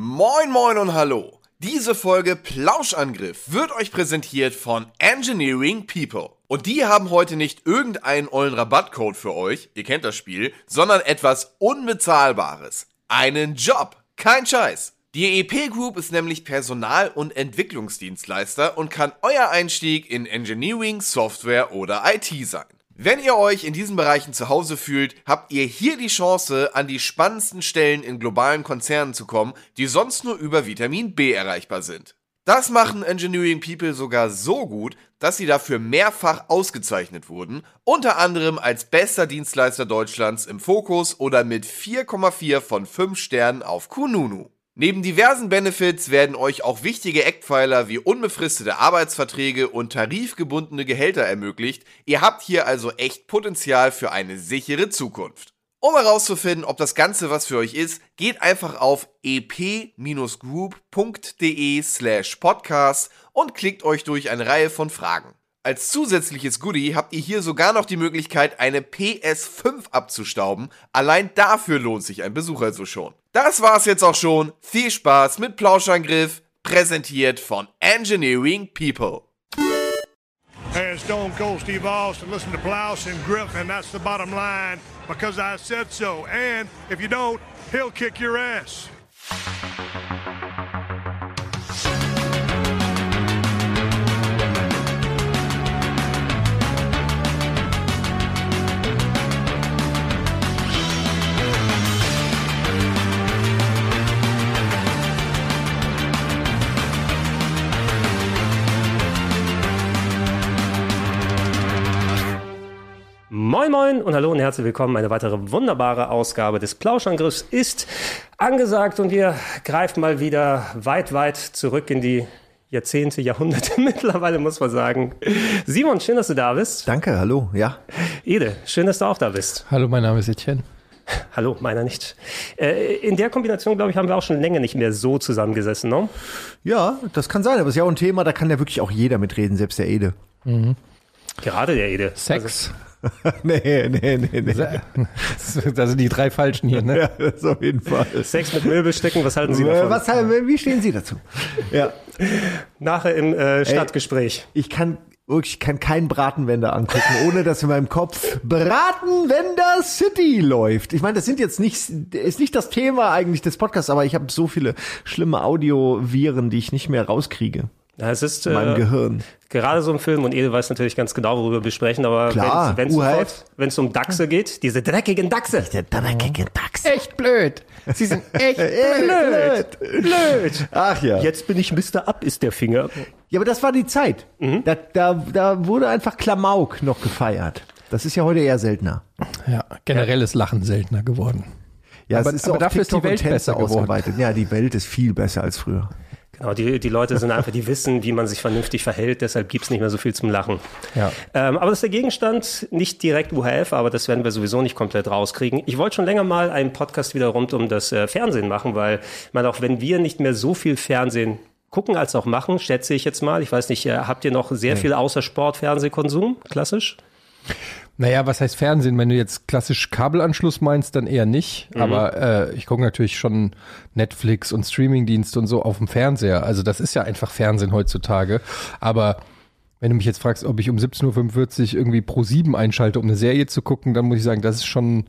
Moin moin und hallo. Diese Folge Plauschangriff wird euch präsentiert von Engineering People. Und die haben heute nicht irgendeinen ollen Rabattcode für euch, ihr kennt das Spiel, sondern etwas Unbezahlbares. Einen Job. Kein Scheiß. Die EP Group ist nämlich Personal- und Entwicklungsdienstleister und kann euer Einstieg in Engineering, Software oder IT sein. Wenn ihr euch in diesen Bereichen zu Hause fühlt, habt ihr hier die Chance, an die spannendsten Stellen in globalen Konzernen zu kommen, die sonst nur über Vitamin B erreichbar sind. Das machen Engineering People sogar so gut, dass sie dafür mehrfach ausgezeichnet wurden, unter anderem als bester Dienstleister Deutschlands im Fokus oder mit 4,4 von 5 Sternen auf Kununu. Neben diversen Benefits werden euch auch wichtige Eckpfeiler wie unbefristete Arbeitsverträge und tarifgebundene Gehälter ermöglicht. Ihr habt hier also echt Potenzial für eine sichere Zukunft. Um herauszufinden, ob das Ganze was für euch ist, geht einfach auf ep-group.de slash podcast und klickt euch durch eine Reihe von Fragen. Als zusätzliches Goodie habt ihr hier sogar noch die Möglichkeit, eine PS5 abzustauben. Allein dafür lohnt sich ein Besuch also schon. Das war's jetzt auch schon. Viel Spaß mit Plauschangriff, präsentiert von Engineering People. Hey, it's Stone Cold Steve Austin. Listen to Plouse and Griff, and that's the bottom line because I said so. And if you don't, he'll kick your ass. Moin Moin und hallo und herzlich willkommen. Eine weitere wunderbare Ausgabe des Plauschangriffs ist angesagt und wir greifen mal wieder weit, weit zurück in die Jahrzehnte, Jahrhunderte mittlerweile, muss man sagen. Simon, schön, dass du da bist. Danke, hallo, ja. Ede, schön, dass du auch da bist. Hallo, mein Name ist Etienne. Hallo, meiner nicht. Äh, in der Kombination, glaube ich, haben wir auch schon länger nicht mehr so zusammengesessen, ne? Ja, das kann sein, aber es ist ja auch ein Thema, da kann ja wirklich auch jeder mitreden, selbst der Ede. Gerade der Ede. Sex. nee, nee, nee, nee. Das sind die drei Falschen hier, ne? Ja, das auf jeden Fall. Sex mit Möbelstücken, was halten Sie davon? Äh, Was, wie stehen Sie dazu? Ja, Nachher im äh, Stadtgespräch. ich kann wirklich ich kann keinen Bratenwender angucken, ohne dass in meinem Kopf Bratenwender City läuft. Ich meine, das sind jetzt nicht ist nicht das Thema eigentlich des Podcasts, aber ich habe so viele schlimme Audioviren, die ich nicht mehr rauskriege Ja, es ist in meinem äh, Gehirn. gerade so ein Film und Ede weiß natürlich ganz genau, worüber wir sprechen, aber Klar, wenn es um Dachse geht, diese dreckigen Dachse. Der dreckige Dachs. Echt blöd. Sie sind echt Blöd. Blöd. Ach ja. Jetzt bin ich Mr. Up, ist der Finger. Ja, aber das war die Zeit. Da, da, da wurde einfach Klamauk noch gefeiert. Das ist ja heute eher seltener. Ja, generell ist Lachen seltener geworden. Ja, Aber- es ist aber dafür ist die TikTok Welt Tänzer besser geworden. ausgeweitet. Ja, die Welt ist viel besser als früher. Genau, die, die Leute sind einfach, die wissen, wie man sich vernünftig verhält, deshalb gibt's nicht mehr so viel zum Lachen. Ja. Ähm, aber das ist der Gegenstand, nicht direkt UHF, aber das werden wir sowieso nicht komplett rauskriegen. Ich wollte schon länger mal einen Podcast wieder rund um das äh, Fernsehen machen, weil, meine, auch wenn wir nicht mehr so viel Fernsehen gucken als auch machen, schätze ich jetzt mal. Ich weiß nicht, äh, habt ihr noch sehr viel außer Sport Fernsehkonsum, klassisch? Naja, was heißt Fernsehen? Wenn du jetzt klassisch Kabelanschluss meinst, dann eher nicht. Aber äh, ich gucke natürlich schon Netflix und Streamingdienste und so auf dem Fernseher. Also das ist ja einfach Fernsehen heutzutage. Aber wenn du mich jetzt fragst, ob ich um 17.45 Uhr irgendwie pro 7 einschalte, um eine Serie zu gucken, dann muss ich sagen, das ist schon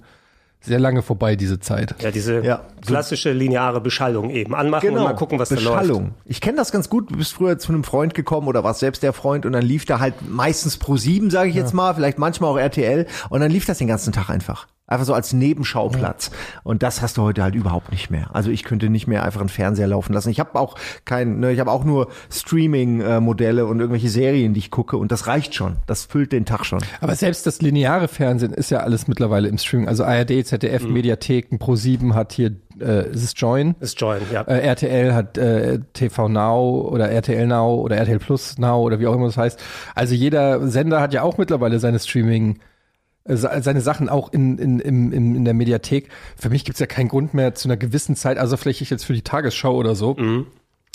sehr lange vorbei, diese Zeit. Ja, diese Ja. klassische lineare Beschallung eben. Anmachen und mal gucken, was da läuft. Genau. Beschallung. Ich kenne das ganz gut. Du bist früher zu einem Freund gekommen oder warst selbst der Freund und dann lief da halt meistens pro sieben, sage ich jetzt mal, vielleicht manchmal auch RTL und dann lief das den ganzen Tag einfach. Einfach so als Nebenschauplatz. Und das hast du heute halt überhaupt nicht mehr. Also ich könnte nicht mehr einfach einen Fernseher laufen lassen. Ich habe auch kein, ne, ich habe auch nur Streaming-Modelle und irgendwelche Serien, die ich gucke und das reicht schon. Das füllt den Tag schon. Aber selbst das lineare Fernsehen ist ja alles mittlerweile im Streaming. Also ARD, ZDF, Mediatheken, Pro7 hat hier, äh, ist es Join? Ist Join, ja. Äh, RTL hat äh, TV Now oder RTL Now oder RTL Plus Now oder wie auch immer das heißt. Also jeder Sender hat ja auch mittlerweile seine Streaming, seine Sachen auch in, in, in, in der Mediathek. Für mich gibt's ja keinen Grund mehr zu einer gewissen Zeit, also vielleicht jetzt für die Tagesschau oder so.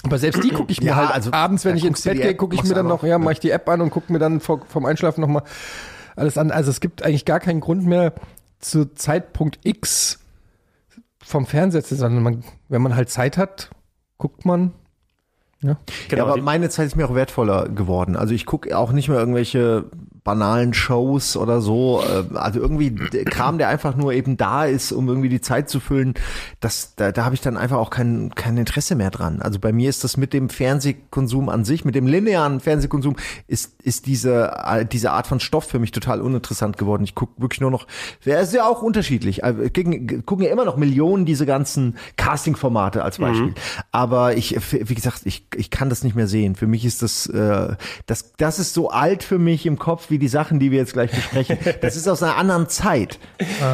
Aber selbst die gucke ich mir Ja, halt also, abends, wenn ich ins Bett gehe, gucke ich mir dann noch, ja, mache ich die App an und gucke mir dann vor, vom Einschlafen nochmal alles an. Also es gibt eigentlich gar keinen Grund mehr zu Zeitpunkt X vom Fernseher zu, sondern man, wenn man halt Zeit hat, guckt man. Ja. Genau, ja, aber meine Zeit ist mir auch wertvoller geworden. Also ich gucke auch nicht mehr irgendwelche banalen Shows oder so. Äh, Also irgendwie der Kram, der einfach nur eben da ist, um irgendwie die Zeit zu füllen, das, da, da habe ich dann einfach auch kein, kein Interesse mehr dran. Also bei mir ist das mit dem Fernsehkonsum an sich, mit dem linearen Fernsehkonsum, ist, ist diese, äh, diese Art von Stoff für mich total uninteressant geworden. Ich gucke wirklich nur noch, wer ist ja auch unterschiedlich. Also, gucken, gucken ja immer noch Millionen diese ganzen Casting-Formate als Beispiel. Aber ich, wie gesagt, ich, ich kann das nicht mehr sehen. Für mich ist das, äh, das, das ist so alt für mich im Kopf wie die Sachen, die wir jetzt gleich besprechen. Das ist aus einer anderen Zeit.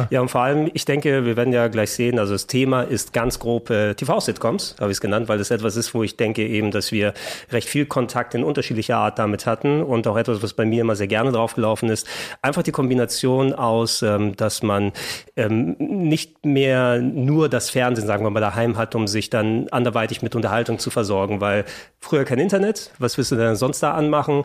Ja, und vor allem, ich denke, wir werden ja gleich sehen, also das Thema ist ganz grob äh, TV-Sitcoms, habe ich es genannt, weil das etwas ist, wo ich denke eben, dass wir recht viel Kontakt in unterschiedlicher Art damit hatten und auch etwas, was bei mir immer sehr gerne draufgelaufen ist. Einfach die Kombination aus, ähm, dass man ähm, nicht mehr nur das Fernsehen, sagen wir mal, daheim hat, um sich dann anderweitig mit Unterhaltung zu versorgen, weil früher kein Internet, was willst du denn sonst da anmachen?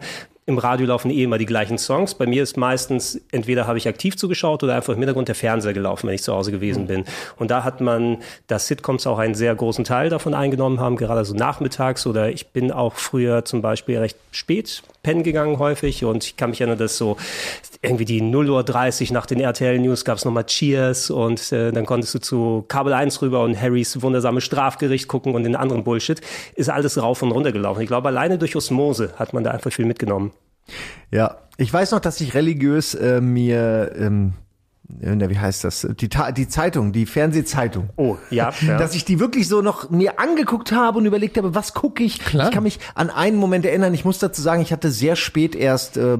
Im Radio laufen eh immer die gleichen Songs. Bei mir ist meistens, entweder habe ich aktiv zugeschaut oder einfach im Hintergrund der Fernseher gelaufen, wenn ich zu Hause gewesen bin. Und da hat man, dass Sitcoms auch einen sehr großen Teil davon eingenommen haben, gerade so nachmittags oder ich bin auch früher zum Beispiel recht spät pennen gegangen häufig und ich kann mich erinnern, dass so irgendwie die 0.30 Uhr nach den RTL News gab es nochmal Cheers und äh, dann konntest du zu Kabel 1 rüber und Harrys wundersame Strafgericht gucken und den anderen Bullshit. Ist alles rauf und runter gelaufen. Ich glaube, alleine durch Osmose hat man da einfach viel mitgenommen. Ja, ich weiß noch, dass ich religiös äh, mir, ähm, äh, wie heißt das, die, die Zeitung, die Fernsehzeitung. Oh, ja. ja. Dass ich die wirklich so noch mir angeguckt habe und überlegt habe, was gucke ich? Klar. Ich kann mich an einen Moment erinnern. Ich muss dazu sagen, ich hatte sehr spät erst äh,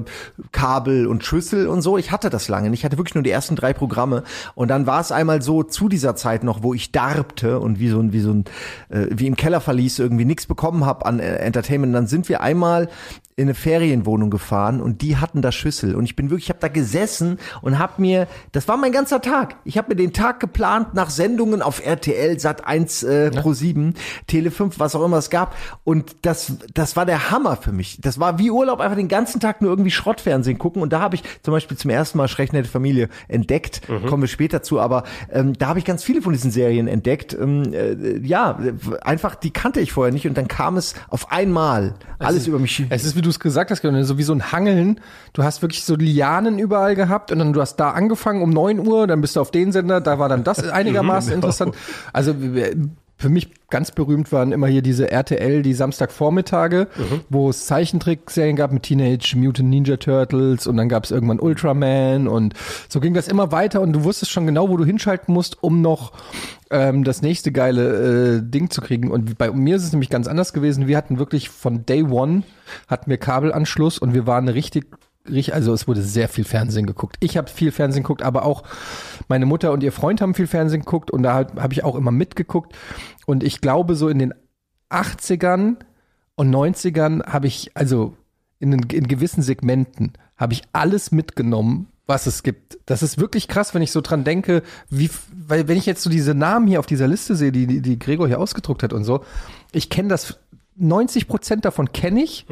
Kabel und Schüssel und so. Ich hatte das lange. nicht. Ich hatte wirklich nur die ersten drei Programme. Und dann war es einmal so zu dieser Zeit noch, wo ich darbte und wie so ein, wie so ein, äh, wie im Keller verließ, irgendwie nichts bekommen habe an äh, Entertainment. Dann sind wir einmal in eine Ferienwohnung gefahren und die hatten da Schüssel und ich bin wirklich, ich habe da gesessen und habe mir, das war mein ganzer Tag. Ich habe mir den Tag geplant nach Sendungen auf RTL, Sat 1 äh, Pro 7, Tele 5, was auch immer es gab und das das war der Hammer für mich. Das war wie Urlaub, einfach den ganzen Tag nur irgendwie Schrottfernsehen gucken und da habe ich zum Beispiel zum ersten Mal Schrechnette Familie entdeckt. Kommen wir später zu, aber ähm, da habe ich ganz viele von diesen Serien entdeckt. Ähm, äh, ja, einfach die kannte ich vorher nicht und dann kam es auf einmal alles über mich. Es ist, wie du es gesagt hast, so wie so ein Hangeln. Du hast wirklich so Lianen überall gehabt und dann du hast da angefangen um 9 Uhr, dann bist du auf den Sender, da war dann das einigermaßen interessant. Also für mich ganz berühmt waren immer hier diese RTL, die Samstagvormittage, wo es Zeichentrickserien gab mit Teenage Mutant Ninja Turtles und dann gab es irgendwann Ultraman und so ging das immer weiter und du wusstest schon genau, wo du hinschalten musst, um noch ähm, das nächste geile äh, Ding zu kriegen. Und bei mir ist es nämlich ganz anders gewesen. Wir hatten wirklich von Day One hatten wir Kabelanschluss und wir waren richtig- also es wurde sehr viel Fernsehen geguckt. Ich habe viel Fernsehen geguckt, aber auch meine Mutter und ihr Freund haben viel Fernsehen geguckt und da habe hab ich auch immer mitgeguckt. Und ich glaube, so in den 80ern und 90ern habe ich, also in, in gewissen Segmenten, habe ich alles mitgenommen, was es gibt. Das ist wirklich krass, wenn ich so dran denke, wie, weil wenn ich jetzt so diese Namen hier auf dieser Liste sehe, die, die, die Gregor hier ausgedruckt hat und so, ich kenne das, 90 Prozent davon kenne ich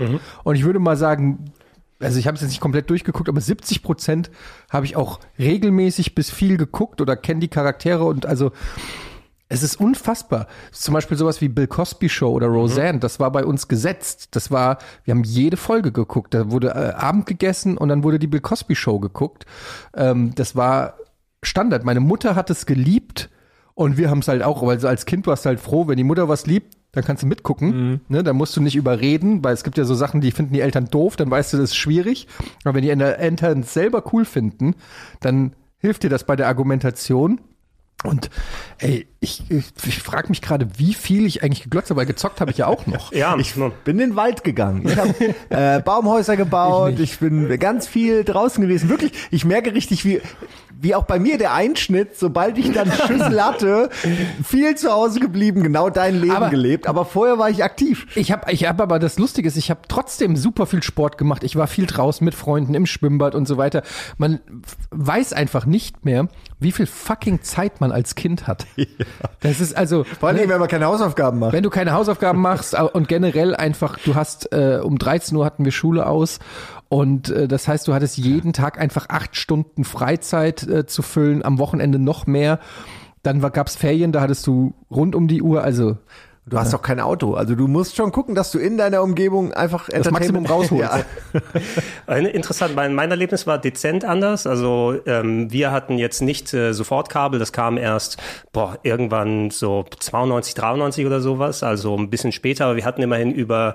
und ich würde mal sagen, also ich habe es jetzt nicht komplett durchgeguckt, aber 70 Prozent habe ich auch regelmäßig bis viel geguckt oder kenne die Charaktere und also es ist unfassbar. Zum Beispiel sowas wie Bill Cosby Show oder Roseanne, das war bei uns gesetzt. Das war, wir haben jede Folge geguckt. Da wurde äh, Abend gegessen und dann wurde die Bill Cosby Show geguckt. Ähm, das war Standard. Meine Mutter hat es geliebt und wir haben es halt auch, weil so als Kind warst du halt froh, wenn die Mutter was liebt, dann kannst du mitgucken. Ne, dann musst du nicht überreden, weil es gibt ja so Sachen, die finden die Eltern doof, dann weißt du, das ist schwierig. Aber wenn die Eltern es selber cool finden, dann hilft dir das bei der Argumentation. Und ey, ich, ich, ich frage mich gerade, wie viel ich eigentlich geglotzt habe, weil gezockt habe ich ja auch noch. Ja, Ich bin in den Wald gegangen. Ich habe äh, Baumhäuser gebaut. Ich, bin ganz viel draußen gewesen. Wirklich, ich merke richtig, wie wie auch bei mir der Einschnitt, sobald ich dann Schüssel hatte, viel zu Hause geblieben, genau dein Leben Aber- gelebt. Aber vorher war ich aktiv. Ich habe ich hab aber das Lustige ist, ich habe trotzdem super viel Sport gemacht. Ich war viel draußen mit Freunden im Schwimmbad und so weiter. Man weiß einfach nicht mehr, wie viel fucking Zeit man als Kind hat. Das ist also Vor allem, wenn man keine Hausaufgaben macht. wenn du keine Hausaufgaben machst und generell einfach, du hast äh, um 13 Uhr hatten wir Schule aus und äh, das heißt, du hattest jeden Tag einfach acht Stunden Freizeit äh, zu füllen, am Wochenende noch mehr. Dann gab es Ferien, da hattest du rund um die Uhr, also Du hast doch kein Auto. Also du musst schon gucken, dass du in deiner Umgebung einfach Das Maximum rausholst. Ja. Interessant, mein, mein Erlebnis war dezent anders. Also ähm, wir hatten jetzt nicht äh, Sofortkabel, das kam erst boah, irgendwann so 92, 93 oder sowas, also ein bisschen später, aber wir hatten immerhin über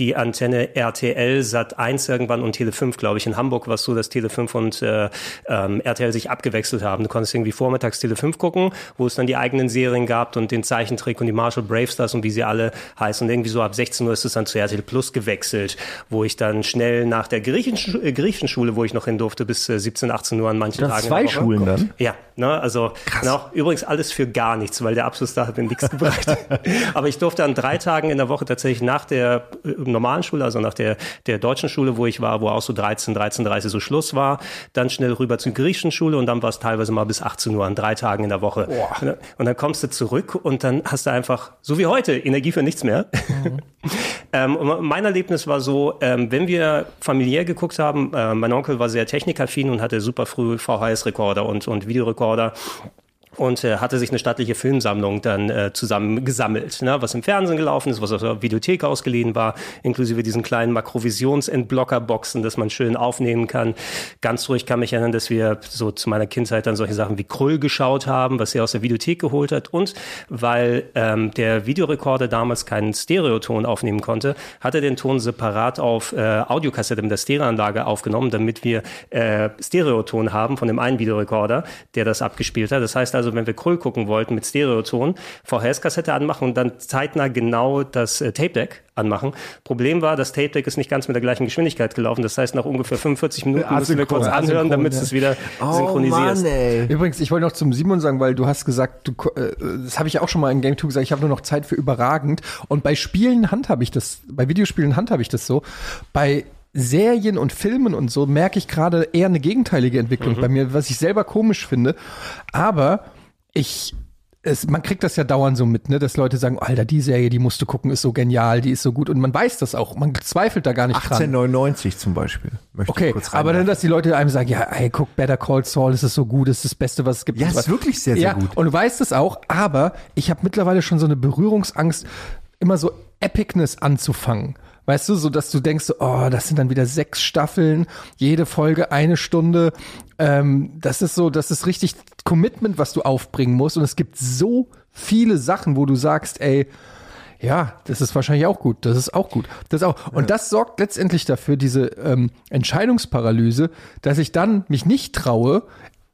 die Antenne RTL Sat 1 irgendwann und Tele 5, glaube ich. In Hamburg war es so, dass Tele 5 und äh, ähm, RTL sich abgewechselt haben. Du konntest irgendwie vormittags Tele 5 gucken, wo es dann die eigenen Serien gab und den Zeichentrick und die Marshall Bravestars und wie sie alle heißen. Und irgendwie so ab 16 Uhr ist es dann zu RTL Plus gewechselt, wo ich dann schnell nach der griechischen, äh, griechischen Schule, wo ich noch hin durfte, bis äh, 17, 18 Uhr an manchen Das Tagen. zwei. Schulen dann? Ja, ne, also genau, übrigens alles für gar nichts, weil der Abschluss da hat mir nichts gebracht. Aber ich durfte an drei Tagen in der Woche tatsächlich nach der äh, normalen Schule, also nach der, der deutschen Schule, wo ich war, wo auch so 13, 13.30 so Schluss war, dann schnell rüber zur griechischen Schule und dann war es teilweise mal bis 18 Uhr an drei Tagen in der Woche. Und dann kommst du zurück und dann hast du einfach, so wie heute, Energie für nichts mehr. Ähm, und mein Erlebnis war so, ähm, wenn wir familiär geguckt haben, äh, mein Onkel war sehr technikaffin und hatte super früh VHS-Rekorder und, und Videorekorder und äh, hatte sich eine stattliche Filmsammlung dann äh, zusammen gesammelt, ne? was im Fernsehen gelaufen ist, was aus der Videothek ausgeliehen war, inklusive diesen kleinen Makrovisions-Entblocker-Boxen, dass man schön aufnehmen kann. Ganz ruhig kann mich erinnern, dass wir so zu meiner Kindheit dann solche Sachen wie Krull geschaut haben, was er aus der Videothek geholt hat und weil ähm, der Videorekorder damals keinen Stereoton aufnehmen konnte, hat er den Ton separat auf äh, Audiokassette mit der Stereoanlage aufgenommen, damit wir äh, Stereoton haben von dem einen Videorekorder, der das abgespielt hat. Das heißt also, wenn wir Krull gucken wollten mit Stereoton, VHS-Kassette anmachen und dann zeitnah genau das äh, Tape-Deck anmachen. Problem war, das Tape-Deck ist nicht ganz mit der gleichen Geschwindigkeit gelaufen. Das heißt, nach ungefähr 45 Minuten müssen wir kurz Asynchron, anhören, asynchron, damit ja. es wieder Oh synchronisierst. Mann, ey. Übrigens, ich wollte noch zum Simon sagen, weil du hast gesagt, du, äh, das habe ich auch schon mal in Game 2 gesagt, ich habe nur noch Zeit für überragend. Und bei Spielen handhabe ich das, bei Videospielen handhabe ich das so. Bei Serien und Filmen und so merke ich gerade eher eine gegenteilige Entwicklung bei mir, was ich selber komisch finde. Aber ich es, man kriegt das ja dauernd so mit, ne, dass Leute sagen, Alter, die Serie, die musst du gucken, ist so genial, die ist so gut und man weiß das auch, man zweifelt da gar nicht dran. 1899 zum Beispiel. Möchte ich Okay, kurz aber dann, dass die Leute einem sagen, ja, ey, guck, Better Call Saul, es ist so gut, es ist das Beste, was es gibt. Ja, es ist wirklich sehr, sehr ja, gut. Und du weißt es auch, aber ich habe mittlerweile schon so eine Berührungsangst, immer so Epicness anzufangen. Weißt du, so dass du denkst, oh, das sind dann wieder sechs Staffeln, jede Folge eine Stunde. Ähm, das ist so, das ist richtig Commitment, was du aufbringen musst. Und es gibt so viele Sachen, wo du sagst, ey, ja, das ist wahrscheinlich auch gut. Das ist auch gut. Das auch. Und das sorgt letztendlich dafür, diese ähm, Entscheidungsparalyse, dass ich dann mich nicht traue,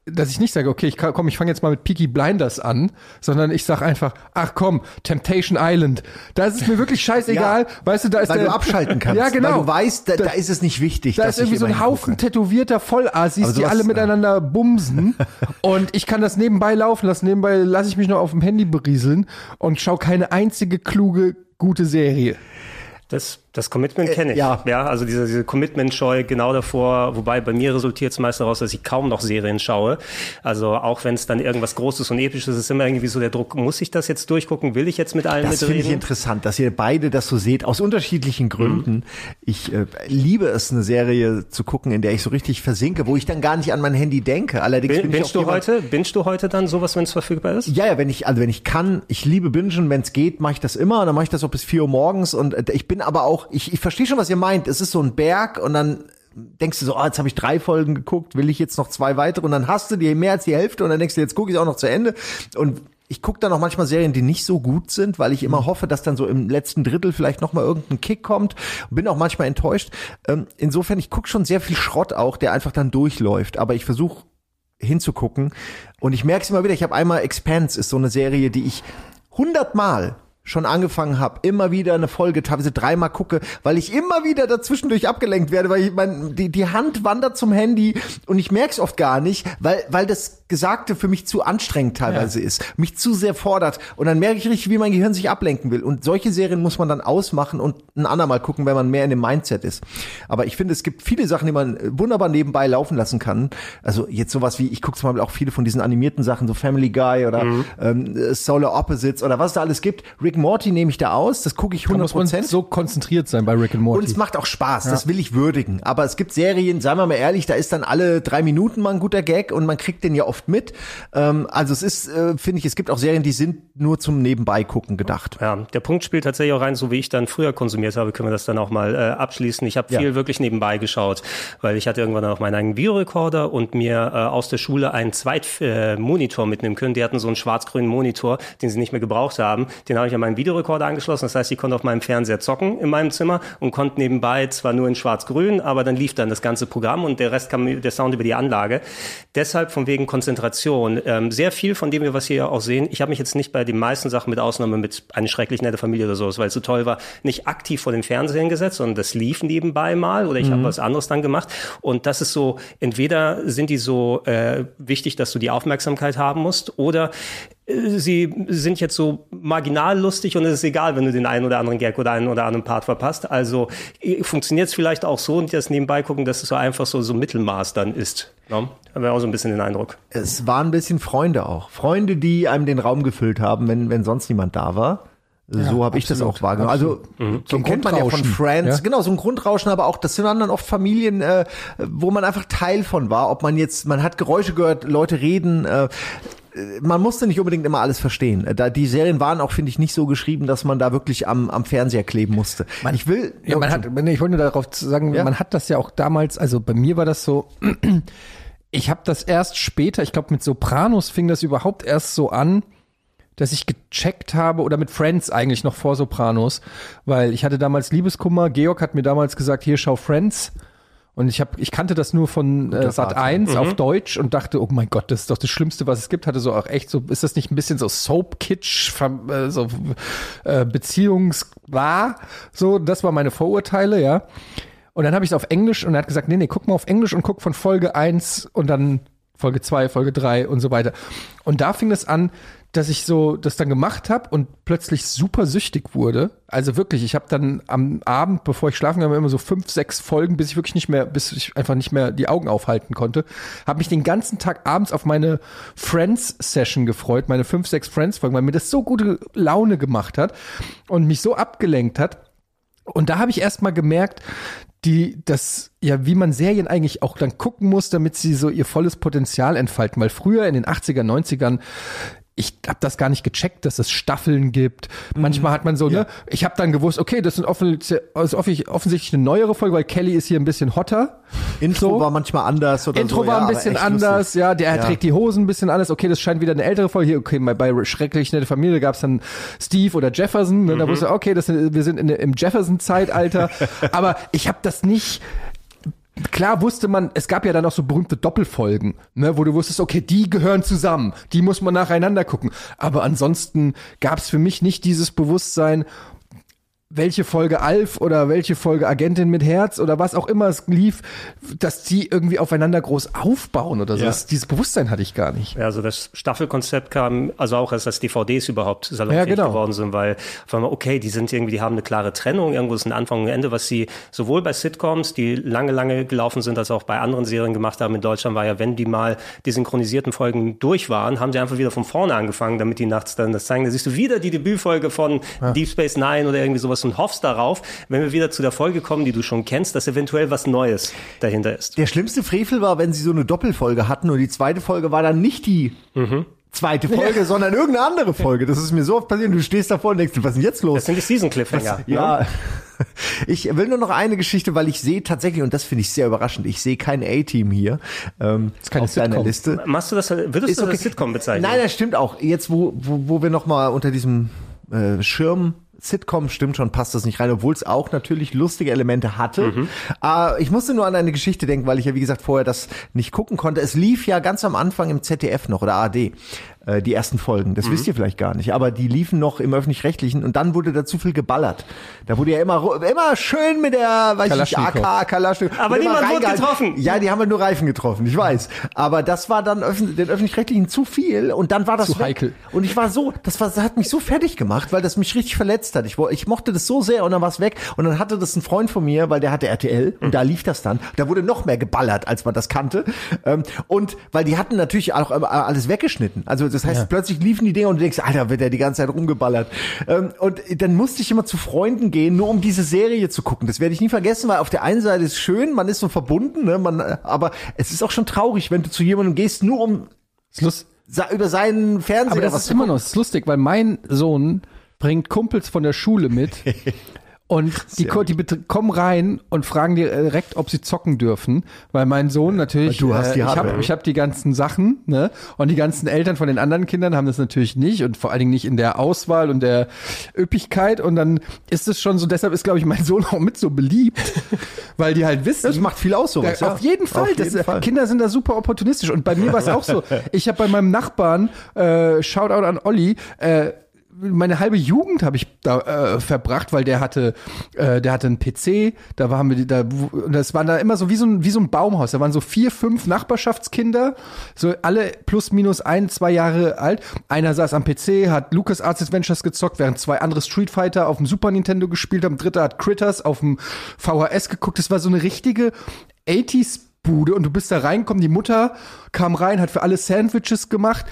dass ich nicht sage, okay, ich komm, ich fange jetzt mal mit Peaky Blinders an, sondern ich sage einfach, ach komm, Temptation Island. Da ist es mir wirklich scheißegal. weißt du, da ist weil der, du abschalten kannst. Ja, genau. Weil du weißt, da, da ist es nicht wichtig. Da dass ist irgendwie ich so ein Haufen tätowierter Vollassis, die alle miteinander bumsen. und ich kann das nebenbei laufen lassen. Nebenbei lasse ich mich noch auf dem Handy berieseln und schaue keine einzige kluge, gute Serie. Das, das Commitment kenne ich. ja. ja, also diese, diese Commitment-Scheu genau davor, wobei bei mir resultiert es meist daraus, dass ich kaum noch Serien schaue. Also auch wenn es dann irgendwas Großes und Episches ist, ist immer irgendwie so der Druck, muss ich das jetzt durchgucken? Will ich jetzt mit allen Das finde ich mitreden? interessant, dass ihr beide das so seht, aus unterschiedlichen Gründen. Ich äh, liebe es, eine Serie zu gucken, in der ich so richtig versinke, wo ich dann gar nicht an mein Handy denke. Allerdings Bin, bin ich bingst auch du heute, bingst du heute dann sowas, wenn es verfügbar ist? Ja, ja, wenn ich, also wenn ich kann, ich liebe Bingen, wenn es geht, mache ich das immer. Und dann mache ich das auch bis 4 Uhr morgens. Und äh, ich bin aber auch, ich, ich verstehe schon, was ihr meint. Es ist so ein Berg und dann denkst du so, oh, jetzt habe ich drei Folgen geguckt, will ich jetzt noch zwei weitere? Und dann hast du dir mehr als die Hälfte und dann denkst du, jetzt gucke ich auch noch zu Ende. Und ich gucke dann auch manchmal Serien, die nicht so gut sind, weil ich immer hoffe, dass dann so im letzten Drittel vielleicht noch mal irgendein Kick kommt. Bin auch manchmal enttäuscht. Ähm, insofern, ich gucke schon sehr viel Schrott auch, der einfach dann durchläuft. Aber ich versuche hinzugucken. Und ich merke es immer wieder, ich habe einmal Expanse, ist so eine Serie, die ich hundertmal schon angefangen habe, immer wieder eine Folge, teilweise dreimal gucke, weil ich immer wieder dazwischendurch abgelenkt werde, weil ich mein, die, die Hand wandert zum Handy und ich merke es oft gar nicht, weil, weil das Gesagte für mich zu anstrengend teilweise ist, mich zu sehr fordert und dann merke ich richtig, wie mein Gehirn sich ablenken will und solche Serien muss man dann ausmachen und ein andermal gucken, wenn man mehr in dem Mindset ist. Aber ich finde, es gibt viele Sachen, die man wunderbar nebenbei laufen lassen kann. Also jetzt sowas wie, ich gucke zum Beispiel auch viele von diesen animierten Sachen, so Family Guy oder ähm, Solar Opposites oder was es da alles gibt. Rick and Morty nehme ich da aus, das gucke ich Da 100 muss man Prozent. so konzentriert sein bei Rick and Morty. Und es macht auch Spaß, das will ich würdigen. Aber es gibt Serien, sagen wir mal ehrlich, da ist dann alle drei Minuten mal ein guter Gag und man kriegt den ja oft mit. Ähm, also es ist, äh, finde ich, es gibt auch Serien, die sind nur zum Nebenbei gucken gedacht. Ja, der Punkt spielt tatsächlich auch rein, so wie ich dann früher konsumiert habe, können wir das dann auch mal äh, abschließen. Ich habe Ja. viel wirklich nebenbei geschaut, weil ich hatte irgendwann auch meinen eigenen Videorekorder und mir äh, aus der Schule einen Zweitmonitor äh, Monitor mitnehmen können. Die hatten so einen schwarz-grünen Monitor, den sie nicht mehr gebraucht haben. Den habe ich an meinen Videorekorder angeschlossen. Das heißt, ich konnte auf meinem Fernseher zocken in meinem Zimmer und konnte nebenbei zwar nur in schwarz-grün, aber dann lief dann das ganze Programm und der Rest kam der Sound über die Anlage. Deshalb von wegen Konzentration. Ähm, sehr viel von dem, was wir hier auch sehen. Ich habe mich jetzt nicht bei den meisten Sachen mit Ausnahme mit eine schrecklich nette Familie oder sowas, weil es so toll war, nicht aktiv vor den Fernseher gesetzt, sondern das lief nebenbei mal oder ich habe was anderes dann gemacht. Und das ist so, entweder sind die so äh, wichtig, dass du die Aufmerksamkeit haben musst oder sie sind jetzt so marginal lustig und es ist egal, wenn du den einen oder anderen Gag oder einen oder anderen Part verpasst. Also funktioniert es vielleicht auch so und das nebenbei gucken, dass es so einfach so, so Mittelmaß dann ist. Ne? Haben wir auch so ein bisschen den Eindruck. Es waren ein bisschen Freunde auch. Freunde, die einem den Raum gefüllt haben, wenn, wenn sonst niemand da war. So habe ich das auch wahrgenommen. Also so ein kennt man ja von Grundrauschen, Friends, ja. genau so ein Grundrauschen, aber auch das sind dann oft Familien, äh, wo man einfach Teil von war. Ob man jetzt, man hat Geräusche gehört, Leute reden. Äh, man musste nicht unbedingt immer alles verstehen. Da die Serien waren auch, finde ich, nicht so geschrieben, dass man da wirklich am, am Fernseher kleben musste. ich will, Ja, man hat, ich wollte nur darauf sagen, Ja. man hat das ja auch damals, also bei mir war das so, ich habe das erst später, ich glaube mit Sopranos fing das überhaupt erst so an, dass ich gecheckt habe oder mit Friends eigentlich noch vor Sopranos, weil ich hatte damals Liebeskummer, Georg hat mir damals gesagt, hier schau Friends und ich habe ich kannte das nur von äh, Sat Vater. 1 auf Deutsch und dachte, oh mein Gott, das ist doch das Schlimmste, was es gibt. Hatte so auch echt so, ist das nicht ein bisschen so Soap Kitsch, fam- äh, so äh, Beziehungswahr? So, das war meine Vorurteile, ja. Und dann habe ich es auf Englisch und er hat gesagt, nee, nee, guck mal auf Englisch und guck von Folge 1 und dann Folge 2, Folge 3 und so weiter. Und da fing es an, dass ich so das dann gemacht habe und plötzlich super süchtig wurde. Also wirklich, ich habe dann am Abend, bevor ich schlafen gegangen immer so fünf, sechs Folgen, bis ich wirklich nicht mehr, bis ich einfach nicht mehr die Augen aufhalten konnte. Habe mich den ganzen Tag abends auf meine Friends-Session gefreut, meine fünf, sechs Friends-Folgen, weil mir das so gute Laune gemacht hat und mich so abgelenkt hat. Und da habe ich erst mal gemerkt, die, das, ja, wie man Serien eigentlich auch dann gucken muss, damit sie so ihr volles Potenzial entfalten. Weil früher in den 80er, 90ern, ich habe das gar nicht gecheckt, dass es Staffeln gibt. Manchmal hat man so, ne, ich habe dann gewusst, okay, das ist offensichtlich, ist offi- offensichtlich eine neuere Folge, weil Kelly ist hier ein bisschen hotter. Intro So. war manchmal anders oder Intro so. war ja, ein bisschen anders, lustig. ja, der Ja. trägt die Hosen ein bisschen anders. Okay, das scheint wieder eine ältere Folge. Hier, okay, bei, bei Schrecklich nette Familie gab es dann Steve oder Jefferson. Ne? Da wusste ich, okay, das sind, wir sind in, im Jefferson-Zeitalter. Aber ich habe das nicht. Klar wusste man, es gab ja dann auch so berühmte Doppelfolgen, ne, wo du wusstest, okay, die gehören zusammen, die muss man nacheinander gucken. Aber ansonsten gab es für mich nicht dieses Bewusstsein, welche Folge Alf oder welche Folge Agentin mit Herz oder was auch immer es lief, dass die irgendwie aufeinander groß aufbauen oder so. Ja. Das, dieses Bewusstsein hatte ich gar nicht. Ja, also das Staffelkonzept kam, also auch als DVDs überhaupt salonfähig Ja, genau. geworden sind, weil auf einmal, okay, die sind irgendwie, die haben eine klare Trennung, irgendwo ist ein Anfang und ein Ende, was sie sowohl bei Sitcoms, die lange, lange gelaufen sind, als auch bei anderen Serien gemacht haben in Deutschland, war ja, wenn die mal die synchronisierten Folgen durch waren, haben sie einfach wieder von vorne angefangen, damit die nachts dann das zeigen. Da siehst du wieder die Debütfolge von Deep Space Nine oder irgendwie sowas und hoffst darauf, wenn wir wieder zu der Folge kommen, die du schon kennst, dass eventuell was Neues dahinter ist. Der schlimmste Frevel war, wenn sie so eine Doppelfolge hatten und die zweite Folge war dann nicht die zweite Folge, sondern irgendeine andere Folge. Das ist mir so oft passiert. Du stehst davor und denkst, was ist denn jetzt los? Das sind die Season Cliffhanger. ne? Ja. Ich will nur noch eine Geschichte, weil ich sehe tatsächlich, und das finde ich sehr überraschend, ich sehe kein A-Team hier ähm, keine auf deiner Sitcom. Liste. Machst du das, würdest Ist du okay. das Sitcom bezeichnen? Nein, das stimmt auch. Jetzt, wo, wo, wo wir noch mal unter diesem äh, Schirm Sitcom stimmt schon, passt das nicht rein, obwohl es auch natürlich lustige Elemente hatte. Äh, ich musste nur an eine Geschichte denken, weil ich ja, wie gesagt, vorher das nicht gucken konnte. Es lief ja ganz am Anfang im ZDF noch oder ARD, äh, die ersten Folgen. Das wisst ihr vielleicht gar nicht, aber die liefen noch im Öffentlich-Rechtlichen und dann wurde da zu viel geballert. Da wurde ja immer, immer schön mit der, weiß ich. AK, Kalaschnikow. Aber niemand wurde getroffen. Ja, die haben halt nur Reifen getroffen, ich weiß. Aber das war dann öffn den Öffentlich-Rechtlichen zu viel und dann war das Zu weg. heikel. Und ich war so, das, war, das hat mich so fertig gemacht, weil das mich richtig verletzt hat. Ich, ich mochte das so sehr und dann war es weg. Und dann hatte das ein Freund von mir, weil der hatte RTL und da lief das dann. Da wurde noch mehr geballert, als man das kannte. Ähm, und weil die hatten natürlich auch alles weggeschnitten. Also Das heißt, plötzlich liefen die Dinge und du denkst, Alter, wird der die ganze Zeit rumgeballert. Ähm, und dann musste ich immer zu Freunden gehen, nur um diese Serie zu gucken. Das werde ich nie vergessen, weil auf der einen Seite ist schön, man ist so verbunden, ne? man, aber es ist auch schon traurig, wenn du zu jemandem gehst, nur um über seinen Fernseher Aber das ist immer noch das ist lustig, weil mein Sohn bringt Kumpels von der Schule mit. Und die, die bet- kommen rein und fragen direkt, ob sie zocken dürfen, weil mein Sohn natürlich, du hast die äh, ich habe ich hab die ganzen Sachen, ne? Und die ganzen Eltern von den anderen Kindern haben das natürlich nicht und vor allen Dingen nicht in der Auswahl und der Üppigkeit. Und dann ist es schon so, deshalb ist, glaube ich, mein Sohn auch mit so beliebt, weil die halt wissen, Das macht viel aus, sowas. ja. Auf jeden Fall. Auf das, jeden Fall. Kinder sind da super opportunistisch. Und bei mir war es auch so. Ich habe bei meinem Nachbarn, äh, Shoutout an Olli, äh, meine halbe Jugend habe ich da äh, verbracht, weil der hatte, äh, der hatte einen PC, da waren wir da, das war da immer so wie so ein wie so ein Baumhaus. Da waren so vier, fünf Nachbarschaftskinder, so alle plus minus ein, zwei Jahre alt. Einer saß am PC, hat Lucas Arts Adventures gezockt, während zwei andere Street Fighter auf dem Super Nintendo gespielt haben. Dritter hat Critters auf dem VHS geguckt. Das war so eine richtige 80s Bude und du bist da reingekommen, die Mutter kam rein, hat für alle Sandwiches gemacht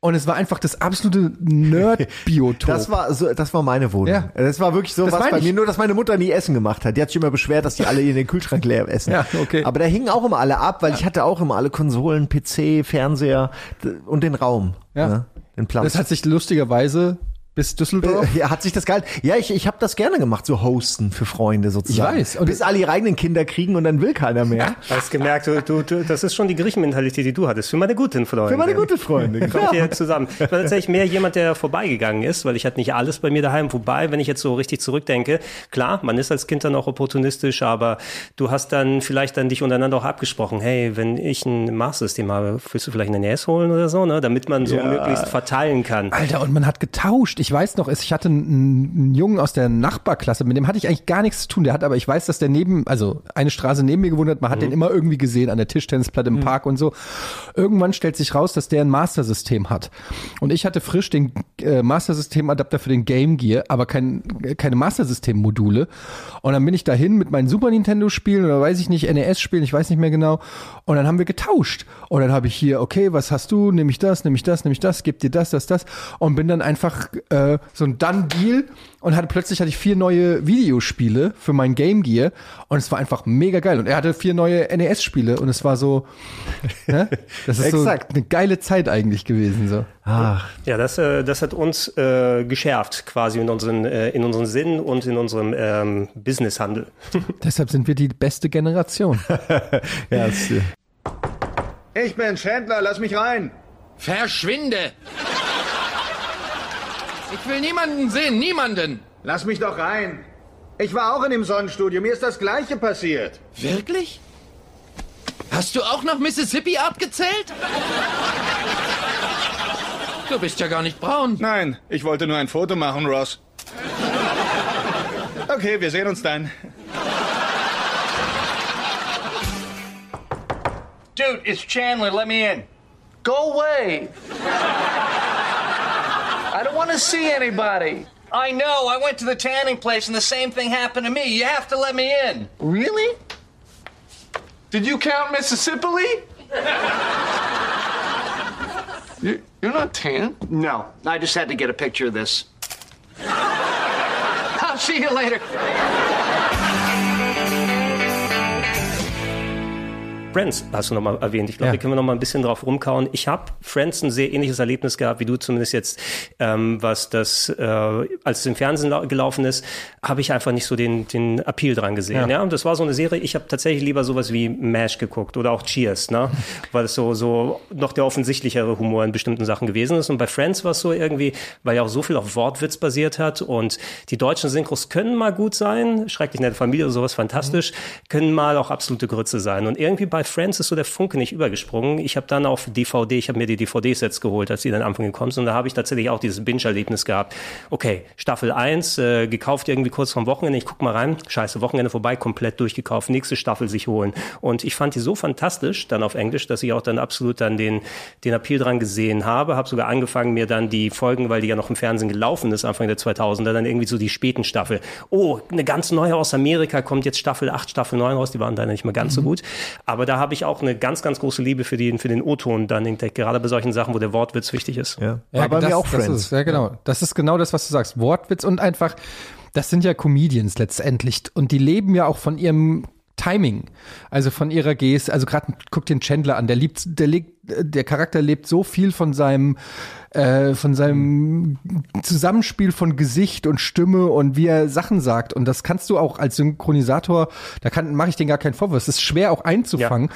und es war einfach das absolute Nerd-Biotop. Das war so, das war meine Wohnung. Ja. Das war wirklich so Das was bei ich. mir, nur dass meine Mutter nie Essen gemacht hat. Die hat sich immer beschwert, dass die alle in den Kühlschrank leer essen. Ja, okay. Aber da hingen auch immer alle ab, weil ich hatte auch immer alle Konsolen, PC, Fernseher und den Raum. Ja. ne, Den Platz. das hat sich lustigerweise bis Düsseldorf. Äh, Ja, hat sich das geil. Ja, ich, ich habe das gerne gemacht, so hosten für Freunde sozusagen. Ich weiß. Und- Bis alle ihre eigenen Kinder kriegen und dann will keiner mehr. Hast gemerkt, du, du, du, das ist schon die Griechenmentalität, die du hattest. Für meine guten Freunde. Für meine gute Freunde. Kommt hier zusammen. Ich war tatsächlich mehr jemand, der vorbeigegangen ist, weil ich hatte nicht alles bei mir daheim. Wobei, wenn ich jetzt so richtig zurückdenke, klar, man ist als Kind dann auch opportunistisch, aber du hast dann vielleicht dann dich untereinander auch abgesprochen, hey, wenn ich ein Master-System habe, willst du vielleicht eine NES holen oder so, ne? damit man so möglichst verteilen kann. Alter, und man hat getauscht. Ich weiß noch, ich hatte einen, Jungen aus der Nachbarklasse, mit dem hatte ich eigentlich gar nichts zu tun. Der hat aber, ich weiß, dass der neben, also eine Straße neben mir gewohnt hat, man hat den immer irgendwie gesehen an der Tischtennisplatte im Park und so. Irgendwann stellt sich raus, dass der ein Master-System hat. Und ich hatte frisch den äh, Master-System-Adapter für den Game Gear, aber kein, keine Master-System-Module. Und dann bin ich dahin mit meinen Super Nintendo-Spielen oder weiß ich nicht, NES-Spielen, ich weiß nicht mehr genau. Und dann haben wir getauscht. Und dann habe ich hier, okay, was hast du? Nehme ich das, nehme ich das, nehme ich das, gib dir das, das, das. Und bin dann einfach äh, so ein Done-Deal und hatte plötzlich hatte ich vier neue Videospiele für mein Game Gear. Und es war einfach mega geil. Und er hatte vier neue NES-Spiele und es war so, ne? das ist so Exakt. eine geile Zeit eigentlich gewesen. So. Ach, Ja, das, äh, das hat uns äh, geschärft quasi in unseren, äh, in unseren Sinn und in unserem ähm, Businesshandel. Deshalb sind wir die beste Generation. ja, äh, Ich bin Chandler, lass mich rein. Verschwinde! Ich will niemanden sehen, niemanden! Lass mich doch rein. Ich war auch in dem Sonnenstudio, mir ist das gleiche passiert. Wirklich? Hast du auch noch Mississippi abgezählt? Du bist ja gar nicht braun. Nein, ich wollte nur ein Foto machen, Ross. Okay, wir sehen uns dann. Dude, it's Chandler, let me in. Go away. I don't want to see anybody. I know, I went to the tanning place and the same thing happened to me. You have to let me in. Really? Did you count Mississippi? You- You're not tan. No, I just had to get a picture of this. I'll see you later. Friends hast du nochmal erwähnt. Ich glaube, Ja. da können wir nochmal ein bisschen drauf rumkauen. Ich habe Friends ein sehr ähnliches Erlebnis gehabt, wie du zumindest jetzt, ähm, was das, äh, als es im Fernsehen lau- gelaufen ist, habe ich einfach nicht so den, den Appeal dran gesehen. Ja. Und das war so eine Serie, ich habe tatsächlich lieber sowas wie MASH geguckt oder auch Cheers, ne? weil es so, so noch der offensichtlichere Humor in bestimmten Sachen gewesen ist. Und bei Friends war es so irgendwie, weil ja auch so viel auf Wortwitz basiert hat und die deutschen Synchros können mal gut sein, schrecklich nette Familie oder sowas fantastisch, können mal auch absolute Grütze sein. Und irgendwie bei Friends ist so der Funke nicht übergesprungen. Ich habe dann auf DVD, ich habe mir die DVD-Sets geholt, als die dann am Anfang gekommen sind. Und da habe ich tatsächlich auch dieses Binge-Erlebnis gehabt. Okay, Staffel 1, äh, gekauft irgendwie kurz vom Wochenende. Ich guck mal rein. Scheiße, Wochenende vorbei, komplett durchgekauft. Nächste Staffel sich holen. Und ich fand die so fantastisch, dann auf Englisch, dass ich auch dann absolut dann den, den Appeal dran gesehen habe. Habe sogar angefangen, mir dann die Folgen, weil die ja noch im Fernsehen gelaufen ist, Anfang der 2000er, dann irgendwie so die späten Staffel. Oh, eine ganz neue aus Amerika kommt jetzt Staffel 8, Staffel 9 raus. Die waren dann nicht mehr ganz so gut. Aber da da habe ich auch eine ganz, ganz große Liebe für den, für den O-Ton dann entdeckt, gerade bei solchen Sachen, wo der Wortwitz wichtig ist. Ja, bei das, mir auch das Friends. Ist, ja, genau. Das ist genau das, was du sagst. Wortwitz und einfach, das sind ja Comedians letztendlich. Und die leben ja auch von ihrem Timing, also von ihrer Geste. Also gerade guck den Chandler an, der liebt, der legt, der Charakter lebt so viel von seinem, äh, von seinem Zusammenspiel von Gesicht und Stimme und wie er Sachen sagt. Und das kannst du auch als Synchronisator, da kann mache ich den gar keinen Vorwurf. Es ist schwer auch einzufangen.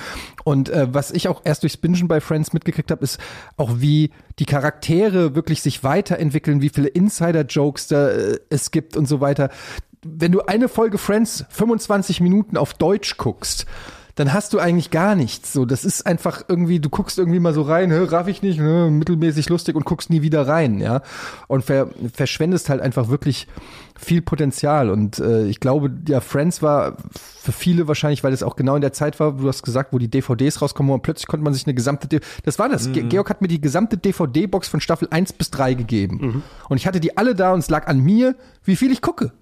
Und äh, was ich auch erst durchs Bingen bei Friends mitgekriegt habe, ist auch wie die Charaktere wirklich sich weiterentwickeln, wie viele Insider-Jokes da äh, es gibt und so weiter. Wenn du eine Folge Friends 25 Minuten auf Deutsch guckst, dann hast du eigentlich gar nichts. So, das ist einfach irgendwie, du guckst irgendwie mal so rein, raff ich nicht, hä, mittelmäßig lustig und guckst nie wieder rein, ja. Und ver verschwendest halt einfach wirklich viel Potenzial. Und äh, ich glaube, ja, Friends war für viele wahrscheinlich, weil es auch genau in der Zeit war, du hast gesagt, wo die DVDs rauskommen und plötzlich konnte man sich eine gesamte, D das war das. Ge Georg hat mir die gesamte DVD-Box von Staffel 1 bis 3 gegeben. Und ich hatte die alle da und es lag an mir, wie viel ich gucke.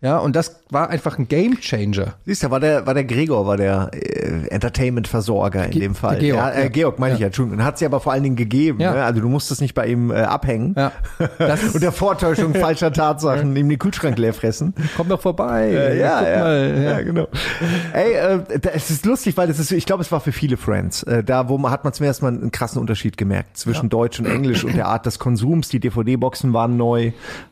Ja, und das war einfach ein Game Changer. Siehst du, war der, war der Gregor, war der äh, Entertainment-Versorger in Ge- dem Fall. Georg, ja, äh, ja. Georg meine ich Ja. ja, Entschuldigung. Hat sie aber vor allen Dingen gegeben. Ja. Ne? Also du musstest nicht bei ihm äh, abhängen. Ja. Und der Vortäuschung falscher Tatsachen, ihm den Kühlschrank leer fressen. Komm doch vorbei. Äh, ja, ja, mal, ja. ja, genau. Ey, äh, es ist lustig, weil das ist, ich glaube, es war für viele Friends. Äh, da, wo man hat man zum ersten Mal einen krassen Unterschied gemerkt zwischen Deutsch und Englisch und der Art des Konsums. Die DVD-Boxen waren neu,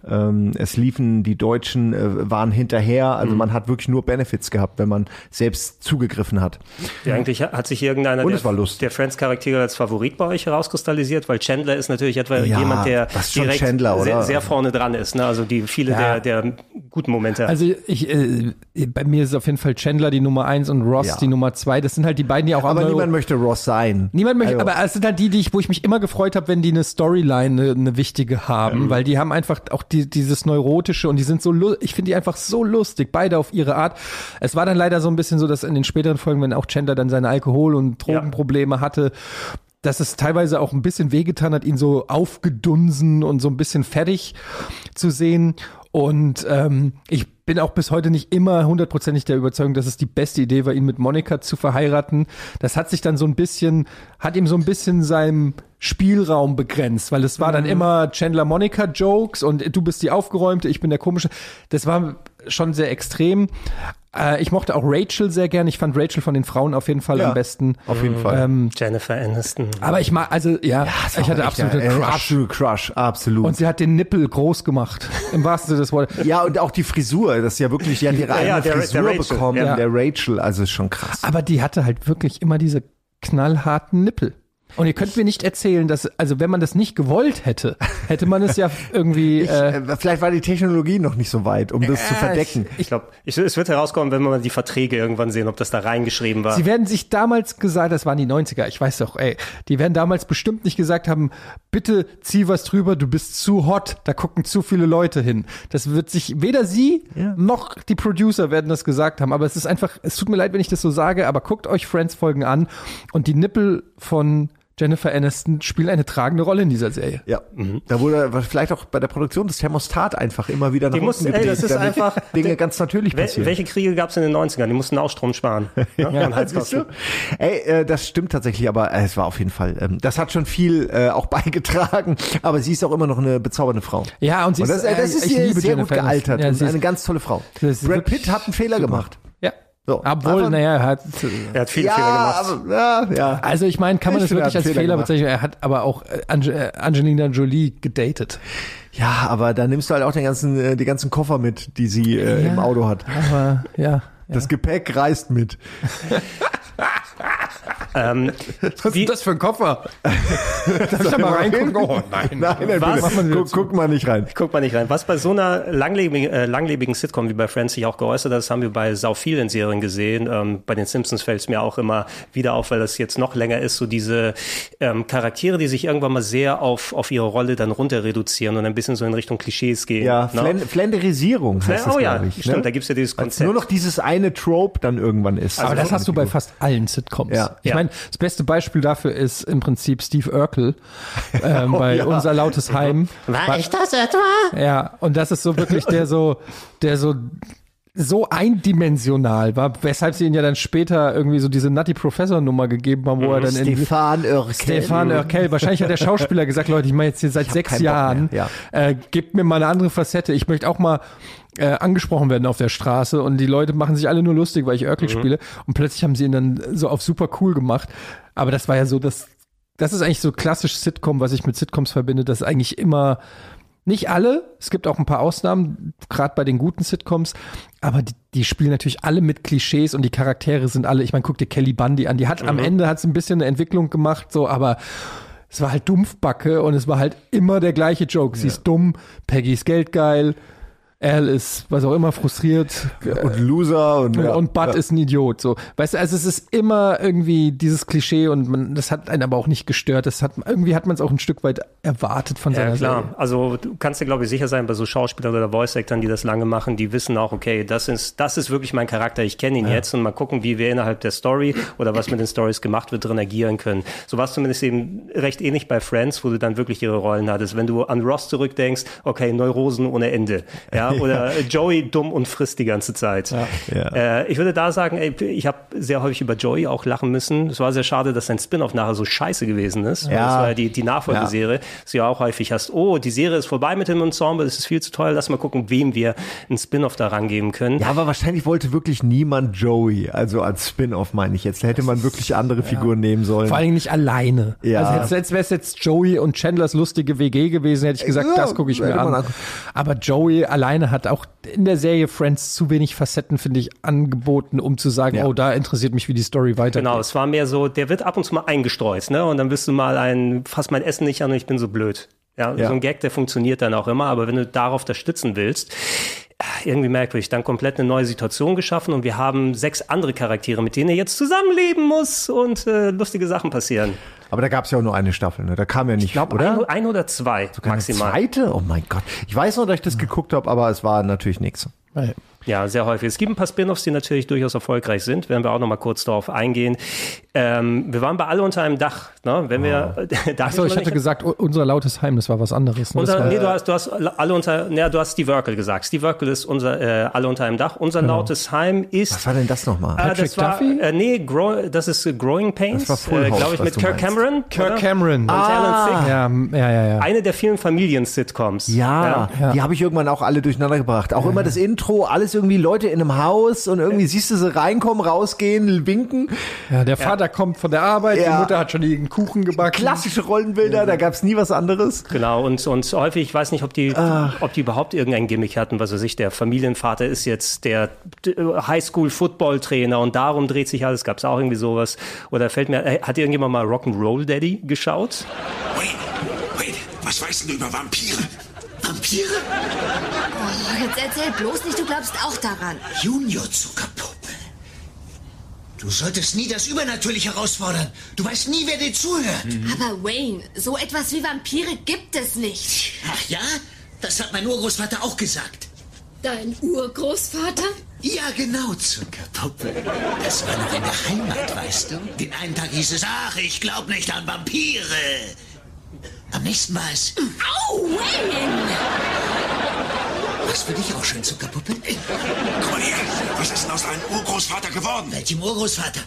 ähm, es liefen die Deutschen äh, waren hinterher. Also Mhm. man hat wirklich nur Benefits gehabt, wenn man selbst zugegriffen hat. Ja, eigentlich hat sich irgendeiner Und der, es war Lust. der Friends-Charaktere als Favorit bei euch herauskristallisiert, weil Chandler ist natürlich etwa Ja, jemand, der direkt Chandler, sehr, oder? sehr vorne dran ist. Ne? Also die viele Ja. der, der guten Momente. Also ich, äh, bei mir ist auf jeden Fall Chandler die Nummer eins und Ross Ja. die Nummer zwei. Das sind halt die beiden, die auch Aber niemand möchte Ross sein. Niemand möchte, Also- aber es sind halt die, die ich, wo ich mich immer gefreut habe, wenn die eine Storyline, eine, eine wichtige haben, weil die haben einfach auch die, dieses neurotische und die sind so, ich finde die einfach so lustig, beide auf ihre Art. Es war dann leider so ein bisschen so, dass in den späteren Folgen, wenn auch Chandler dann seine Alkohol- und Drogenprobleme hatte, dass es teilweise auch ein bisschen wehgetan hat, ihn so aufgedunsen und so ein bisschen fertig zu sehen. Und ähm, ich bin auch bis heute nicht immer hundertprozentig der Überzeugung, dass es die beste Idee war, ihn mit Monika zu verheiraten. Das hat sich dann so ein bisschen, hat ihm so ein bisschen seinem Spielraum begrenzt, weil es war dann immer Chandler Monica Jokes und du bist die aufgeräumte, ich bin der komische. Das war schon sehr extrem. Äh, ich mochte auch Rachel sehr gern. Ich fand Rachel von den Frauen auf jeden Fall Ja, am besten. Auf jeden Fall. Ähm, Jennifer Aniston. aber ich mag, also ja, war ich hatte echt absolute ein- äh, Crush. Absolute Crush, absolut. Und sie hat den Nippel groß gemacht, im wahrsten Sinne des Wortes. ja, und auch die Frisur, das ist ja wirklich, die hat ihre eigene ja, der- der Frisur Rachel, bekommen, ja. der Rachel, also ist schon krass. Aber die hatte halt wirklich immer diese knallharten Nippel. Und ihr könnt mir nicht erzählen, dass, also wenn man das nicht gewollt hätte, hätte man es ja irgendwie. Ich, äh, äh, vielleicht war die Technologie noch nicht so weit, um das zu verdecken. Ich glaube, es wird herauskommen, wenn wir mal die Verträge irgendwann sehen, ob das da reingeschrieben war. Sie werden sich damals gesagt, das waren die 90er, ich weiß doch, ey, die werden damals bestimmt nicht gesagt haben, bitte zieh was drüber, du bist zu hot, da gucken zu viele Leute hin. Das wird sich, weder sie noch die Producer werden das gesagt haben, aber es ist einfach, es tut mir leid, wenn ich das so sage, aber guckt euch Friends-Folgen an und die Nippel von Jennifer Aniston spielen eine tragende Rolle in dieser Serie. Ja, da wurde vielleicht auch bei der Produktion das Thermostat einfach immer wieder nach Die mussten- unten ey, gedreht, das ist damit einfach- Dinge ganz natürlich passieren. welche Kriege gab es in den 90ern? Die mussten auch Strom sparen. Ja, Siehst du? Heizkosten. Ey, äh, das stimmt tatsächlich, aber äh, es war auf jeden Fall, ähm, das hat schon viel äh, auch beigetragen, aber sie ist auch immer noch eine bezaubernde Frau. Ja, und sie Und das, äh, das äh, ist ich liebe sehr Jennifer gut gealtert. Ja, und sie ist- eine ganz tolle Frau. Ist Brad Pitt hat einen Fehler super. gemacht. Ja. So, Obwohl, naja, er hat, Er hat viele Fehler gemacht. aber, ja, ja. also ich meine, kann man Ich das wirklich als Fehler Fehler bezeichnen? Er hat aber auch äh, Ange äh, Angelina Jolie gedatet. Ja, aber da nimmst du halt auch den ganzen, äh, die ganzen Koffer mit, die sie äh, Ja. im Auto hat. Aber ja. Das Gepäck reist mit. Ähm, Was Wie- ist das für ein Koffer? Darf ich da mal reingucken? Oh nein. Nein, nein, Was? bitte. Guck, guck mal nicht rein. Guck mal nicht rein. Was bei so einer langlebigen, äh, langlebigen Sitcom wie bei Friends sich auch geäußert hat, das haben wir bei sau vielen Serien gesehen. Ähm, bei den Simpsons fällt es mir auch immer wieder auf, weil das jetzt noch länger ist, so diese ähm, Charaktere, die sich irgendwann mal sehr auf, auf ihre Rolle dann runter reduzieren und ein bisschen so in Richtung Klischees gehen. Ja, ne? Flen Flenderisierung heißt das, oh ja, ich. stimmt, ne? da gibt's ja dieses Konzept. nur noch dieses eine Trope dann irgendwann ist. Aber das hast du bei fast allen Sitcoms. Ja. Ich Ja. meine, das beste Beispiel dafür ist im Prinzip Steve Urkel ähm, Oh, bei ja. Unser lautes Heim. War ich das etwa? Ja, und das ist so wirklich der so, der so so eindimensional war, weshalb sie ihn ja dann später irgendwie so diese Nutty Professor Nummer gegeben haben, wo er dann in Stefan Oerkel. Stefan Urkel. Wahrscheinlich hat der Schauspieler gesagt, Leute, ich mache jetzt hier seit sechs Jahren. mehr, Äh, gebt mir mal eine andere Facette. Ich möchte auch mal äh, angesprochen werden auf der Straße und die Leute machen sich alle nur lustig, weil ich Urkel spiele. Und plötzlich haben sie ihn dann so auf super cool gemacht. Aber das war ja so, das, das ist eigentlich so klassisch Sitcom, was ich mit Sitcoms verbinde, dass eigentlich immer nicht alle, es gibt auch ein paar Ausnahmen, gerade bei den guten Sitcoms, aber die, die spielen natürlich alle mit Klischees und die Charaktere sind alle, ich meine, guck dir Kelly Bundy an, die hat am Ende hat sie ein bisschen eine Entwicklung gemacht, so, aber es war halt Dumpfbacke und es war halt immer der gleiche Joke. Sie ist dumm, Peggy ist geldgeil, Al ist, was auch immer, frustriert und Loser und, ja. und Bud ist ein Idiot. So, weißt du, also es ist immer irgendwie dieses Klischee und man, das hat einen aber auch nicht gestört. Das hat irgendwie hat man es auch ein Stück weit erwartet von Ja, seiner klar. Serie. Also du kannst dir, glaube ich, sicher sein, bei so Schauspielern oder Voice-Actern, die das lange machen, die wissen auch, okay, das ist, das ist wirklich mein Charakter, ich kenne ihn jetzt und mal gucken, wie wir innerhalb der Story oder was mit den Stories gemacht wird, drin agieren können. So war es zumindest eben recht ähnlich bei Friends, wo du dann wirklich ihre Rollen hattest. Wenn du an Ross zurückdenkst, okay, Neurosen ohne Ende. Ja, oder Joey dumm und frisst die ganze Zeit. Ja. Äh, ich würde da sagen, ey, ich habe sehr häufig über Joey auch lachen müssen. Es war sehr schade, dass sein Spin-off nachher so scheiße gewesen ist. Ja. Das war ja die, die Nachfolgeserie, dass du ja auch häufig hast, oh, die Serie ist vorbei mit dem Ensemble, das ist viel zu teuer, lass mal gucken, wem wir einen Spin-off da rangeben können. Ja, aber wahrscheinlich wollte wirklich niemand Joey, also als Spin-off meine ich jetzt. Da hätte man wirklich andere Figuren nehmen sollen. Vor allen Dingen nicht alleine. Ja. Also jetzt, jetzt wäre es jetzt Joey und Chandlers lustige WG gewesen, hätte ich gesagt, Ja, das gucke ich mir an. Aber Joey alleine hat auch in der Serie Friends zu wenig Facetten, finde ich, angeboten, um zu sagen, Ja. oh, da interessiert mich, wie die Story weitergeht. Genau, es war mehr so, der wird ab und zu mal eingestreut, ne? Und dann bist du mal ein, fass mein Essen nicht an und ich bin so blöd. Ja, Ja. so ein Gag, der funktioniert dann auch immer, aber wenn du darauf das stützen willst, irgendwie merkwürdig, dann komplett eine neue Situation geschaffen und wir haben sechs andere Charaktere, mit denen er jetzt zusammenleben muss und äh, lustige Sachen passieren. Aber da gab es ja auch nur eine Staffel, ne? Da kam ja nicht, Ich glaube, oder? ein, ein oder zwei Eine maximal. zweite? Oh mein Gott. Ich weiß noch, dass ich das geguckt habe, aber es war natürlich nichts. Ja, sehr häufig. Es gibt ein paar Spin-offs, die natürlich durchaus erfolgreich sind. Werden wir auch noch mal kurz darauf eingehen. Ähm, wir waren bei Alle unter einem Dach. Ne? Wenn wir, da Achso, ich hatte gesagt, unser lautes Heim, das war was anderes. Ne? Unser, war, nee, du hast, du hast alle unter, ne, du hast Steve Urkel gesagt. Steve Urkel ist unser, äh, alle unter einem Dach. Unser lautes Heim ist. Was war denn das nochmal? äh, Patrick das war, Duffy? äh, nee, Grow, das ist Growing Pains, Das war äh, glaube ich, was mit du Kirk meinst. Cameron. Kirk oder? Cameron. Und Alan Thicke. Ja, ja, ja, ja. Eine der vielen Familien-Sitcoms. Ja, Ja. die habe ich irgendwann auch alle durcheinander gebracht. Auch immer das Intro, alles irgendwie Leute in einem Haus und irgendwie siehst du sie reinkommen, rausgehen, winken. ja, der Vater kommt von der Arbeit, die Ja. Mutter hat schon den Kuchen gebacken. Klassische Rollenbilder, da gab's nie was anderes. Genau, und, und häufig, ich weiß nicht, ob die, ob die überhaupt irgendein Gimmick hatten, was weiß ich, der Familienvater ist jetzt der Highschool-Football-Trainer und darum dreht sich alles, gab es auch irgendwie sowas. Oder fällt mir, äh, hat irgendjemand mal Rock'n'Roll Daddy geschaut? Wait, wait, was weißt du über Vampire? Vampire? Jetzt erzähl bloß nicht, du glaubst auch daran. Junior Zuckerpuppe. Du solltest nie das Übernatürliche herausfordern. Du weißt nie, wer dir zuhört. Aber Wayne, so etwas wie Vampire gibt es nicht. Ach ja? Das hat mein Urgroßvater auch gesagt. Dein Urgroßvater? Ja, genau, Zuckerpuppe. Das war noch in der Heimat, weißt du? Den einen Tag hieß es, ach, ich glaub nicht an Vampire. Am nächsten war es, Au, Wayne! Was für dich auch schön, Zuckerpuppe? Komm mal her. Was ist denn aus deinem Urgroßvater geworden? Welchem Urgroßvater?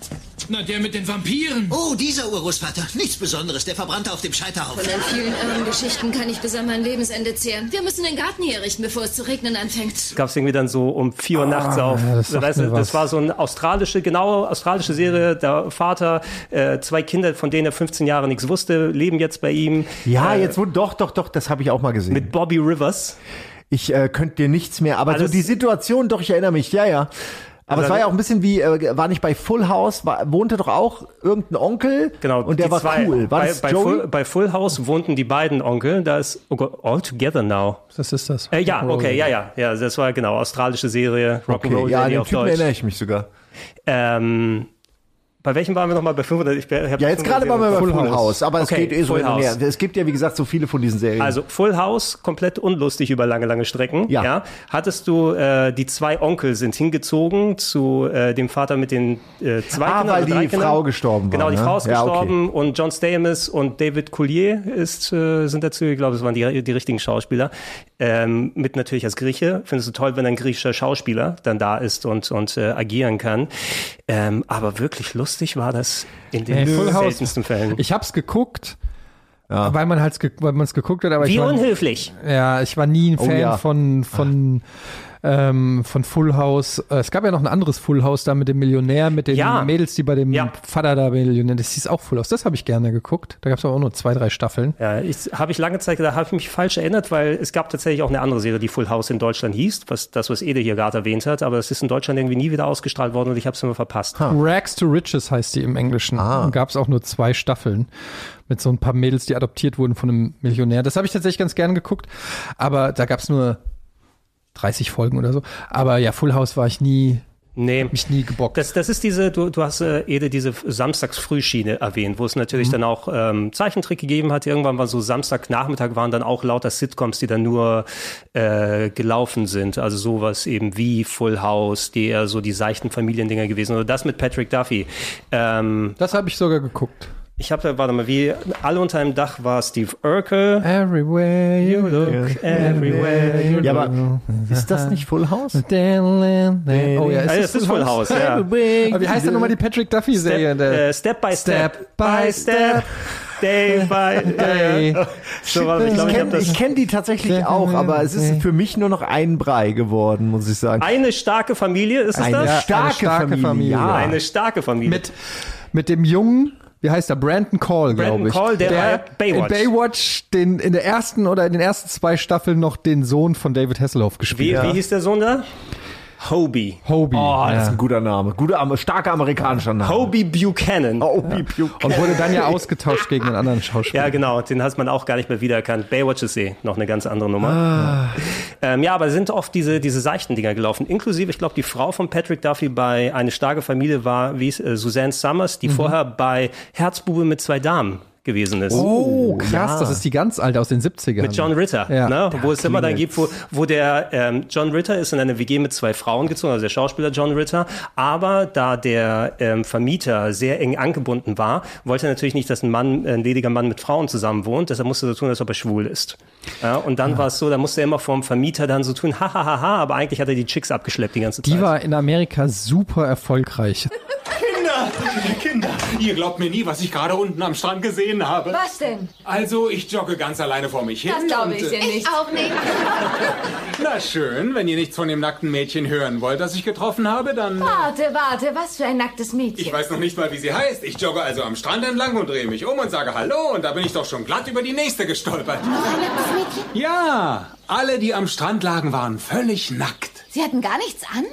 Na, der mit den Vampiren. Oh, dieser Urgroßvater. Nichts Besonderes. Der verbrannte auf dem Scheiterhaufen. Von den vielen irren Geschichten kann ich bis an mein Lebensende zehren. Wir müssen den Garten hier richten, bevor es zu regnen anfängt. Gab es irgendwie dann so um vier Uhr nachts auf. ja, das weißt was. das war so eine australische, genau australische Serie. Der Vater, äh, zwei Kinder, von denen er 15 Jahre nichts wusste, leben jetzt bei ihm. Ja, äh, jetzt wo, doch, doch, doch, das habe ich auch mal gesehen. Mit Bobby Rivers. Ich äh, könnte dir nichts mehr, aber Alles- so die Situation, doch, ich erinnere mich, ja, ja. Aber Also es war ja auch ein bisschen wie, äh, war nicht bei Full House, war, wohnte doch auch irgendein Onkel Genau, und der war zwei, cool. War bei, das bei? Full, bei Full House wohnten die beiden Onkel. Da ist oh Gott, All Together Now. Das ist das. Äh, ja, okay, ja, ja, ja. Das war genau australische Serie, Rock'n'Roll okay, ja, an den auf Typen Deutsch. erinnere ich mich sogar. Ähm, bei welchem waren wir nochmal? Bei 500? Ich, Ja, jetzt gerade waren wir bei Full, House, aber Okay, es geht eh so Full hin und her. House. Es gibt ja, wie gesagt, so viele von diesen Serien. Also Full House, komplett unlustig über lange, lange Strecken. Ja. Hattest du, äh, die zwei Onkel sind hingezogen zu äh, dem Vater mit den äh, zwei Ah, Kindern. weil die Kindern. Frau gestorben war, Genau, die ne? Frau ist Ja, okay. gestorben und John Stamos und David Coulier ist, äh, sind dazu, ich glaube, es waren die, die richtigen Schauspieler. Ähm, mit natürlich als Grieche. Findest du toll, wenn ein griechischer Schauspieler dann da ist und, und äh, agieren kann. Ähm, aber wirklich lustig war das in den House. seltensten Fällen. Ich hab's geguckt, weil man halt weil man es geguckt hat, aber Wie ich war, unhöflich. ja, ich war nie ein Oh Fan ja. von von ähm, von Full House. Äh, Es gab ja noch ein anderes Full House da mit dem Millionär, mit den Ja. Mädels, die bei dem Ja. Vater da Millionär. Das hieß auch Full House. Das habe ich gerne geguckt. Da gab's aber auch nur zwei, drei Staffeln. Ja, ich habe ich lange Zeit gedacht, habe ich mich falsch erinnert, weil es gab tatsächlich auch eine andere Serie, die Full House in Deutschland hieß, was das, was Ede hier gerade erwähnt hat, aber es ist in Deutschland irgendwie nie wieder ausgestrahlt worden und ich habe es immer verpasst. Rags to Riches heißt die im Englischen. Ah. Und gab's auch nur zwei Staffeln mit so ein paar Mädels, die adoptiert wurden von einem Millionär. Das habe ich tatsächlich ganz gern geguckt, aber da gab's nur 30 Folgen oder so. Aber ja, Full House war ich nie, Nee. mich nie gebockt. Das, das ist diese, du, du hast äh, Ede diese Samstagsfrühschiene erwähnt, wo es natürlich Mhm. dann auch ähm, Zeichentrick gegeben hat. Irgendwann war so Samstagnachmittag waren dann auch lauter Sitcoms, die dann nur äh, gelaufen sind. Also sowas eben wie Full House, die eher so die seichten Familiendinger gewesen. Oder das mit Patrick Duffy. Ähm, das habe ich sogar geguckt. Ich habe, warte mal, wie alle unter einem Dach war Steve Urkel. Everywhere you look, everywhere you Ja, aber ist das nicht Full House? Oh ja, Ah, das ist Full House, ja. Aber wie heißt denn nochmal die Patrick Duffy Serie? Step, äh, step by Step, Step by Step. Day by Day. So, warte, ich glaube, Ich kenne kenn die tatsächlich auch, aber es ist für mich nur noch ein Brei geworden, muss ich sagen. Eine starke Familie, ist es Eine das? starke, starke Familie. Familie. Ja. Eine starke Familie. mit, mit dem Jungen, wie heißt er? Brandon Call, Brandon glaube ich. Call, der bei Baywatch. in Baywatch den, in der ersten oder in den ersten zwei Staffeln noch den Sohn von David Hasselhoff wie, gespielt. wie hieß der Sohn da? Hobie. Hobie. Oh, das ist ja. ein guter Name. Guter, starker amerikanischer Name. Hobie Buchanan. Hobie Buchanan. Und wurde dann ja ausgetauscht gegen einen anderen Schauspieler. Ja, genau, den hat man auch gar nicht mehr wiedererkannt. Baywatch ist eh noch eine ganz andere Nummer. Ähm, ja, aber sind oft diese, diese seichten Dinger gelaufen. Inklusive, ich glaube, die Frau von Patrick Duffy bei Eine starke Familie war, wie es, äh, Suzanne Summers, die vorher bei Herzbube mit zwei Damen gewesen ist. Oh, krass, das ist die ganz alte aus den 70ern. Mit John Ritter, Ja. ne? wo es immer dann gibt, wo, wo der ähm, John Ritter ist in eine WG mit zwei Frauen gezogen, also der Schauspieler John Ritter, aber da der ähm, Vermieter sehr eng angebunden war, wollte er natürlich nicht, dass ein Mann, ein lediger Mann mit Frauen zusammen wohnt, deshalb musste er so tun, als ob er schwul ist. Ja, und dann war es so, da musste er immer vom Vermieter dann so tun, hahaha, aber eigentlich hat er die Chicks abgeschleppt die ganze Zeit. Die war in Amerika super erfolgreich. Kinder, Kinder, ihr glaubt mir nie, was ich gerade unten am Strand gesehen habe. Was denn? Also, ich jogge ganz alleine vor mich hin. Das glaube und, ich äh, dir nicht. Auch nicht. Na schön, wenn ihr nichts von dem nackten Mädchen hören wollt, das ich getroffen habe, dann... Warte, warte, was für ein nacktes Mädchen. Ich weiß noch nicht mal, wie sie heißt. Ich jogge also am Strand entlang und drehe mich um und sage Hallo und da bin ich doch schon glatt über die nächste gestolpert. Ja, alle, die am Strand lagen, waren völlig nackt. Sie hatten gar nichts an?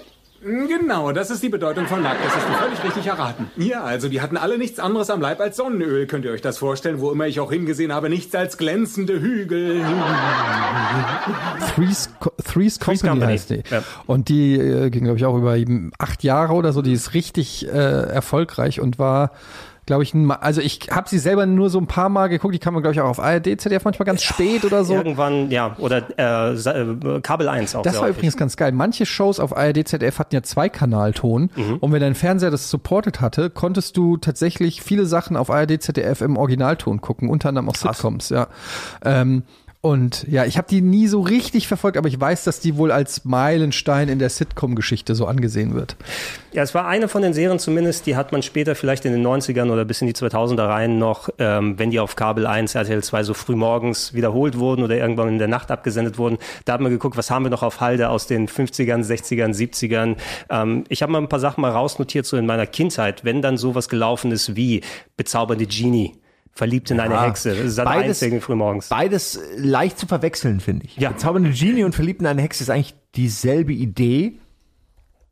Genau, das ist die Bedeutung von nackt. Das hast du völlig richtig erraten. Ja, also die hatten alle nichts anderes am Leib als Sonnenöl. Könnt ihr euch das vorstellen? Wo immer ich auch hingesehen habe, nichts als glänzende Hügel. Three's, Co Three's Company, Company, heißt die. ja. Und die äh, ging, glaube ich, auch über eben acht Jahre oder so. Die ist richtig äh, erfolgreich und war, glaube ich, also ich habe sie selber nur so ein paar Mal geguckt. Die kann man, glaube ich, auch auf ARD, ZDF manchmal ganz spät oder so. Irgendwann, ja, oder äh, äh, Kabel 1 auch Das war übrigens ganz geil. Manche Shows auf ARD, ZDF hatten ja Zweikanalton. Mhm. Und wenn dein Fernseher das supported hatte, konntest du tatsächlich viele Sachen auf ARD, ZDF im Originalton gucken, unter anderem auch Sitcoms, ja. Ähm, und ja, ich habe die nie so richtig verfolgt, aber ich weiß, dass die wohl als Meilenstein in der Sitcom-Geschichte so angesehen wird. Ja, es war eine von den Serien zumindest, die hat man später vielleicht in den 90ern oder bis in die 2000er rein noch, ähm, wenn die auf Kabel 1, RTL 2 so früh morgens wiederholt wurden oder irgendwann in der Nacht abgesendet wurden, da hat man geguckt, was haben wir noch auf Halde aus den 50ern, 60ern, 70ern. Ähm, ich habe mal ein paar Sachen mal rausnotiert, so in meiner Kindheit, wenn dann sowas gelaufen ist wie bezaubernde Genie. Verliebt in eine Ja. Hexe. Sat Beides- eins frühmorgens. Beides äh, leicht zu verwechseln, finde ich. Ja. Bezaubernde Genie und Verliebt in eine Hexe ist eigentlich dieselbe Idee,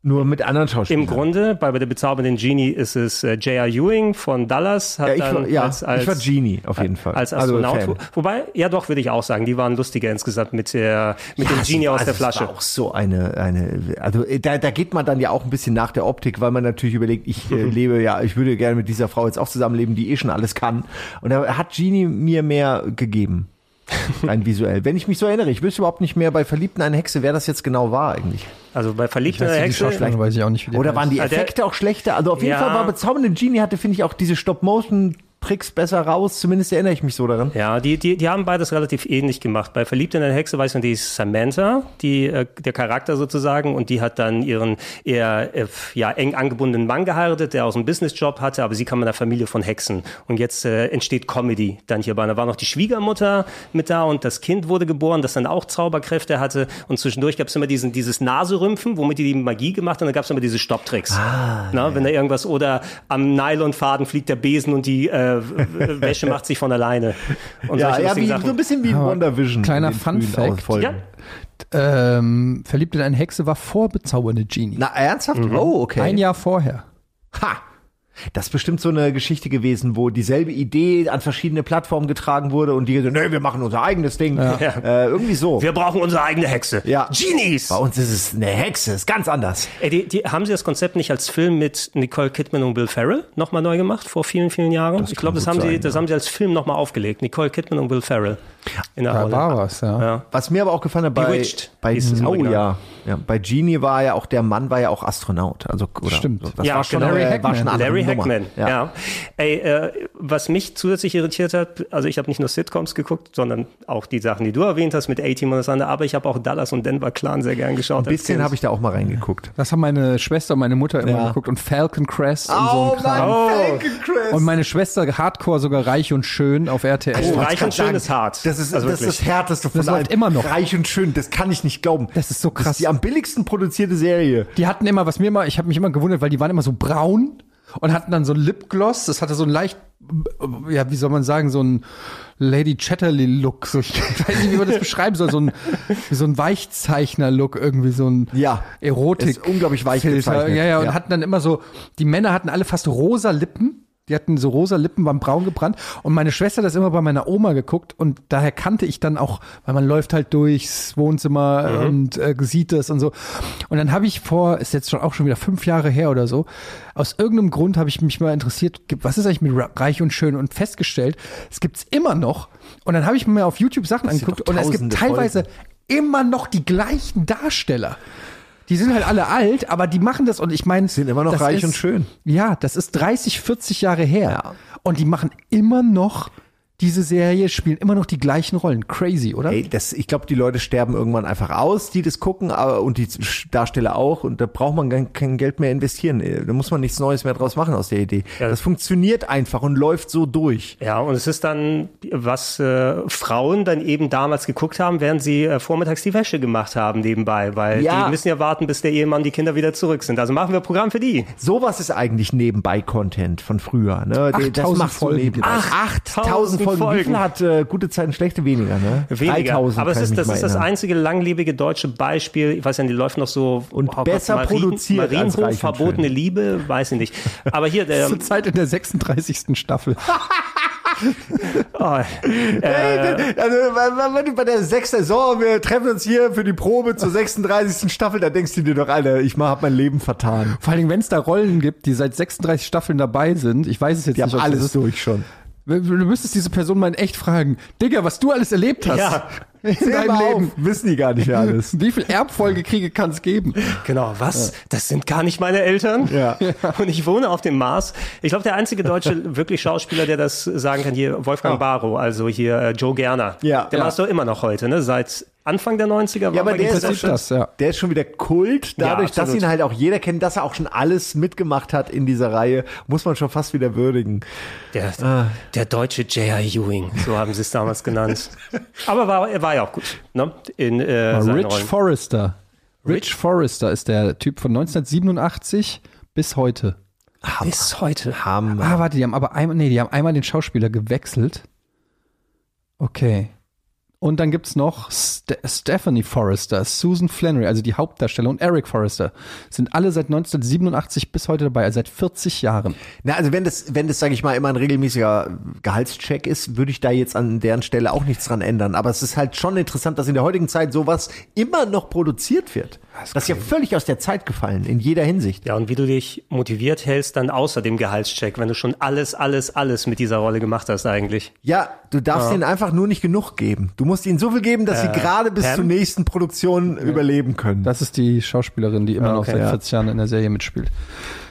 nur mit anderen Schauspielern. Im Grunde, bei der bezaubernden Genie ist es äh, J.R. Ewing von Dallas. Hat Ja, ich dann war- ja, als, als, ich war Genie auf jeden Fall. Als Also Astronaut. Fan. Wobei, ja doch, würde ich auch sagen, die waren lustiger insgesamt mit, der, mit dem Ja, Genie sie- aus also der Flasche. War auch so eine, eine, also äh, da, da geht man dann ja auch ein bisschen nach der Optik, weil man natürlich überlegt, ich äh, lebe ja, ich würde gerne mit dieser Frau jetzt auch zusammenleben, die eh schon alles kann. Und da hat Genie mir mehr gegeben. Rein visuell. Wenn ich mich so erinnere, ich wüsste überhaupt nicht mehr bei Verliebten eine Hexe, wer das jetzt genau war eigentlich. Also bei Verliebt in Weiß eine Hexe. Weiß ich auch nicht, wie Oder waren die der- Effekte auch schlechter? Also auf jeden Ja. Fall war bezaubernde Genie hatte, finde ich, auch diese Stop-Motion Tricks besser raus. Zumindest erinnere ich mich so daran. Ja, die, die, die haben beides relativ ähnlich gemacht. Bei Verliebt in eine Hexe weiß man, die ist Samantha, die, äh, der Charakter sozusagen, und die hat dann ihren eher äh, ja, eng angebundenen Mann geheiratet, der auch einen Businessjob hatte, aber sie kam in einer Familie von Hexen. Und jetzt äh, entsteht Comedy dann hierbei. Da war noch die Schwiegermutter mit da und das Kind wurde geboren, das dann auch Zauberkräfte hatte. Und zwischendurch gab es immer diesen, dieses Naserümpfen, womit die die Magie gemacht haben. Und da gab es immer diese Stopptricks. Ah, Na, wenn da irgendwas oder am Nylonfaden fliegt der Besen und die äh, Wäsche macht sich von alleine. Und Ja, ja wie, Sachen. so ein bisschen wie in Wonder Vision. kleiner Fun Fact. Ja. Ähm, Verliebt in eine Hexe war vor bezaubernde Genie. Na, ernsthaft? Oh, okay. Ein Jahr vorher. Ha! Das ist bestimmt so eine Geschichte gewesen, wo dieselbe Idee an verschiedene Plattformen getragen wurde und die gesagt, nee, wir machen unser eigenes Ding. Äh, irgendwie so. Wir brauchen unsere eigene Hexe. Ja. Genies! Bei uns ist es eine Hexe, ist ganz anders. Ey, die, die, haben sie das Konzept nicht als Film mit Nicole Kidman und Will Ferrell nochmal neu gemacht, vor vielen, vielen Jahren? ich glaube, das, haben sie, sein, das ja. haben sie als Film nochmal aufgelegt. Nicole Kidman und Will Ferrell. In der Da Rolle. war was, ja. Ja. Was mir aber auch gefallen hat bei, bei oh ja, ja, bei Genie war ja auch der Mann war ja auch Astronaut, also oder, Stimmt. So, das Ja, war schon, genau. Larry war schon Larry. Hackman, ja. Ey, äh, was mich zusätzlich irritiert hat, also ich habe nicht nur Sitcoms geguckt, sondern auch die Sachen, die du erwähnt hast mit A-Team und das andere, aber ich habe auch Dallas und Denver Clan sehr gern geschaut. Ein bisschen habe ich da auch mal reingeguckt. Das haben meine Schwester und meine Mutter immer Ja. geguckt und Falcon Crest und so Oh, ein Kram. Falcon Crest. Und meine Schwester Hardcore sogar reich und schön auf RTL. Oh, reich und schön sagen, ist hart. Das ist, Also das, ist das härteste von Das allen. immer noch. Reich und schön, das kann ich nicht glauben. Das ist so Das krass. ist die am billigsten produzierte Serie. Die hatten immer, was mir immer, ich habe mich immer gewundert, weil die waren immer so braun und hatten dann so ein Lipgloss. Das hatte so ein leicht, ja, wie soll man sagen, so ein Lady Chatterley-Look. So, ich weiß nicht, wie man das beschreiben soll. So ein, so ein Weichzeichner-Look, irgendwie so ein Ja. Erotik. Ist unglaublich weich gezeichnet. Ja, ja, und Ja. hatten dann immer so, die Männer hatten alle fast rosa Lippen. Die hatten so rosa Lippen, waren braun gebrannt. Und meine Schwester hat das immer bei meiner Oma geguckt. Und daher kannte ich dann auch, weil man läuft halt durchs Wohnzimmer und äh, sieht das und so. Und dann habe ich vor, ist jetzt schon auch schon wieder fünf Jahre her oder so, aus irgendeinem Grund habe ich mich mal interessiert, gibt- was ist eigentlich mit Reich und Schön und festgestellt, es gibt's immer noch. Und dann habe ich mir auf YouTube Sachen angeguckt und es gibt teilweise immer noch die gleichen Darsteller. Die sind halt alle alt, aber die machen das und ich meine, Sind immer noch reich ist, und schön. Ja, das ist 30, 40 Jahre her. Und die machen immer noch diese Serie, spielen immer noch die gleichen Rollen. Crazy, oder? Ey, das, ich glaube, die Leute sterben irgendwann einfach aus, die das gucken, aber und die Darsteller auch. Und da braucht man kein, kein Geld mehr investieren. Da muss man nichts Neues mehr draus machen aus der Idee. Ja. Das funktioniert einfach und läuft so durch. Ja, und es ist dann, was äh, Frauen dann eben damals geguckt haben, während sie äh, vormittags die Wäsche gemacht haben nebenbei, weil Ja. die müssen ja warten, bis der Ehemann die Kinder wieder zurück sind. Also machen wir Programm für die. Sowas ist eigentlich Nebenbei-Content von früher. Ne? Die- das 8000 machst du Folgen nebenbei. gibt's. 8000 Folgen. Wie Folgen. viel hat äh, gute Zeiten, schlechte weniger? Ne? Weniger. 3000 Aber es ist, das ist das einzige langlebige deutsche Beispiel. Ich weiß ja, die läuft noch so. Und besser produziert als Marienhof, Reich und verbotene. Liebe, weiß ich nicht. Aber hier, der, Zur Zeit in der 36. Staffel. oh, äh, Also, wenn wenn du bei der sechsten Saison, wir treffen uns hier für die Probe zur 36. Staffel, da denkst du dir doch, Alter, ich hab mein Leben vertan. Vor allen Dingen, wenn es da Rollen gibt, die seit 36 Staffeln dabei sind, ich weiß es jetzt Die nicht, haben alles ist. durch schon. Du müsstest diese Person mal in echt fragen, Digga, was du alles erlebt hast Ja. in Zähl deinem Leben. auf, wissen die gar nicht mehr alles. Wie viel Erbfolgekriege kann es geben? Genau, was? Das sind gar nicht meine Eltern. Ja. Und ich wohne auf dem Mars. Ich glaube, der einzige deutsche wirklich Schauspieler, der das sagen kann, hier Wolfgang Barrow, also hier äh, Joe Gerner. Ja. Der Ja. es doch immer noch heute, ne? Seit Anfang der 90er war Ja, aber der ist, schon, das, ja. der ist schon wieder Kult. Dadurch, dass absolut. ihn halt auch jeder kennt, dass er auch schon alles mitgemacht hat in dieser Reihe, muss man schon fast wieder würdigen. Der, Ah. der deutsche J.R. Ewing, so haben sie es damals genannt. Aber war, er war ja auch gut, ne? In äh, Rich Rollen. Forrester. Rich Forrester ist der Typ von 1987 bis heute. Bis heute. Hammer. Ah, warte, die haben aber einmal, nee, die haben einmal den Schauspieler gewechselt. Okay. Und dann gibt's noch Ste Stephanie Forrester, Susan Flannery, also die Hauptdarsteller und Eric Forrester. Sind alle seit 1987 bis heute dabei, also seit 40 Jahren. Na, also wenn das, wenn das, sage ich mal, immer ein regelmäßiger Gehaltscheck ist, würde ich da jetzt an deren Stelle auch nichts dran ändern. Aber es ist halt schon interessant, dass in der heutigen Zeit sowas immer noch produziert wird. Das ist ja völlig aus der Zeit gefallen, in jeder Hinsicht. Ja, und wie du dich motiviert hältst, dann außer dem Gehaltscheck, wenn du schon alles, alles, alles mit dieser Rolle gemacht hast eigentlich. Ja, du darfst ihnen einfach nur nicht genug geben. Du musst ihnen so viel geben, dass sie gerade bis Pam? zur nächsten Produktion überleben können. Das ist die Schauspielerin, die immer noch okay, seit ja. 40 Jahren in der Serie mitspielt.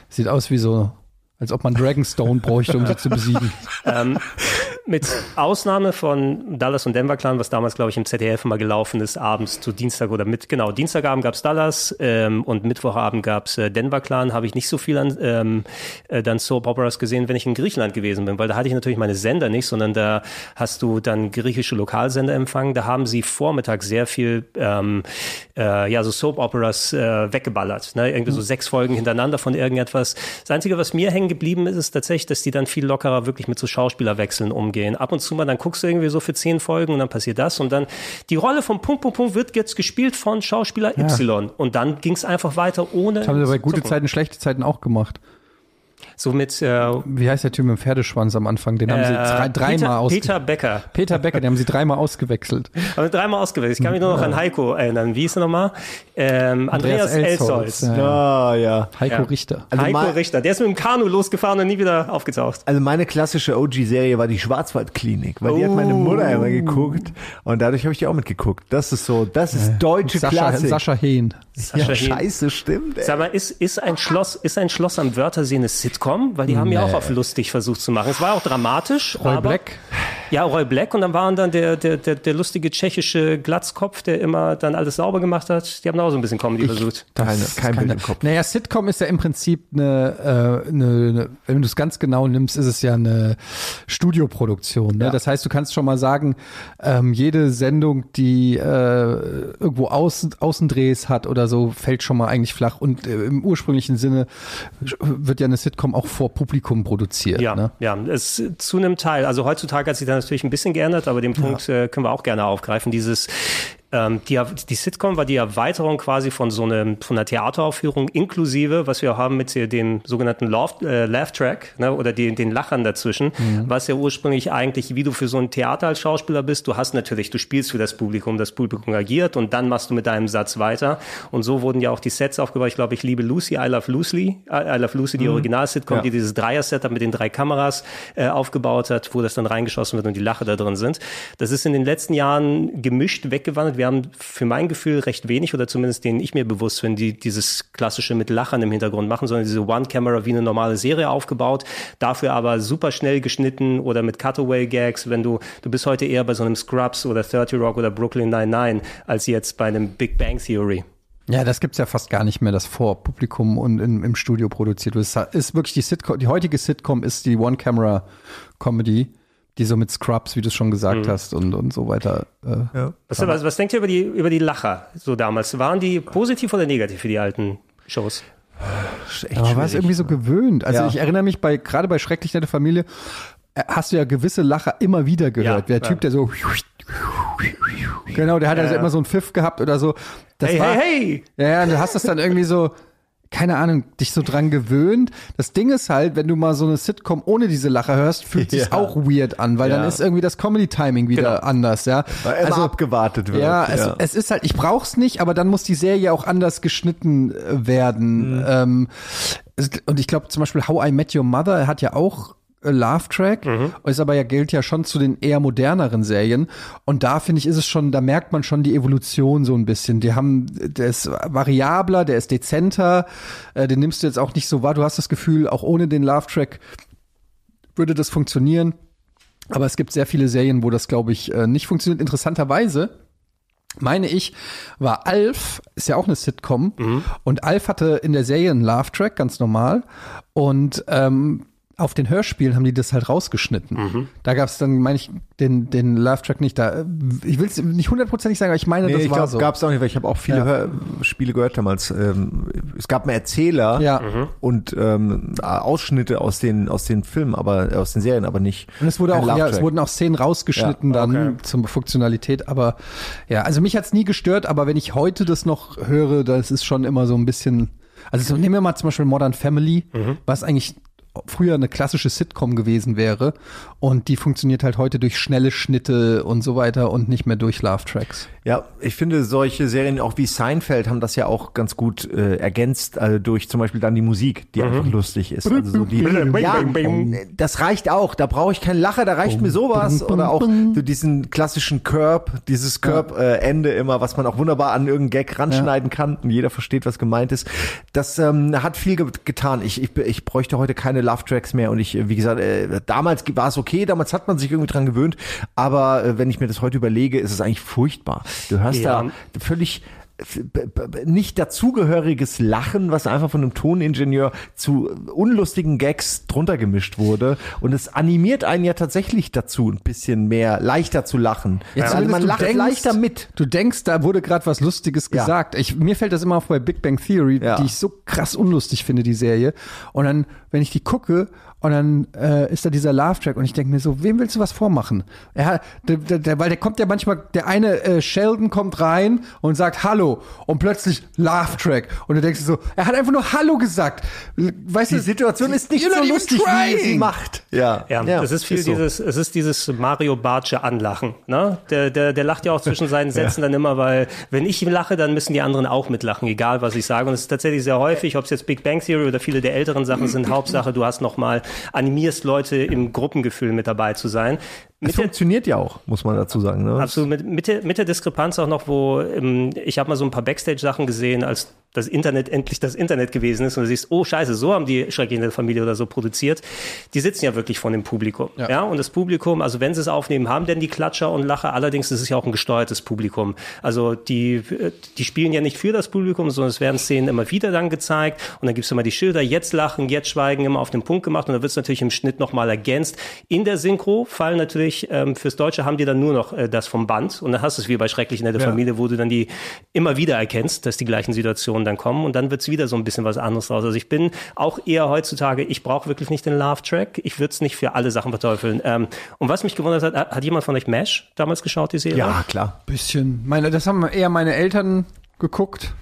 Sieht aus wie so Als ob man Dragonstone bräuchte, um sie zu besiegen. Ähm, mit Ausnahme von Dallas und Denver Clan, was damals, glaube ich, im ZDF mal gelaufen ist, abends zu Dienstag oder mit, genau, Dienstagabend gab's Dallas ähm, und Mittwochabend gab's äh, Denver Clan, habe ich nicht so viel an ähm, äh, dann Soap Operas gesehen, wenn ich in Griechenland gewesen bin, weil da hatte ich natürlich meine Sender nicht, sondern da hast du dann griechische Lokalsender empfangen. Da haben sie vormittags sehr viel ähm, äh, ja, so Soap Operas äh, weggeballert. Ne? Irgendwie so sechs Folgen hintereinander von irgendetwas. Das Einzige, was mir hängen geblieben ist, ist tatsächlich, dass die dann viel lockerer wirklich mit so Schauspielerwechseln umgehen. Ab und zu mal, dann guckst du irgendwie so für zehn Folgen und dann passiert das und dann die Rolle von Punkt, Punkt, Punkt wird jetzt gespielt von Schauspieler Y und dann ging es einfach weiter ohne. Das haben sie bei gute. Zeiten, schlechte Zeiten auch gemacht. So mit äh, Wie heißt der Typ mit dem Pferdeschwanz am Anfang? Den haben sie drei, äh, dreimal Peter, ausge Peter Becker. Peter Becker, den haben sie dreimal ausgewechselt. Aber dreimal ausgewählt. Ich kann mich nur noch an Heiko erinnern. Wie hieß er nochmal? Ähm, Andreas, Elsholz. Ja. Ah, ja. Heiko Ja. Richter. Also Heiko mein- Richter. Der ist mit dem Kanu losgefahren und nie wieder aufgetaucht. Also meine klassische OG-Serie war die Schwarzwaldklinik, weil die hat meine Mutter immer geguckt und dadurch habe ich die auch mitgeguckt. Das ist so, das ist deutsche Sascha, Klassik. Sascha Hehn. Sascha ja, Hehn. scheiße, stimmt. Ey. Sag mal, ist, ist ein Schloss, ist ein Schloss am Wörthersee eine Sitcom? Weil die haben ja auch auf lustig versucht zu machen. Es war auch dramatisch. Roy aber, Black. Ja, Roy Black. Und dann waren dann der, der, der, der lustige tschechische Glatzkopf, der immer dann alles sauber gemacht hat. Die haben auch so ein bisschen Comedy versucht. Keine, Das kein ist Bild keine- im Kopf. Naja, Sitcom ist ja im Prinzip eine, äh, eine, eine wenn du es ganz genau nimmst, ist es ja eine Studioproduktion. Ne? Das heißt, du kannst schon mal sagen, ähm, jede Sendung, die äh, irgendwo Außen, Außendrehs hat oder so, fällt schon mal eigentlich flach. Und äh, im ursprünglichen Sinne wird ja eine Sitcom auch vor Publikum produziert. Ja, Ne? ja, es zu einem Teil. Also heutzutage hat sich da natürlich ein bisschen geändert, aber den Punkt äh, können wir auch gerne aufgreifen. Dieses ähm, die, die Sitcom war die Erweiterung quasi von so einem, von einer Theateraufführung inklusive, was wir haben mit dem sogenannten Laugh, äh, Laugh Track ne, oder den, den Lachern dazwischen, was ja ursprünglich eigentlich, wie du für so ein Theater als Schauspieler bist, du hast natürlich, du spielst für das Publikum, das Publikum agiert und dann machst du mit deinem Satz weiter. Und so wurden ja auch die Sets aufgebaut. Ich glaube, ich liebe Lucy, I Love Lucy, I Love Lucy, die Original-Sitcom, Ja. die dieses Dreier-Setup mit den drei Kameras äh, aufgebaut hat, wo das dann reingeschossen wird und die Lache da drin sind. Das ist in den letzten Jahren gemischt weggewandert. Wir haben für mein Gefühl recht wenig oder zumindest denen ich mir bewusst bin, die dieses klassische mit Lachern im Hintergrund machen, sondern diese One-Camera wie eine normale Serie aufgebaut, dafür aber super schnell geschnitten oder mit Cutaway-Gags, wenn du, du bist heute eher bei so einem Scrubs oder 30 Rock oder Brooklyn Nine-Nine als jetzt bei einem Big Bang Theory. Ja, das gibt's ja fast gar nicht mehr, das vor Publikum und in, im Studio produziert wird. Es ist wirklich die Sitcom, die heutige Sitcom ist die One-Camera-Comedy, die so mit Scrubs, wie du es schon gesagt hast, und, und so weiter. Äh, Was, was, was denkt ihr über die, über die Lacher so damals? Waren die positiv oder negativ für die alten Shows? Aber war es irgendwie so gewöhnt. Also Ja. ich erinnere mich bei, gerade bei Schrecklich Nette Familie, äh, hast du ja gewisse Lacher immer wieder gehört. Ja, der Typ, der so Genau, der hat also immer so einen Pfiff gehabt oder so. Das Hey, war, hey, hey! Ja, ja, und du hast das dann irgendwie so, keine Ahnung, dich so dran gewöhnt. Das Ding ist halt, wenn du mal so eine Sitcom ohne diese Lacher hörst, fühlt Ja. auch weird an, weil dann Ja. ist irgendwie das Comedy-Timing wieder Genau. anders, ja. Weil immer abgewartet wird. Ja, es, es ist halt, ich brauch's nicht, aber dann muss die Serie auch anders geschnitten äh, werden. Mhm. Ähm, und ich glaube zum Beispiel How I Met Your Mother hat ja auch äh, Laugh Track, ist aber ja gilt ja schon zu den eher moderneren Serien. Und da finde ich, ist es schon, da merkt man schon die Evolution so ein bisschen. Die haben, der ist variabler, der ist dezenter, äh, den nimmst du jetzt auch nicht so wahr. Du hast das Gefühl, auch ohne den Laugh Track würde das funktionieren. Aber es gibt sehr viele Serien, wo das, glaube ich, äh, nicht funktioniert. Interessanterweise meine ich, war Alf, ist ja auch eine Sitcom, und Alf hatte in der Serie einen Laugh-Track, ganz normal, und ähm, auf den Hörspielen haben die das halt rausgeschnitten. Da gab es dann, meine ich, den, den Laugh-Track nicht da. äh, Ich will es nicht hundertprozentig sagen, aber ich meine, Nee, das ich war glaube, so. gab's auch nicht, weil ich habe auch viele Ja. Hörspiele gehört damals. Ähm, es gab einen Erzähler Ja. und ähm, Ausschnitte aus den aus den Filmen, aber aus den Serien, aber nicht. Und es wurde auch, ja, es wurden auch Szenen rausgeschnitten Ja, dann okay. zur Funktionalität, aber ja, also mich hat's nie gestört, aber wenn ich heute das noch höre, das ist schon immer so ein bisschen, also so, nehmen wir mal zum Beispiel Modern Family, was eigentlich früher eine klassische Sitcom gewesen wäre und die funktioniert halt heute durch schnelle Schnitte und so weiter und nicht mehr durch Laugh-Tracks. Ja, ich finde solche Serien auch wie Seinfeld haben das ja auch ganz gut äh, ergänzt äh, durch zum Beispiel dann die Musik, die einfach lustig ist. Also so die, ja, das reicht auch. Da brauche ich keinen Lacher, da reicht mir sowas oder auch so diesen klassischen Curb, dieses Curb-Ende immer, was man auch wunderbar an irgendeinen Gag ranschneiden kann und jeder versteht, was gemeint ist. Das ähm, hat viel ge getan. Ich, ich, ich bräuchte heute keine Love Tracks mehr und ich, äh, wie gesagt, äh, damals war es okay, damals hat man sich irgendwie dran gewöhnt, aber äh, wenn ich mir das heute überlege, ist es eigentlich furchtbar. Du hörst Ja. da völlig nicht dazugehöriges Lachen, was einfach von einem Toningenieur zu unlustigen Gags drunter gemischt wurde. Und es animiert einen ja tatsächlich dazu, ein bisschen mehr leichter zu lachen. Ja, also man du lacht denkst- leichter mit. Du denkst, da wurde gerade was Lustiges Ja. gesagt. Ich, mir fällt das immer auf bei Big Bang Theory, Ja. die ich so krass unlustig finde, die Serie. Und dann, wenn ich die gucke, und dann äh, ist da dieser Love-Track und ich denke mir so, wem willst du was vormachen? Er hat, der, der, der, weil der kommt ja manchmal, der eine äh, Sheldon kommt rein und sagt Hallo und plötzlich Love-Track. Und du denkst dir so, er hat einfach nur Hallo gesagt. Weißt Die du, Situation ist nicht so lustig, wie er sie macht. Ja, Ja, das ist viel so. dieses, es ist dieses Mario Bartsche Anlachen. Ne? Der, der, der lacht ja auch zwischen seinen Sätzen dann immer, weil wenn ich lache, dann müssen die anderen auch mitlachen, egal was ich sage. Und es ist tatsächlich sehr häufig, ob es jetzt Big Bang Theory oder viele der älteren Sachen sind, Hauptsache, du hast nochmal, animierst Leute im Gruppengefühl mit dabei zu sein. Es der, funktioniert ja auch, muss man dazu sagen. Ne? Absolut, mit, mit, der, mit der Diskrepanz auch noch, wo ähm, ich habe mal so ein paar Backstage-Sachen gesehen, als das Internet endlich das Internet gewesen ist und du siehst, oh scheiße, so haben die Schreckliche Familie oder so produziert. Die sitzen ja wirklich vor dem Publikum. Ja. und das Publikum, also wenn sie es aufnehmen, haben denn die Klatscher und Lacher, allerdings ist es ja auch ein gesteuertes Publikum. Also die, äh, die spielen ja nicht für das Publikum, sondern es werden Szenen immer wieder dann gezeigt und dann gibt's immer die Schilder, jetzt lachen, jetzt schweigen, immer auf den Punkt gemacht und dann wird's natürlich im Schnitt nochmal ergänzt. In der Synchro fallen natürlich, ähm, fürs Deutsche haben die dann nur noch äh, das vom Band und dann hast du es wie bei Schrecklich nette Familie, wo du dann die immer wieder erkennst, dass die gleichen Situationen dann kommen und dann wird's wieder so ein bisschen was anderes draus. Also ich bin auch eher heutzutage, ich brauche wirklich nicht den Love-Track, ich würde es nicht für alle Sachen verteufeln. Ähm, und was mich gewundert hat, hat jemand von euch MASH damals geschaut, die Serie? Ja, klar. bisschen. Meine, das haben eher meine Eltern geguckt,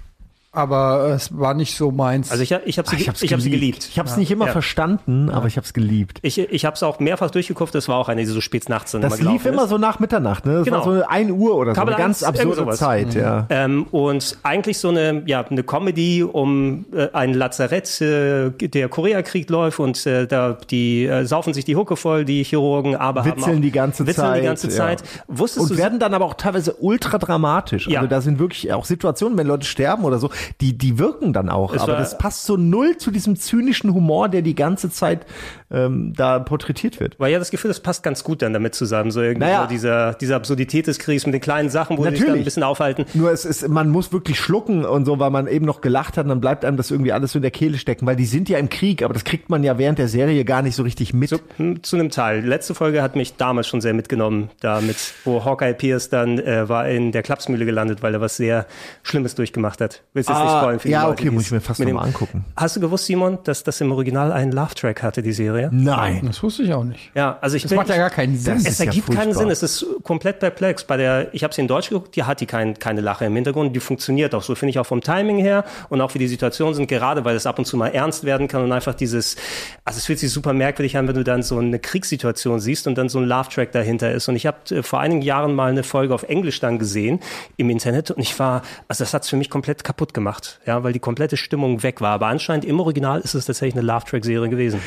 aber es war nicht so meins. Also ich, hab- ich habe sie, Ich hab's ich hab sie geliebt. Ich habe es nicht immer Ja. verstanden, aber ich habe es geliebt. Ich, ich habe es auch mehrfach durchgeguckt, das war auch eine, die so spät nachts dann Das immer lief immer ist. so nach Mitternacht, ne? Das Genau. war so 1 Uhr oder so, Kabel eine ganz 1, irgend absurde. Zeit, ja. Ähm, und eigentlich so eine, ja, eine Comedy um äh, ein Lazarett, äh, der Koreakrieg läuft und äh, da die äh, saufen sich die Hucke voll, die Chirurgen, aber haben Witzeln auch, die ganze witzeln Zeit. die ganze ja. Zeit. Wusstest Und du, werden dann aber auch teilweise ultra dramatisch. Ja. Also da sind wirklich auch Situationen, wenn Leute sterben oder so, die, die wirken dann auch. Es aber das passt so null zu diesem zynischen Humor, der die ganze Zeit ähm, da porträtiert wird. war ja das Gefühl, das passt ganz gut dann damit zusammen, so irgendwie Naja. so dieser, diese Absurdität des Kriegs mit den kleinen Sachen, wo sie sich dann Natürlich. ein bisschen aufhalten. Nur es ist, man muss wirklich schlucken und so, weil man eben noch gelacht hat, und dann bleibt einem das irgendwie alles so in der Kehle stecken, weil die sind ja im Krieg, aber das kriegt man ja während der Serie gar nicht so richtig mit. Hm, Zu einem Teil. Die letzte Folge hat mich damals schon sehr mitgenommen, damit, wo Hawkeye Pierce dann äh, war in der Klapsmühle gelandet, weil er was sehr Schlimmes durchgemacht hat. Willst du jetzt nicht Ah, spoilern für die ja, Leute, okay, muss es ich mir fast mit noch mal dem- angucken. Hast du gewusst, Simon, dass das im Original einen Love-Track hatte, die Serie? Nein. das wusste ich auch nicht. Ja, also ich Das bin, macht ja gar keinen Sinn. Es ist ja ergibt keinen. Sinn. Es ist komplett perplex. Bei der, ich habe sie in Deutsch geguckt, die hat die kein, keine Lache im Hintergrund. Die funktioniert auch so, finde ich auch vom Timing her und auch wie die Situationen sind, gerade weil es ab und zu mal ernst werden kann und einfach dieses, also es fühlt sich super merkwürdig an, wenn du dann so eine Kriegssituation siehst und dann so ein Love-Track dahinter ist. Und ich habe äh, vor einigen Jahren mal eine Folge auf Englisch dann gesehen im Internet und ich war, also das hat's für mich komplett kaputt gemacht, ja, weil die komplette Stimmung weg war. Aber anscheinend im Original ist es tatsächlich eine Love-Track-Serie gewesen.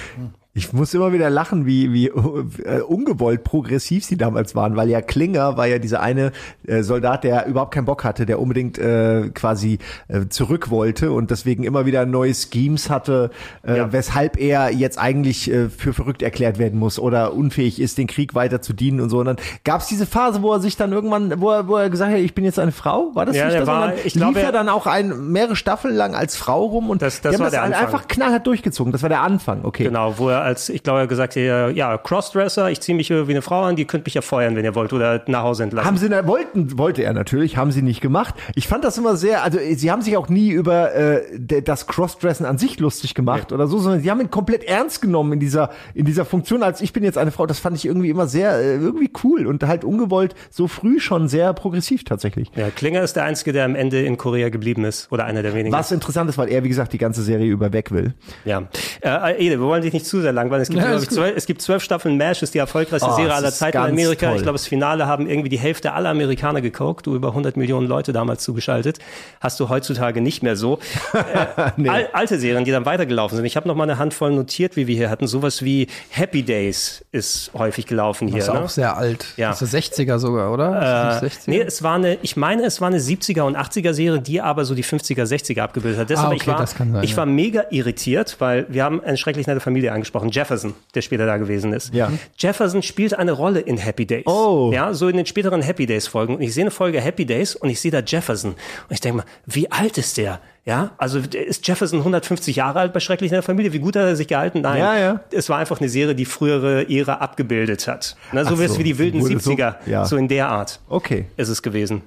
Ich muss immer wieder lachen, wie, wie äh, ungewollt progressiv sie damals waren, weil ja Klinger war ja dieser eine äh, Soldat, der überhaupt keinen Bock hatte, der unbedingt äh, quasi äh, zurück wollte und deswegen immer wieder neue Schemes hatte, äh, Ja. weshalb er jetzt eigentlich äh, für verrückt erklärt werden muss oder unfähig ist, den Krieg weiter zu dienen und so. Und dann gab es diese Phase, wo er sich dann irgendwann, wo er, wo er gesagt hat, ich bin jetzt eine Frau, war das Ja, nicht der das? war- ich lief glaube, er dann auch ein, mehrere Staffeln lang als Frau rum und Das- das die haben war das Anfang. einfach knallhart durchgezogen. Das war der Anfang, okay. Genau, wo er als, ich glaube, er gesagt hat, ja, ja, Crossdresser, ich ziehe mich wie eine Frau an, die könnt mich ja feuern, wenn ihr wollt, oder nach Hause entlassen. Haben sie, wollten, wollte er natürlich, haben sie nicht gemacht. Ich fand das immer sehr, also sie haben sich auch nie über äh, das Crossdressen an sich lustig gemacht oder so, sondern sie haben ihn komplett ernst genommen in dieser, in dieser Funktion, als ich bin jetzt eine Frau. Das fand ich irgendwie immer sehr, äh, irgendwie cool und halt ungewollt so früh schon sehr progressiv tatsächlich. ja, Klinger ist der Einzige, der am Ende in Korea geblieben ist, oder einer der wenigen. Was interessant ist, weil er, wie gesagt, die ganze Serie über weg will. Ja. Äh, Ede, wir wollen dich nicht zu sehr langweilen. Es gibt, Ja, glaub ist ich, zwölf, es gibt zwölf Staffeln MASH, ist die erfolgreichste Oh, Serie aller Zeiten in Amerika. toll. Ich glaube, das Finale haben irgendwie die Hälfte aller Amerikaner geguckt, du über 100 Millionen Leute damals zugeschaltet. Hast du heutzutage nicht mehr so. Äh, al alte Serien, die dann weitergelaufen sind. Ich habe noch mal eine Handvoll notiert, wie wir hier hatten. Sowas wie Happy Days ist häufig gelaufen hier. Das ist ne? auch sehr alt. Ja. Das ist 60er sogar, oder? Äh, Ist das nicht 60er? nee, es war eine, ich meine, es war eine 70er und 80er Serie, die aber so die 50er, 60er abgebildet hat. Deshalb, Ah, ich okay, war, das kann sein, ich ja. war mega irritiert, weil wir haben eine schrecklich nette Familie angesprochen. Angesprochen, Jefferson, der später da gewesen ist. Ja. Jefferson spielt eine Rolle in Happy Days. Oh. Ja, so in den späteren Happy Days Folgen. Und ich sehe eine Folge Happy Days und ich sehe da Jefferson. Und ich denke mal, wie alt ist der? Ja, also ist Jefferson 150 Jahre alt bei Schrecklich in der Familie? Wie gut hat er sich gehalten? Nein. Ja, ja. Es war einfach eine Serie, die frühere Ära abgebildet hat. Na, so Ach wie es so, wie die wilden wurde so- 70er. ja. So in der Art Okay. ist es gewesen.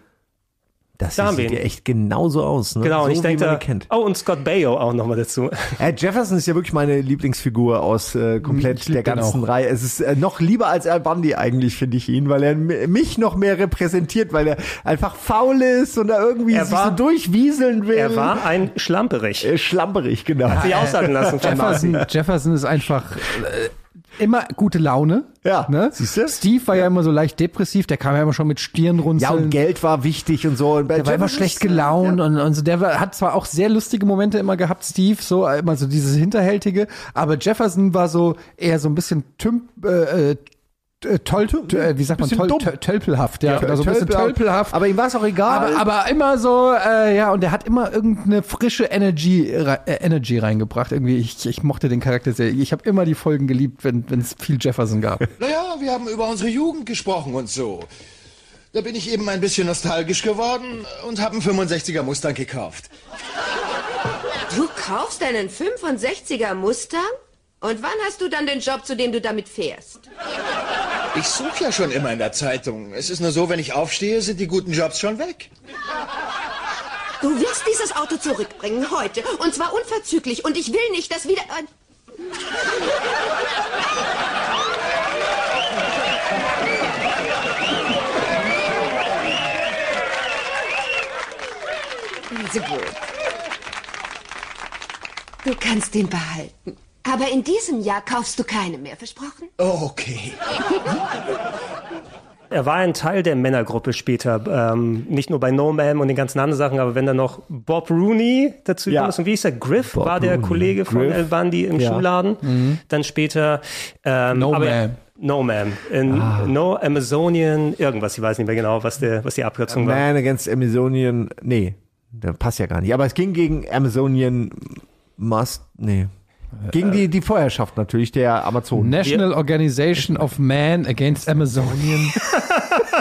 Das Da sieht ja echt genauso aus. Ne? Genau, so, und ich denke, da, kennt. oh, und Scott Baio auch nochmal dazu. Äh, Jefferson ist ja wirklich meine Lieblingsfigur aus äh, komplett lieb der ganzen. Reihe. Es ist äh, noch lieber als Al Bundy eigentlich, finde ich ihn, weil er mich noch mehr repräsentiert, weil er einfach faul ist und er irgendwie Er sich war- so durchwieseln will. Er war ein Schlamperich. äh, schlamperig, genau. Hat sich aussagen lassen Jefferson. Jefferson ist einfach äh, immer gute Laune. Ja, ne? siehst du? Steve war ja immer so leicht depressiv, der kam ja immer schon mit Ja, Stirnrunzeln. und Geld war wichtig und so. Und der war immer schlecht äh, gelaunt und, und so. Der war, hat zwar auch sehr lustige Momente immer gehabt, Steve, so immer so dieses Hinterhältige, aber Jefferson war so eher so ein bisschen tümp, äh, äh, toll, äh, wie sagt man, toll, tölpelhaft, ja, Ja, also ein bisschen tölpelhaft. Aber ihm war es auch egal. Aber, aber immer so, äh, ja, und der hat immer irgendeine frische Energy, äh, Energy reingebracht. Irgendwie, ich, ich mochte den Charakter sehr. Ich habe immer die Folgen geliebt, wenn es viel Jefferson gab. Naja, wir haben über unsere Jugend gesprochen und so. Da bin ich eben ein bisschen nostalgisch geworden und habe einen 65er Mustang gekauft. Du kaufst einen 65er Mustang? Und wann hast du dann den Job, zu dem du damit fährst? Ich suche ja schon immer in der Zeitung. Es ist nur so, wenn ich aufstehe, sind die guten Jobs schon weg. Du wirst dieses Auto zurückbringen heute. Und zwar unverzüglich. Und ich will nicht, dass wieder... Also gut. Du kannst den behalten. Aber in diesem Jahr kaufst du keine mehr, versprochen? Okay. Er war ein Teil der Männergruppe später, ähm, nicht nur bei No Man und den ganzen anderen Sachen, aber wenn da noch Bob Rooney dazu Ja. ist, und wie hieß er, Griff Bob war der Rooney. Kollege von Griff. El Bundy im Ja. Schuhladen, dann später ähm, No aber, Man. No Man, in Ah. No Amazonian, irgendwas, ich weiß nicht mehr genau, was, der, was die Abkürzung war. Man against Amazonian, nee, der passt ja gar nicht. Aber es ging gegen Amazonian Must, nee. Gegen die, die Vorherrschaft natürlich der Amazonen. National Organization of Man Against Amazonian.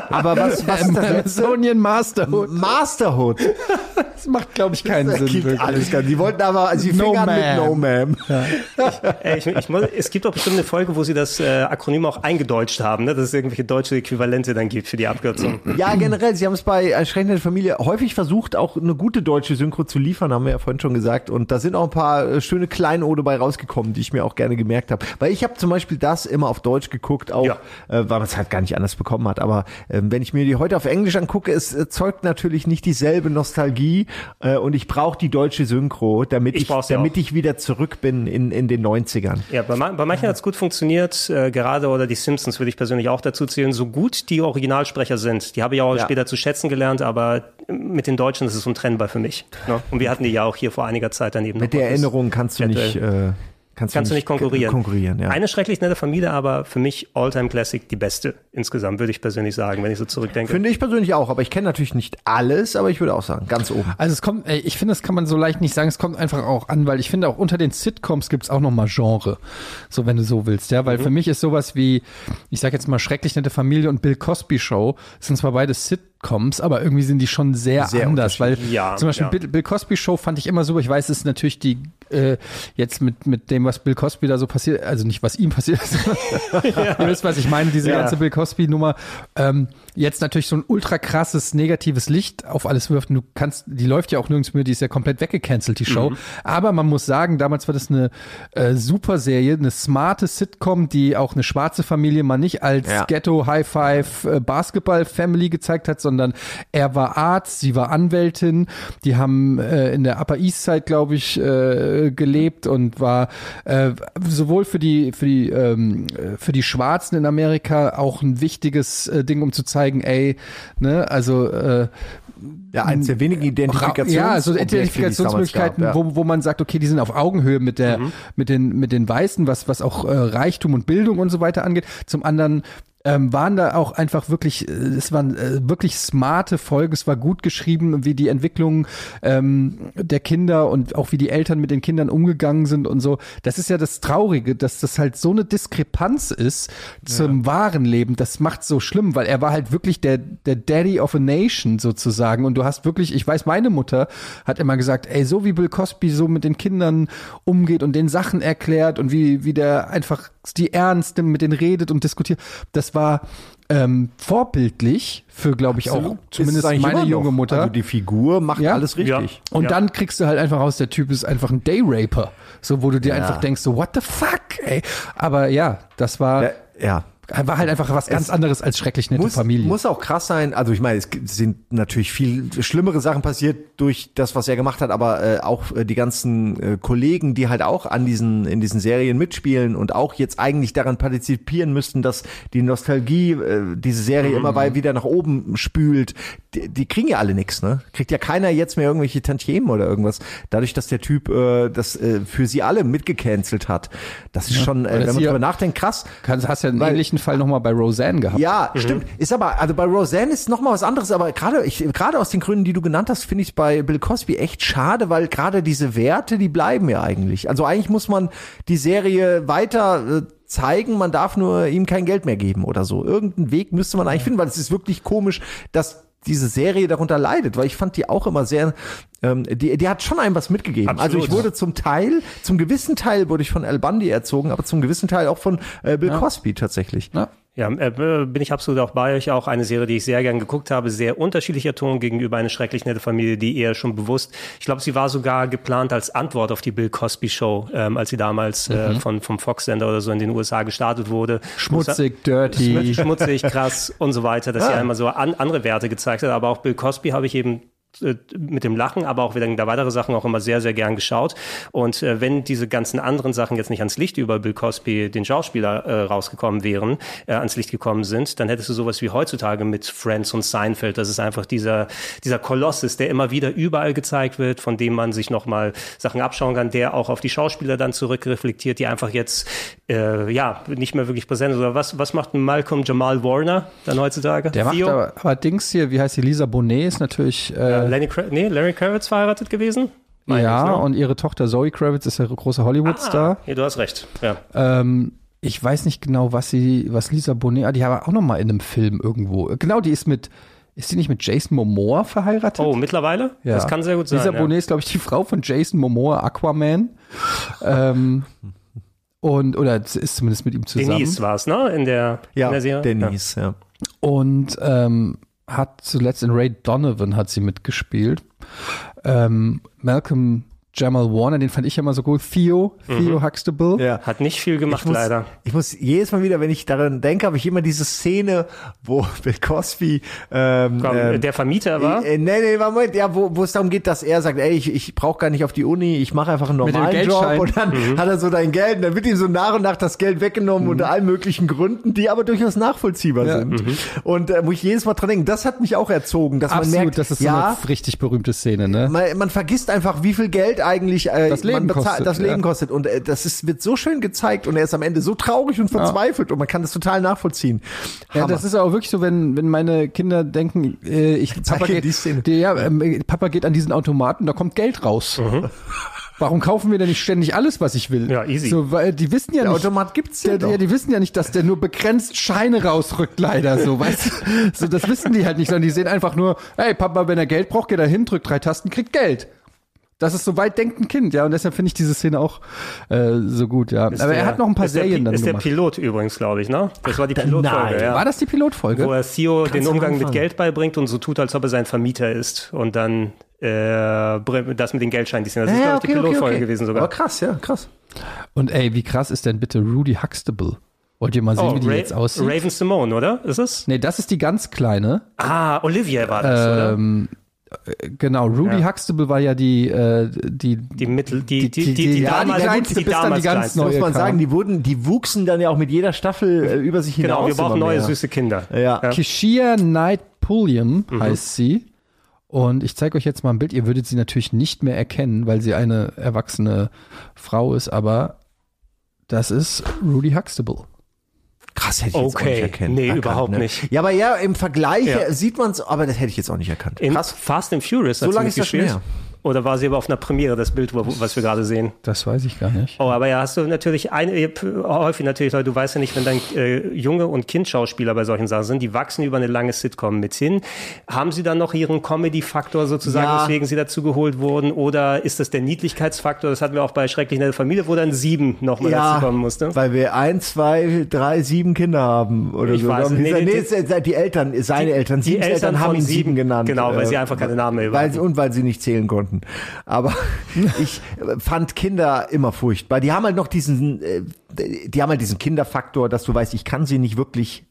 Aber was, was ist das letzte? Amazonian Masterhood. Masterhood. Das macht, glaube ich, keinen Das Sinn. wirklich. alles nicht. Die wollten aber, also sie No fingen an mit. No Man. Ey, ich, ich muss, es gibt doch bestimmt eine Folge, wo sie das äh, Akronym auch eingedeutscht haben, ne? dass es irgendwelche deutsche Äquivalente dann gibt für die Abkürzung. Ja, generell, sie haben es bei Erschreckende Familie häufig versucht, auch eine gute deutsche Synchro zu liefern, haben wir ja vorhin schon gesagt. Und da sind auch ein paar äh, schöne Kleinode bei rausgekommen, die ich mir auch gerne gemerkt habe. Weil ich habe zum Beispiel das immer auf Deutsch geguckt, auch Ja. äh, weil man es halt gar nicht anders bekommen hat. Aber ähm, wenn ich mir die heute auf Englisch angucke, es äh, zeugt natürlich nicht dieselbe Nostalgie. Äh, und ich brauche die deutsche Synchro, damit Ich ich, ja damit auch. ich wieder zurück bin in, in den 90ern. Ja, bei, bei manchen hat es gut funktioniert, äh, gerade oder die Simpsons würde ich persönlich auch dazu zählen, so gut die Originalsprecher sind. Die habe ich auch Ja. später zu schätzen gelernt, aber mit den Deutschen ist es untrennbar für mich. Ne? Und wir hatten die ja auch hier vor einiger Zeit daneben. Mit der Erinnerung kannst du nicht, äh, kannst, Kannst du nicht konkurrieren. konkurrieren ja. Eine schrecklich nette Familie, aber für mich Alltime Classic die beste insgesamt, würde ich persönlich sagen, wenn ich so zurückdenke. Finde ich persönlich auch, aber ich kenne natürlich nicht alles, aber ich würde auch sagen, ganz oben. Also es kommt, ey, ich finde, das kann man so leicht nicht sagen. Es kommt einfach auch an, weil ich finde auch unter den Sitcoms gibt's auch noch mal Genre, so wenn du so willst, ja, weil Mhm. für mich ist sowas wie, ich sag jetzt mal schrecklich nette Familie und Bill Cosby Show sind zwar beide Sitcoms, aber irgendwie sind die schon sehr, Sehr anders, weil. Ja, zum Beispiel ja. Bill, Bill Cosby Show fand ich immer super. Ich weiß, es ist natürlich die äh, jetzt mit mit dem, was Bill Cosby da so passiert, also nicht was ihm passiert ist. Ihr wisst, was ich meine, diese Ja. ganze Bill Cosby Nummer. Ähm, jetzt natürlich so ein ultra krasses negatives Licht auf alles wirft. Du kannst, die läuft ja auch nirgends mehr, die ist ja komplett weggecancelt, die Show. Aber man muss sagen, damals war das eine äh, super Serie, eine smarte Sitcom, die auch eine schwarze Familie mal nicht als Ja. Ghetto High Five äh, Basketball Family gezeigt hat, sondern er war Arzt, sie war Anwältin. Die haben äh, in der Upper East Side, glaube ich, äh, gelebt und war äh, sowohl für die für die ähm, äh, für die Schwarzen in Amerika auch ein wichtiges äh, Ding, um zu zeigen, ey, ne, also äh, Ja, eins der wenigen Identifikations ja, also die es Identifikationsmöglichkeiten, gab, ja. wo, wo man sagt, okay, die sind auf Augenhöhe mit der, mit den, mit den Weißen, was, was auch äh, Reichtum und Bildung und so weiter angeht. Zum anderen ähm, waren da auch einfach wirklich, äh, es waren äh, wirklich smarte Folgen, es war gut geschrieben, wie die Entwicklung ähm, der Kinder und auch wie die Eltern mit den Kindern umgegangen sind und so. Das ist ja das Traurige, dass das halt so eine Diskrepanz ist zum wahren Leben. Das macht so schlimm, weil er war halt wirklich der, der Daddy of a Nation sozusagen und du hast wirklich, ich weiß, meine Mutter hat immer gesagt, ey, so wie Bill Cosby so mit den Kindern umgeht und den Sachen erklärt und wie, wie der einfach die ernst nimmt, mit denen redet und diskutiert, das war ähm, vorbildlich für, glaube ich, auch Absolut. Es zumindest meine junge Mutter. Also die Figur macht Ja. alles richtig. Und Ja. dann kriegst du halt einfach raus, der Typ ist einfach ein Dayraper. So, wo du dir Ja. einfach denkst, so, what the fuck, ey. Aber ja, das war, Ja, ja. War halt einfach was ganz anderes als schrecklich nette muss, Familie. muss auch krass sein. Also ich meine, es sind natürlich viel schlimmere Sachen passiert durch das, was er gemacht hat, aber äh, auch äh, die ganzen äh, Kollegen, die halt auch an diesen in diesen Serien mitspielen und auch jetzt eigentlich daran partizipieren müssten, dass die Nostalgie äh, diese Serie immer bei wieder nach oben spült. Die, die kriegen ja alle nichts, ne? Kriegt ja keiner jetzt mehr irgendwelche Tantiemen oder irgendwas. Dadurch, dass der Typ äh, das äh, für sie alle mitgecancelt hat. Das ist schon, äh, wenn man drüber nachdenkt, krass. Kannst, hast ja einen Weil- ähnlichen Fall nochmal bei Roseanne gehabt. Ja, stimmt. Ist aber, also bei Roseanne ist noch mal was anderes, aber gerade ich gerade aus den Gründen, die du genannt hast, finde ich bei Bill Cosby echt schade, weil gerade diese Werte, die bleiben ja eigentlich. Also eigentlich muss man die Serie weiter äh, zeigen, man darf nur ihm kein Geld mehr geben oder so. Irgendeinen Weg müsste man eigentlich finden, weil es ist wirklich komisch, dass diese Serie darunter leidet, weil ich fand die auch immer sehr, ähm, die, die hat schon einem was mitgegeben. Absolut. Also ich wurde zum Teil, zum gewissen Teil wurde ich von Al Bundy erzogen, aber zum gewissen Teil auch von äh, Bill Cosby tatsächlich. Ja. Ja, äh, bin ich absolut auch bei euch. Auch eine Serie, die ich sehr gern geguckt habe. Sehr unterschiedlicher Ton gegenüber eine schrecklich nette Familie, die eher schon bewusst. Ich glaube, sie war sogar geplant als Antwort auf die Bill Cosby Show, ähm, als sie damals äh, von vom Fox-Sender oder so in den USA gestartet wurde. Schmutzig, dirty. schmutzig, krass und so weiter, dass sie einmal so an, andere Werte gezeigt hat. Aber auch Bill Cosby habe ich eben äh, mit dem Lachen, aber auch wieder da weitere Sachen auch immer sehr, sehr gern geschaut. Und äh, wenn diese ganzen anderen Sachen jetzt nicht ans Licht über Bill Cosby, den Schauspieler, äh, rausgekommen wären, äh, ans Licht gekommen sind, dann hättest du sowas wie heutzutage mit Friends und Seinfeld. Das ist einfach dieser, dieser Kolossus, der immer wieder überall gezeigt wird, von dem man sich nochmal Sachen abschauen kann, der auch auf die Schauspieler dann zurückreflektiert, die einfach jetzt äh, ja nicht mehr wirklich präsent sind. Oder was, was macht Malcolm Jamal Warner dann heutzutage? Der macht Theo? aber, aber Dings hier, wie heißt die, Lisa Bonet ist natürlich, äh, Lenny Kra nee, Larry Kravitz verheiratet gewesen? Meine ja, ich, ne? und ihre Tochter Zoe Kravitz ist ja großer Hollywood-Star. Ah, ja, du hast recht. Ja. Ähm, ich weiß nicht genau, was sie, was Lisa Bonet, ah, die haben auch noch mal in einem Film irgendwo. Genau, die ist mit, ist sie nicht mit Jason Momoa verheiratet? Oh, mittlerweile? Ja. Das kann sehr gut sein. Lisa ja. Bonet ist, glaube ich, die Frau von Jason Momoa, Aquaman. ähm, und, oder ist zumindest mit ihm zusammen. Denise war es, ne? In der, in Ja, der Serie. Denise, ja. Und ähm, hat zuletzt in Ray Donovan hat sie mitgespielt. Ähm, Malcolm Jamal Warner, den fand ich immer so gut. Theo, Theo Huxtable. Ja. Hat nicht viel gemacht, ich muss, leider. Ich muss jedes Mal wieder, wenn ich daran denke, habe ich immer diese Szene, wo Bill Cosby ähm, Komm, ähm, der Vermieter war. Äh, nee, nee, Moment, ja, wo, wo es darum geht, dass er sagt, ey, ich, ich brauche gar nicht auf die Uni, ich mache einfach einen normalen Job und dann Mhm. hat er so dein Geld und dann wird ihm so nach und nach das Geld weggenommen unter allen möglichen Gründen, die aber durchaus nachvollziehbar Ja. sind. Und äh, muss ich jedes Mal dran denken, das hat mich auch erzogen, dass Absolut, man merkt, das ist so ja, eine richtig berühmte Szene, ne? man, man vergisst einfach, wie viel Geld eigentlich äh, Das Leben man bezahlt, kostet, das Leben ja. kostet. Und äh, das ist, wird so schön gezeigt und er ist am Ende so traurig und verzweifelt und man kann das total nachvollziehen. Ja, Hammer. das ist auch wirklich so, wenn, wenn meine Kinder denken, äh, ich, Papa, geht, die Szene. die, ja, ähm, Papa geht an diesen Automaten, da kommt Geld raus. Warum kaufen wir denn nicht ständig alles, was ich will? Ja, easy. So, weil die wissen ja Der nicht. Automat gibt's ja der, doch. die wissen ja nicht, dass der nur begrenzt Scheine rausrückt, leider so, weißt du? So, das wissen die halt nicht, sondern die sehen einfach nur, hey, Papa, wenn er Geld braucht, geht er hin, drückt drei Tasten, kriegt Geld. Das ist so weit denkt ein Kind, ja, und deshalb finde ich diese Szene auch äh, so gut, ja. Ist Aber der- er hat noch ein paar ist der Serien Pi- dann Ist der gemacht. Pilot übrigens, glaube ich, ne? Das war die Pilotfolge, Nein. ja. War das die Pilotfolge? Wo er Theo den Umgang mit Anfang. Geld beibringt und so tut, als ob er sein Vermieter ist. Und dann äh, das mit den Geldscheinen, die sind. Das ist, glaube ich, die Pilotfolge gewesen sogar. Aber krass, ja, krass. Und ey, wie krass ist denn bitte Rudy Huxtable? Wollt ihr mal sehen, Oh, wie die Ra jetzt aussieht? Raven Simone, oder? Ist es? nee, das ist die ganz kleine. Ah, Olivia war das, oder? Ähm, äh, genau, Rudy Ja. Huxtable war ja die, äh, die, Die Mittel, die, die, die- die, die, die- ja, die damals, kleinste die bis dann damals die ganz kleinste. neue. Muss man kam. sagen, die wurden, die wuchsen dann ja auch mit jeder Staffel äh, über sich hinaus. Genau, wir brauchen neue mehr. süße Kinder. Ja. Kishia Knight Pulliam heißt sie. Und ich zeige euch jetzt mal ein Bild. Ihr würdet sie natürlich nicht mehr erkennen, weil sie eine erwachsene Frau ist, aber das ist Rudy Huxtable. Das hätte ich jetzt auch Okay. nicht erkennen, Nee, erkannt, überhaupt ne? nicht. Ja, aber ja, im Vergleich Ja. sieht man es, aber das hätte ich jetzt auch nicht erkannt. In Krass. Fast and Furious. So lange ist das schon mitgespielt. Oder war sie aber auf einer Premiere, das Bild, wo, was wir gerade sehen? Das weiß ich gar nicht. Oh, aber ja, hast du natürlich eine, häufig natürlich, weil du weißt ja nicht, wenn dann äh, Junge und Kindschauspieler bei solchen Sachen sind, die wachsen über eine lange Sitcom mit hin. Haben sie dann noch ihren Comedy-Faktor sozusagen, Ja. weswegen sie dazu geholt wurden? Oder ist das der Niedlichkeitsfaktor? Das hatten wir auch bei Schrecklich Nette Familie, wo dann sieben nochmal dazu kommen musste. weil wir ein, zwei, drei, sieben Kinder haben oder Ich so. weiß nee, nee, Nee, nee, die, Eltern, seine die- Eltern, die sieben Eltern, Eltern haben ihn sieben sieben, genannt. genau, weil äh, sie einfach keine Namen mehr weil Und weil sie nicht zählen konnten. Aber ich fand Kinder immer furchtbar. Die haben halt noch diesen, äh, die haben halt diesen Kinderfaktor, dass du weißt, ich kann sie nicht wirklich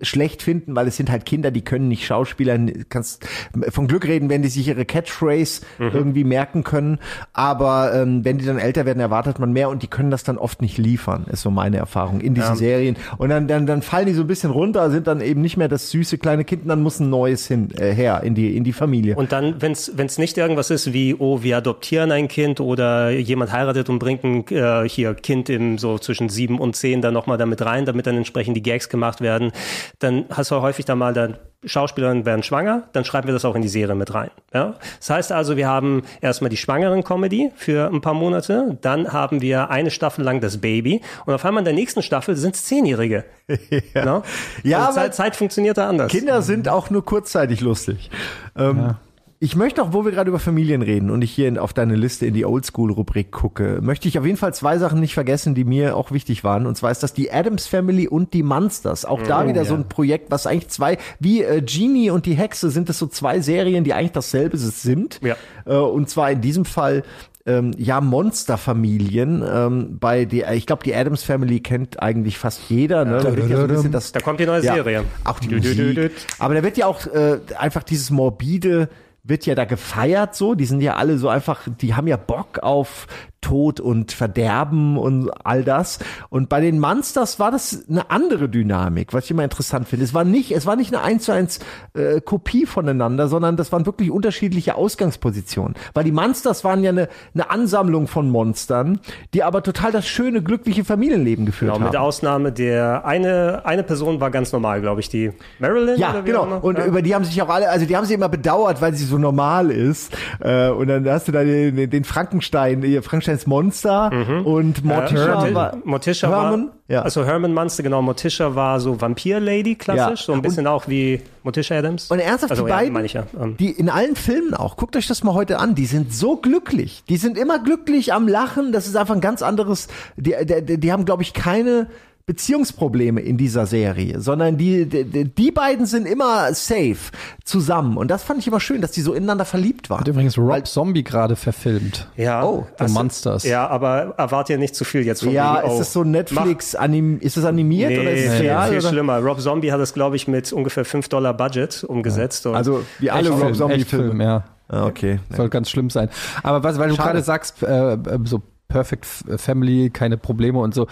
schlecht finden, weil es sind halt Kinder, die können nicht Schauspielern, kannst von Glück reden, wenn die sich ihre Catchphrase Mhm. irgendwie merken können, aber ähm, wenn die dann älter werden, erwartet man mehr und die können das dann oft nicht liefern, ist so meine Erfahrung in diesen Ja. Serien und dann, dann dann fallen die so ein bisschen runter, sind dann eben nicht mehr das süße kleine Kind, und dann muss ein neues hin äh, her in die in die Familie. Und dann, wenn es nicht irgendwas ist wie, oh, wir adoptieren ein Kind oder jemand heiratet und bringt ein äh, hier Kind im so zwischen sieben und zehn dann nochmal damit rein, damit dann entsprechend die Gags gemacht werden, dann hast du häufig dann mal dann Schauspielerinnen werden schwanger, dann schreiben wir das auch in die Serie mit rein. Ja? Das heißt also, wir haben erstmal die Schwangeren-Comedy für ein paar Monate, dann haben wir eine Staffel lang das Baby und auf einmal in der nächsten Staffel sind es Zehnjährige. ja, Ja, also aber Zeit, Zeit funktioniert da anders. Kinder sind auch nur kurzzeitig lustig. Ähm, Ich möchte auch, wo wir gerade über Familien reden und ich hier in, auf deine Liste in die Oldschool-Rubrik gucke, möchte ich auf jeden Fall zwei Sachen nicht vergessen, die mir auch wichtig waren. Und zwar ist das die Adams Family und die Monsters. Auch da Oh, wieder so ja. ein Projekt, was eigentlich zwei, wie äh, Genie und die Hexe sind es so zwei Serien, die eigentlich dasselbe sind. Ja. Äh, und zwar in diesem Fall ähm, ja Monsterfamilien. Ähm, bei die, ich glaube, die Adams Family kennt eigentlich fast jeder. Ne? Da, ja so bisschen das Da kommt die neue ja, Serie. Auch die Musik. Aber da wird ja auch äh, einfach dieses morbide wird ja da gefeiert so. Die sind ja alle so einfach, die haben ja Bock auf Tod und Verderben und all das. Und bei den Monsters war das eine andere Dynamik, was ich immer interessant finde. Es war nicht, es war nicht eine eins zu eins äh, Kopie voneinander, sondern das waren wirklich unterschiedliche Ausgangspositionen. Weil die Monsters waren ja eine, eine Ansammlung von Monstern, die aber total das schöne, glückliche Familienleben geführt Genau, haben. mit Ausnahme der eine, eine Person war ganz normal, glaube ich, die Marilyn. Ja, genau. Und ja. über die haben sich auch alle, also die haben sie immer bedauert, weil sie so normal ist. Äh, und dann hast du da den, den Frankenstein, ihr Frankensteins Monster und Morticia Äh, war, Morticia Herman? war, Ja. also Herman Munster, genau, Morticia war so Vampir-Lady, klassisch, Ja. so ein bisschen auch wie Morticia Adams. Und ernsthaft, also, die ja, beiden, ich ja. Ähm, die in allen Filmen auch, guckt euch das mal heute an, die sind so glücklich. Die sind immer glücklich am Lachen, das ist einfach ein ganz anderes, die, die, die haben, glaube ich, keine Beziehungsprobleme in dieser Serie, sondern die, die, die beiden sind immer safe zusammen. Und das fand ich immer schön, dass die so ineinander verliebt waren. Hat übrigens Rob Zombie gerade verfilmt. ja, Oh, The Monsters. Ja, aber erwarte ja nicht zu viel jetzt von Ja, wegen, ist oh, das so Netflix, anim, ist das animiert Nee, oder ist es viel, real? viel oder? schlimmer. Rob Zombie hat es, glaube ich, mit ungefähr 5 Dollar Budget umgesetzt. Und Also wie alle Rob Zombie Echtfilm, Filme. ja. Ah, okay. Soll ganz schlimm sein. Aber was, weil du Schade. gerade sagst, äh, äh, so Perfect F- Family, keine Probleme und so.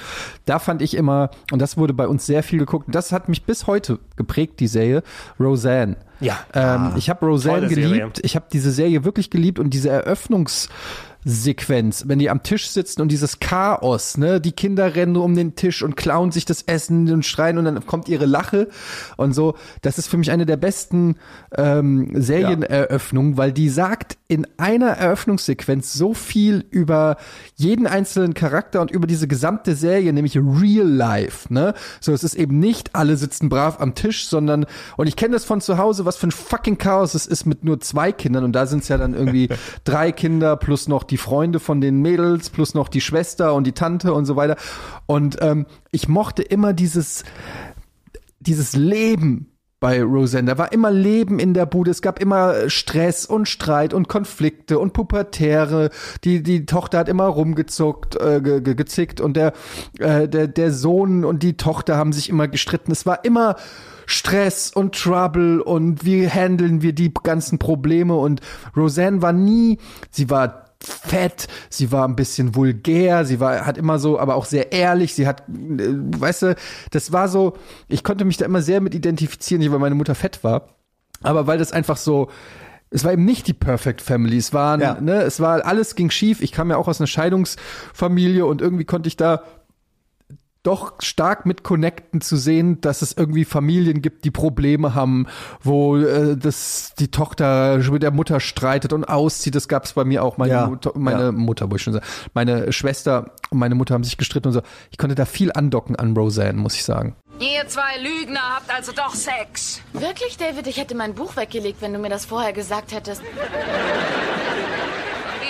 Da fand ich immer, und das wurde bei uns sehr viel geguckt, das hat mich bis heute geprägt, die Serie, Roseanne. Ja. Ähm, ich habe Roseanne tolle Serie. geliebt. Ich habe diese Serie wirklich geliebt und diese Eröffnungssequenz, wenn die am Tisch sitzen und dieses Chaos, ne, die Kinder rennen um den Tisch und klauen sich das Essen und schreien und dann kommt ihre Lache und so. Das ist für mich eine der besten ähm, Serieneröffnungen, weil die sagt in einer Eröffnungssequenz so viel über jeden einzelnen Charakter und über diese gesamte Serie, nämlich Real Life, ne? So, es ist eben nicht alle sitzen brav am Tisch, sondern und ich kenne das von zu Hause, was für ein fucking Chaos es ist mit nur zwei Kindern und da sind es ja dann irgendwie drei Kinder plus noch die Freunde von den Mädels plus noch die Schwester und die Tante und so weiter und ähm, ich mochte immer dieses dieses Leben bei Roseanne. Da war immer Leben in der Bude. Es gab immer Stress und Streit und Konflikte und Pubertäre. Die, die Tochter hat immer rumgezuckt, äh, ge, ge, gezickt und der, äh, der, der Sohn und die Tochter haben sich immer gestritten. Es war immer Stress und Trouble und wie handeln wir die ganzen Probleme und Roseanne war nie, sie war fett, sie war ein bisschen vulgär, sie war, hat immer so, aber auch sehr ehrlich, sie hat, äh, weißt du, das war so, ich konnte mich da immer sehr mit identifizieren, nicht weil meine Mutter fett war, aber weil das einfach so, es war eben nicht die Perfect Family, es war, Ja. ne, es war, alles ging schief, ich kam ja auch aus einer Scheidungsfamilie und irgendwie konnte ich da doch stark mit connecten zu sehen, dass es irgendwie Familien gibt, die Probleme haben, wo äh, das die Tochter mit der Mutter streitet und auszieht. Das gab es bei mir auch. Meine, Ja, Mutter, meine ja. Mutter, wo ich schon sagen, meine Schwester und meine Mutter haben sich gestritten und so. Ich konnte da viel andocken an Roseanne, muss ich sagen. Ihr zwei Lügner habt also doch Sex. Wirklich, David? Ich hätte mein Buch weggelegt, wenn du mir das vorher gesagt hättest.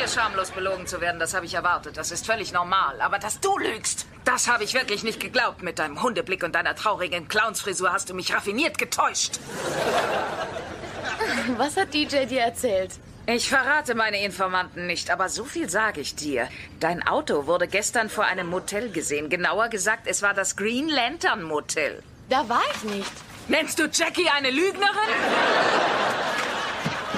Dir schamlos belogen zu werden, das habe ich erwartet. Das ist völlig normal. Aber dass du lügst, das habe ich wirklich nicht geglaubt. Mit deinem Hundeblick und deiner traurigen Clownsfrisur hast du mich raffiniert getäuscht. Was hat DJ dir erzählt? Ich verrate meine Informanten nicht, aber so viel sage ich dir. Dein Auto wurde gestern vor einem Motel gesehen. Genauer gesagt, es war das Green Lantern Motel. Da war ich nicht. Nennst du Jackie eine Lügnerin?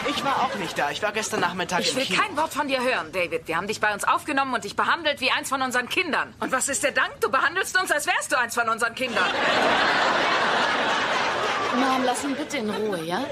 Ich war auch nicht da. Ich war gestern Nachmittag Ich im will Kino. kein Wort von dir hören, David. Wir haben dich bei uns aufgenommen und dich behandelt wie eins von unseren Kindern. Und was ist der Dank? Du behandelst uns, als wärst du eins von unseren Kindern. Mom, lass ihn bitte in Ruhe, ja?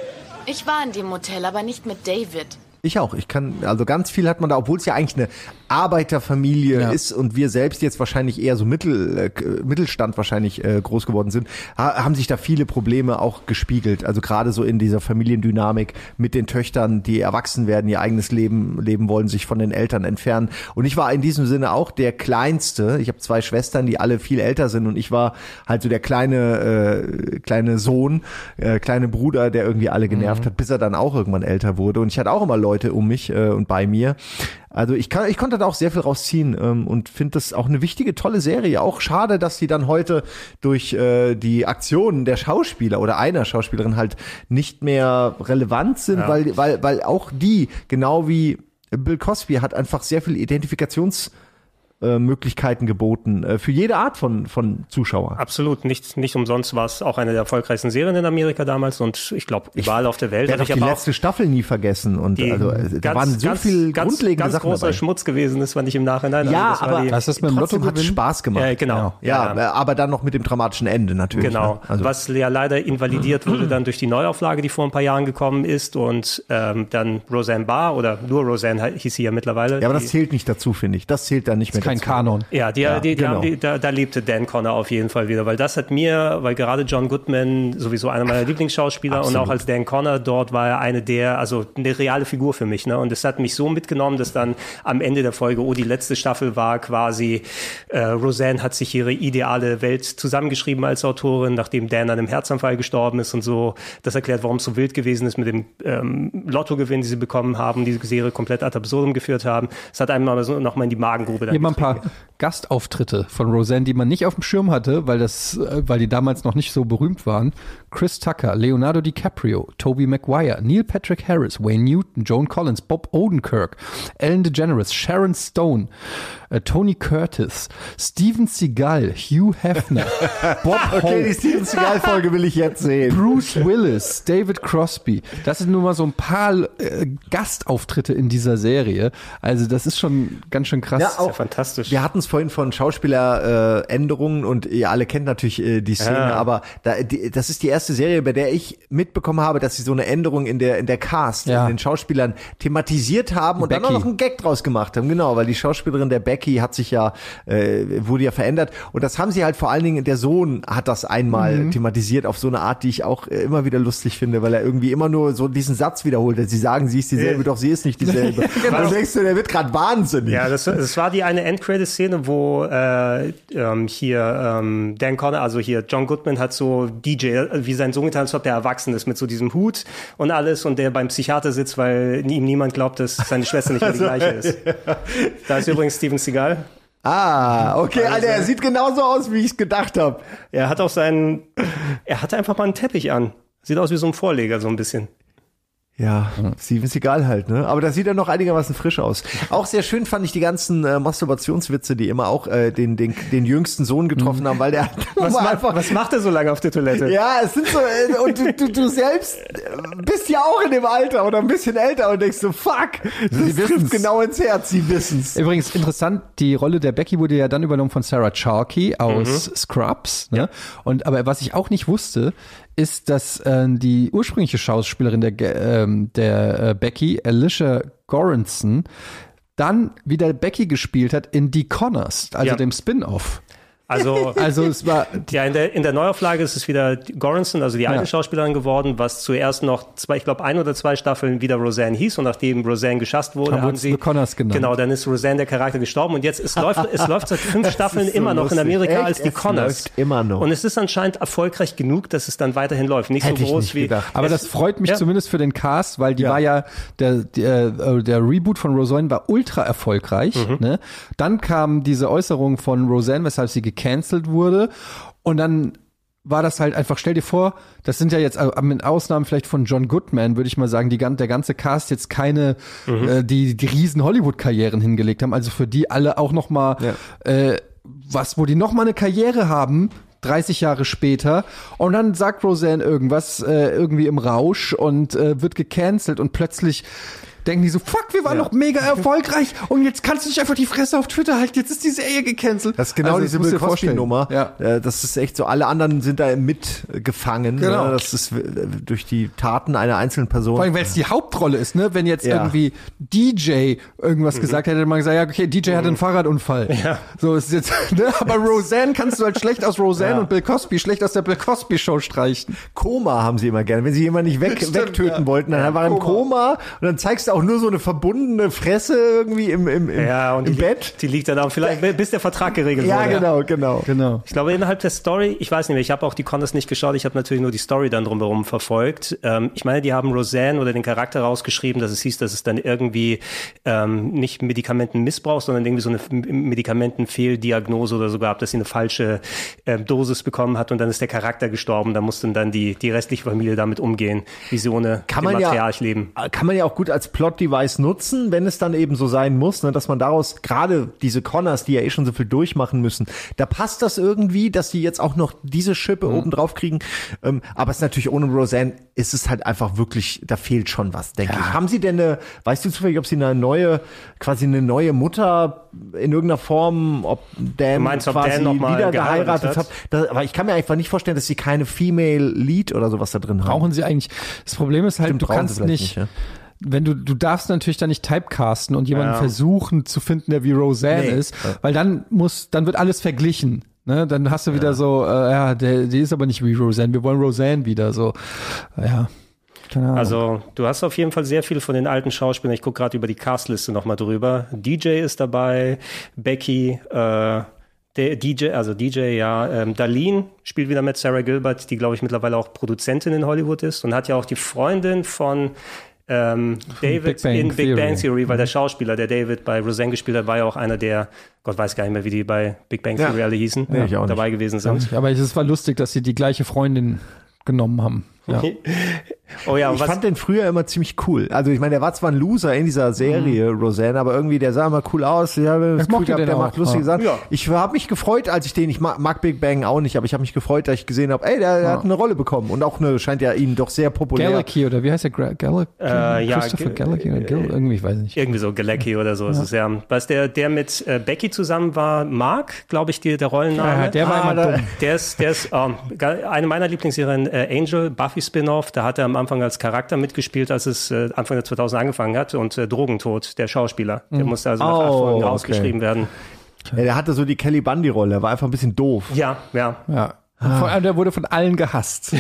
Ich war in dem Motel, aber nicht mit David. Ich auch. Ich kann, also ganz viel hat man da, obwohl es ja eigentlich eine Arbeiterfamilie Ja. ist und wir selbst jetzt wahrscheinlich eher so Mittel, äh, Mittelstand wahrscheinlich äh, groß geworden sind, ha haben sich da viele Probleme auch gespiegelt. Also gerade so in dieser Familiendynamik mit den Töchtern, die erwachsen werden, ihr eigenes Leben leben wollen, sich von den Eltern entfernen. Und ich war in diesem Sinne auch der Kleinste. Ich habe zwei Schwestern, die alle viel älter sind und ich war halt so der kleine, äh, kleine Sohn, äh, kleine Bruder, der irgendwie alle genervt hat, bis er dann auch irgendwann älter wurde. Und ich hatte auch immer Leute um mich äh, und bei mir. Also ich kann, ich konnte da auch sehr viel rausziehen ähm, und finde das auch eine wichtige, tolle Serie. Auch schade, dass sie dann heute durch äh, die Aktionen der Schauspieler oder einer Schauspielerin halt nicht mehr relevant sind, Ja. weil, weil, weil auch die, genau wie Bill Cosby, hat einfach sehr viel Identifikations äh, Möglichkeiten geboten äh, für jede Art von, von Zuschauer. Absolut, nicht, nicht umsonst war es auch eine der erfolgreichsten Serien in Amerika damals und ich glaube überall auf der Welt. Ich werde ich die letzte Staffel nie vergessen und die also äh, da waren so viel ganz, grundlegende ganz Sachen großer dabei. Schmutz gewesen ist, fand ich im Nachhinein. Ja, Also das war aber die, Was ist mit dem trotzdem hat? Spaß gemacht. Ja, genau. Ja, Ja, äh, aber dann noch mit dem dramatischen Ende natürlich. Genau, Ne? Also, was ja leider invalidiert wurde dann durch die Neuauflage, die vor ein paar Jahren gekommen ist und ähm, dann Roseanne Barr oder nur Roseanne hieß sie ja mittlerweile. ja, aber die, das zählt nicht dazu, finde ich. Das zählt dann nicht mehr Kein. Kanon. Ja, die, Ja, die, die genau. haben die, da, da lebte Dan Connor auf jeden Fall wieder, weil das hat mir, weil gerade John Goodman sowieso einer meiner Lieblingsschauspieler und auch als Dan Connor dort war er eine der, also eine reale Figur für mich, ne? Und das hat mich so mitgenommen, dass dann am Ende der Folge, oh, die letzte Staffel war quasi, äh, Roseanne hat sich ihre ideale Welt zusammengeschrieben als Autorin, nachdem Dan an einem Herzanfall gestorben ist und so. Das erklärt, warum es so wild gewesen ist mit dem ähm, Lottogewinn, die sie bekommen haben, die Serie komplett ad absurdum geführt haben. Es hat einem aber so noch mal in die Magengrube ein paar Gastauftritte von Roseanne, die man nicht auf dem Schirm hatte, weil das, äh, weil die damals noch nicht so berühmt waren. Chris Tucker, Leonardo DiCaprio, Tobey Maguire, Neil Patrick Harris, Wayne Newton, Joan Collins, Bob Odenkirk, Ellen DeGeneres, Sharon Stone, äh, Tony Curtis, Steven Seagal, Hugh Hefner, Bob Okay, die Hope, Steven Seagal-Folge will ich jetzt sehen. Bruce Willis, David Crosby. Das sind nur mal so ein paar äh, Gastauftritte in dieser Serie. Also das ist schon ganz schön krass. Ja, auch fantastisch. Wir hatten es vorhin von Schauspieleränderungen äh, Änderungen und ihr alle kennt natürlich äh, die Szene, Ja. aber da, die, das ist die erste Serie, bei der ich mitbekommen habe, dass sie so eine Änderung in der in der Cast, Ja. in den Schauspielern thematisiert haben und dann auch Becky. noch einen Gag draus gemacht haben. Genau, weil die Schauspielerin der Becky hat sich ja äh, wurde ja verändert und das haben sie halt vor allen Dingen der Sohn hat das einmal Mhm. thematisiert auf so eine Art, die ich auch äh, immer wieder lustig finde, weil er irgendwie immer nur so diesen Satz wiederholt. Sie sagen, sie ist dieselbe, Ja. doch sie ist nicht dieselbe. Genau. Dann denkst du, der wird gerade wahnsinnig. Ja, das, das war die eine Endcredit-Szene, wo äh, ähm, hier ähm, Dan Connor, also hier John Goodman hat so DJ, wie sein Sohn getan, als ob der erwachsen ist mit so diesem Hut und alles und der beim Psychiater sitzt, weil ihm niemand glaubt, dass seine Schwester nicht mehr die Also, gleiche ist. Da ist übrigens Steven Seagal. Ah, okay, Also- Alter, er sieht genauso aus, wie ich es gedacht habe. Er hat auch seinen, er hatte einfach mal einen Teppich an. Sieht aus wie so ein Vorleger, so ein bisschen. Ja, Steven Seagal halt, ne? Aber da sieht er noch einigermaßen frisch aus. Auch sehr schön fand ich die ganzen äh, Masturbationswitze, die immer auch äh, den, den, den jüngsten Sohn getroffen haben, weil der Was, war ma einfach. was macht er so lange auf der Toilette? Ja, es sind so, äh, und du, du, du selbst äh, bist ja auch in dem Alter oder ein bisschen älter und denkst so, fuck, das Sie trifft genau ins Herz, sie wissen's. Übrigens interessant, die Rolle der Becky wurde ja dann übernommen von Sarah Chalky aus Scrubs. Ne? Und aber was ich auch nicht wusste, ist, dass äh, die ursprüngliche Schauspielerin der, ähm, der äh, Becky, Alicia Goranson, dann wieder Becky gespielt hat in Die Connors, also Ja. dem Spin-off. Also, Also es war ja, in der, in der Neuauflage ist es wieder Goranson, also die alte Ja. Schauspielerin geworden, was zuerst noch zwei, ich glaube, ein oder zwei Staffeln wieder Roseanne hieß und nachdem Roseanne geschasst wurde, Haben haben sie Connors genannt. Genau, dann ist Roseanne der Charakter gestorben und jetzt es läuft es läuft seit fünf Staffeln so immer noch in lustig. Amerika Echt? als die Es Connors. immer noch. Und es ist anscheinend erfolgreich genug, dass es dann weiterhin läuft. Nicht Hätte so ich groß nicht wie gedacht. Aber das freut mich ja. zumindest für den Cast, weil die war ja, der, der, äh, der Reboot von Roseanne war ultra erfolgreich. Mhm. Ne? Dann kam diese Äußerung von Roseanne, weshalb sie gecancelt wurde. Und dann war das halt einfach, stell dir vor, das sind ja jetzt, äh, mit Ausnahmen vielleicht von John Goodman, würde ich mal sagen, die, der ganze Cast jetzt keine, Mhm. äh, die, die riesen Hollywood-Karrieren hingelegt haben. Also für die alle auch noch mal äh, was, wo die noch mal eine Karriere haben, 30 Jahre später und dann sagt Roseanne irgendwas äh, irgendwie im Rausch und äh, wird gecancelt und plötzlich denken die so, fuck, wir waren Ja. noch mega erfolgreich und jetzt kannst du nicht einfach die Fresse auf Twitter halten, jetzt ist die Serie gecancelt. Das ist genau Also, diese Bill. Cosby-Nummer. Ja. Das ist echt so, alle anderen sind da mitgefangen. Genau. Ne? Das ist äh, durch die Taten einer einzelnen Person. Vor allem, weil es die Hauptrolle ist, ne? Wenn jetzt Ja. irgendwie DJ irgendwas Mhm. gesagt hätte, hätte man gesagt, ja, okay, DJ hatte einen Fahrradunfall. Ja. So ist jetzt, ne? Aber Roseanne kannst du halt schlecht aus Roseanne Ja. und Bill Cosby schlecht aus der Bill Cosby Show streichen. Koma haben sie immer gerne. Wenn sie jemanden nicht weg, Stimmt, wegtöten wollten, dann war er im. Koma und dann zeigst du auch nur so eine verbundene Fresse irgendwie im, im, im, Ja, und im die, Bett. die liegt dann auch vielleicht, bis der Vertrag geregelt Ja, wurde. genau, genau. Genau. Ich glaube, innerhalb der Story, ich weiß nicht mehr, ich habe auch die Connors nicht geschaut, ich habe natürlich nur die Story dann drumherum verfolgt. Ähm, ich meine, die haben Roseanne oder den Charakter rausgeschrieben, dass es hieß, dass es dann irgendwie ähm, nicht Medikamentenmissbrauch, sondern irgendwie so eine Medikamentenfehldiagnose oder so gab, dass sie eine falsche ähm, Dosis bekommen hat und dann ist der Charakter gestorben. Da mussten dann die, die restliche Familie damit umgehen, wie sie ohne Kann man ja- Matriarch leben. Kann man ja auch gut als Plot-Device nutzen, wenn es dann eben so sein muss, ne, dass man daraus gerade diese Connors, die ja eh schon so viel durchmachen müssen, da passt das irgendwie, dass die jetzt auch noch diese Schippe Mhm. oben drauf kriegen. Ähm, aber es ist natürlich ohne Roseanne ist es halt einfach wirklich, da fehlt schon was, denke ich. Haben Sie denn eine, weißt du zufällig, ob Sie eine neue, quasi eine neue Mutter in irgendeiner Form, ob Dan meinst, ob quasi Dan noch mal wieder geheiratet hat? hat? Da, aber ich kann mir einfach nicht vorstellen, dass Sie keine Female Lead oder sowas da drin haben. Brauchen sie eigentlich, das Problem ist halt, Stimmt, du kannst nicht, nicht, ja. Wenn du, du darfst natürlich dann nicht typecasten und jemanden Ja. versuchen zu finden, der wie Roseanne Nee. ist, weil dann muss, dann wird alles verglichen. Ne, dann hast du wieder so, äh, ja, der, die ist aber nicht wie Roseanne, wir wollen Roseanne wieder, so, ja. Also, du hast auf jeden Fall sehr viel von den alten Schauspielern. Ich gucke gerade über die Castliste nochmal drüber. DJ ist dabei, Becky, äh, der DJ, also DJ, ja, ähm, Darlene spielt wieder mit Sarah Gilbert, die, glaube ich, mittlerweile auch Produzentin in Hollywood ist und hat ja auch die Freundin von ähm, David Big in Big Theory. Bang Theory, weil der Schauspieler, der David bei Roseanne gespielt hat, war ja auch einer der, Gott weiß gar nicht mehr, wie die bei Big Bang Ja. Theory alle hießen, Nee, ich auch nicht. dabei gewesen sind. aber es war lustig, dass sie die gleiche Freundin genommen haben. Ja. Oh ja, ich was, fand den früher immer ziemlich cool. Also ich meine, der war zwar ein Loser in dieser Serie, Roseanne, aber irgendwie, der sah immer cool aus. Ich habe das Mhm. Gefühl gehabt, der auch, macht lustige ja. Sachen. Ja. Ich habe mich gefreut, als ich den, ich mag, mag Big Bang auch nicht, aber ich habe mich gefreut, dass ich gesehen habe, ey, der, der hat eine Rolle bekommen und auch eine, scheint ja ihn doch sehr populär. Galecki oder wie heißt der? Galecki? Äh, ja, Christopher Galecki oder Gil? Irgendwie, ich weiß nicht. Irgendwie so Galecki oder so ist es ja. Was der, der mit äh, Becky zusammen war, Mark, glaube ich, die, der Rollenname. Ja, der war Ah, immer da- dumm. Der ist, der ist ähm, eine meiner Lieblingsserien, äh, Angel, Buffy Spin-off. Da hat er am Anfang als Charakter mitgespielt, als es äh, Anfang der 2000 angefangen hat. Und äh, Drogentod, der Schauspieler. Der musste also nach acht Oh, Folgen okay. rausgeschrieben werden. Ja, der hatte so die Kelly Bundy-Rolle, war einfach ein bisschen doof. Ja, ja. Ja. Vor allem, der wurde von allen gehasst.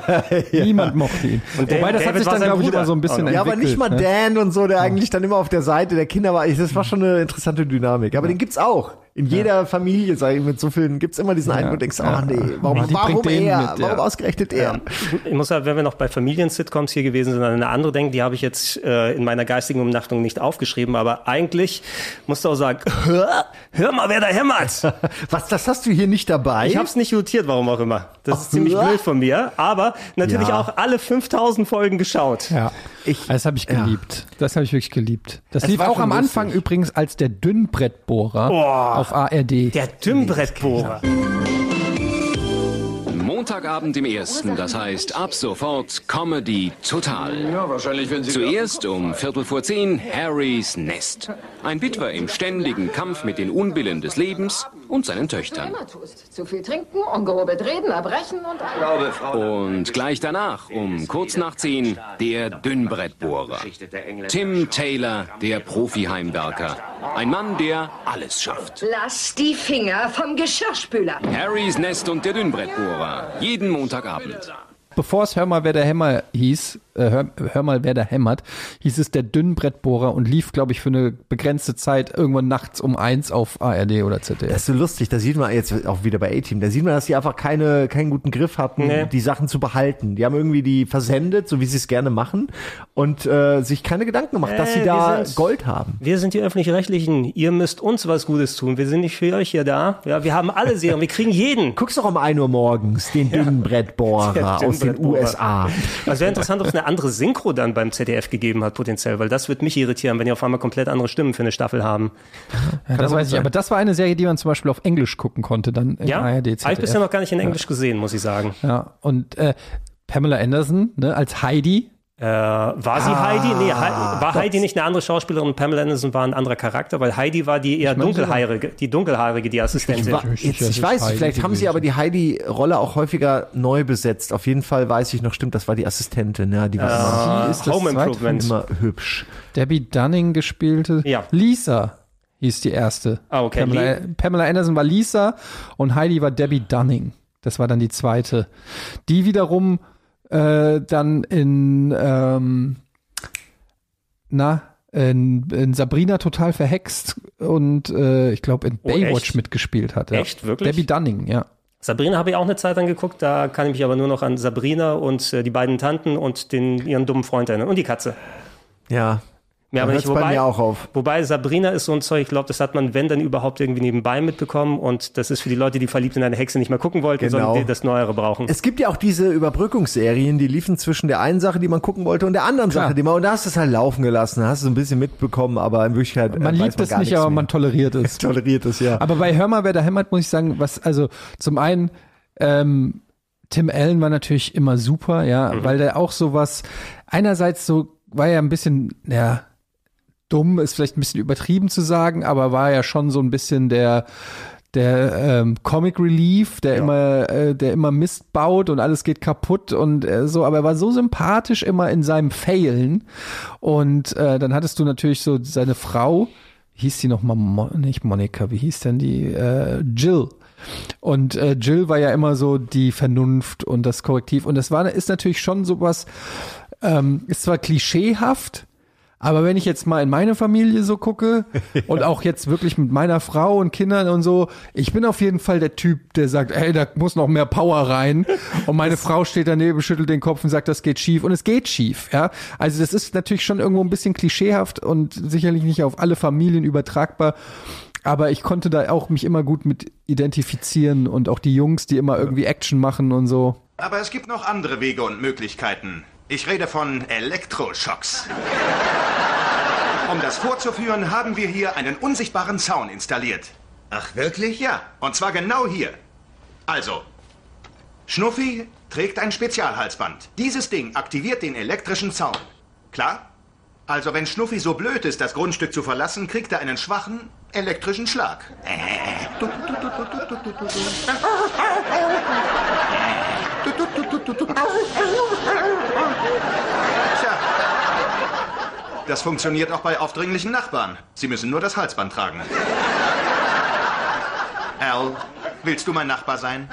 Niemand mochte ihn. Und Wobei, das David hat sich war dann, glaube ich, immer so ein bisschen Ja, aber nicht mal ne? Dan und so, der eigentlich dann immer auf der Seite der Kinder war. Das war schon eine interessante Dynamik. Aber den gibt's auch. In jeder Familie, sag ich, mit so vielen gibt's immer diesen einen, wo du denkst, Ja. ach nee, warum, Ja, die warum er? mit, ja. Warum ausgerechnet er? Ich muss sagen, wenn wir noch bei Familien-Sitcoms hier gewesen sind, an eine andere denken, die habe ich jetzt äh, in meiner geistigen Umnachtung nicht aufgeschrieben, aber eigentlich musst du auch sagen, hör, hör mal, wer da hämmert. Was, das hast du hier nicht dabei? Ich habe es nicht notiert, warum auch immer. Das ist Ach, ziemlich hör. blöd von mir, aber natürlich Ja. auch alle 5000 Folgen geschaut. Ja. Ich- das habe ich ja. geliebt. Das habe ich wirklich geliebt. Das Es lief auch am lustig. Anfang übrigens als der Dünnbrettbohrer Oh. auf ARD. Der Dümmbrettbohrer. Montagabend im ersten, das heißt ab sofort Comedy total. Ja, wahrscheinlich, wenn Sie... Zuerst um Viertel vor zehn Harrys Nest. Ein Witwer im ständigen Kampf mit den Unbillen des Lebens und seinen Töchtern. Zu viel trinken, ungehobelt reden, erbrechen und... Und gleich danach, um kurz nach zehn, der Dünnbrettbohrer. Tim Taylor, der Profi-Heimwerker. Ein Mann, der alles schafft. Lass die Finger vom Geschirrspüler. Harrys Nest und der Dünnbrettbohrer. Jeden Montagabend. Bevor es Hör mal, wer der Hämmer hieß, äh, hör, hör mal, wer da hämmert, hieß es der Dünnbrettbohrer und lief, glaube ich, für eine begrenzte Zeit irgendwann nachts um eins auf ARD oder ZDF. Das ist so lustig, da sieht man jetzt auch wieder bei A-Team, da sieht man, dass die einfach keine, keinen guten Griff hatten, Nee. die Sachen zu behalten. Die haben irgendwie die versendet, so wie sie es gerne machen und äh, sich keine Gedanken gemacht, dass Äh, sie wir da sind- Gold haben. Wir sind die Öffentlich-Rechtlichen. Ihr müsst uns was Gutes tun. Wir sind nicht für euch hier da. Ja, wir haben alle Serien. Wir kriegen jeden. Guckst doch um 1 Uhr morgens den Dünnbrettbohrer Der aus den. USA. Also wäre interessant, ob es eine andere Synchro dann beim ZDF gegeben hat, potenziell, weil das wird mich irritieren, wenn die auf einmal komplett andere Stimmen für eine Staffel haben. Ja, das weiß ich, aber das war eine Serie, die man zum Beispiel auf Englisch gucken konnte, dann in Ja, ARD, habe ich bisher ZDF. noch gar nicht in Englisch gesehen, muss ich sagen. Ja, und äh, Pamela Anderson ne, als Heidi. Äh, war sie Ah, Heidi? Nee, Hei- war doch. Heidi nicht eine andere Schauspielerin und Pamela Anderson war ein anderer Charakter, weil Heidi war die eher Ich war- dunkelhaarige, die dunkelhaarige, die Assistentin. Ich, wa- jetzt, ich weiß nicht, vielleicht haben sie aber die Heidi-Rolle auch häufiger neu besetzt. Auf jeden Fall weiß ich noch, stimmt, das war die Assistentin. Ja, die war immer, ist das Home zweite Improvement. immer hübsch. Debbie Dunning gespielte. Ja. Lisa hieß die erste. Ah, okay. Pamela, Pamela Anderson war Lisa und Heidi war Debbie Dunning. Das war dann die zweite. Die wiederum äh, dann in ähm, na in, in Sabrina total verhext und äh, ich glaube in Oh, Baywatch echt? mitgespielt hat. Ja. Echt? Wirklich? Debbie Dunning, ja. Sabrina habe ich auch eine Zeit lang geguckt, da kann ich mich aber nur noch an Sabrina und äh, die beiden Tanten und den, ihren dummen Freund erinnern. Und die Katze. Ja. Da aber nicht. hört's bei Wobei, mir auch auf. wobei Sabrina ist so ein Zeug, ich glaube, das hat man, wenn dann überhaupt irgendwie nebenbei mitbekommen. Und das ist für die Leute, die verliebt in eine Hexe nicht mehr gucken wollten, Genau. sondern die das Neuere brauchen. Es gibt ja auch diese Überbrückungsserien, die liefen zwischen der einen Sache, die man gucken wollte, und der anderen Klar. Sache, die man, und da hast du es halt laufen gelassen, da hast du so ein bisschen mitbekommen, aber in Wirklichkeit. äh, Man weiß liebt es gar nicht, aber mehr. man toleriert es. toleriert es, ja. Aber bei Hör mal, wer da hämmert, muss ich sagen, was, also zum einen, ähm, Tim Allen war natürlich immer super, ja, Mhm. weil der auch sowas, einerseits so, war ja ein bisschen, ja, dumm, ist vielleicht ein bisschen übertrieben zu sagen, aber war ja schon so ein bisschen der, der ähm, Comic Relief, der immer, äh, der immer Mist baut und alles geht kaputt und äh, so, aber er war so sympathisch immer in seinem Failen. Und äh, dann hattest du natürlich so seine Frau, hieß die noch mal Mo nicht Monika, wie hieß denn die? Äh, Jill. Und äh, Jill war ja immer so die Vernunft und das Korrektiv. Und das war ist natürlich schon sowas, ähm, ist zwar klischeehaft, aber wenn ich jetzt mal in meine Familie so gucke und auch jetzt wirklich mit meiner Frau und Kindern und so, ich bin auf jeden Fall der Typ, der sagt, ey, da muss noch mehr Power rein. Und meine Frau steht daneben, schüttelt den Kopf und sagt, das geht schief. Und es geht schief, ja. Also das ist natürlich schon irgendwo ein bisschen klischeehaft und sicherlich nicht auf alle Familien übertragbar. Aber ich konnte da auch mich immer gut mit identifizieren und auch die Jungs, die immer irgendwie Action machen und so. Aber es gibt noch andere Wege und Möglichkeiten. Ich rede von Elektroschocks. Um das vorzuführen, haben wir hier einen unsichtbaren Zaun installiert. Ach, wirklich? Ja, und zwar genau hier. Also, Schnuffi trägt ein Spezialhalsband. Dieses Ding aktiviert den elektrischen Zaun. Klar? Also, wenn Schnuffi so blöd ist, das Grundstück zu verlassen, kriegt er einen schwachen elektrischen Schlag. Tja. Das funktioniert auch bei aufdringlichen Nachbarn. Sie müssen nur das Halsband tragen. Al, willst du mein Nachbar sein?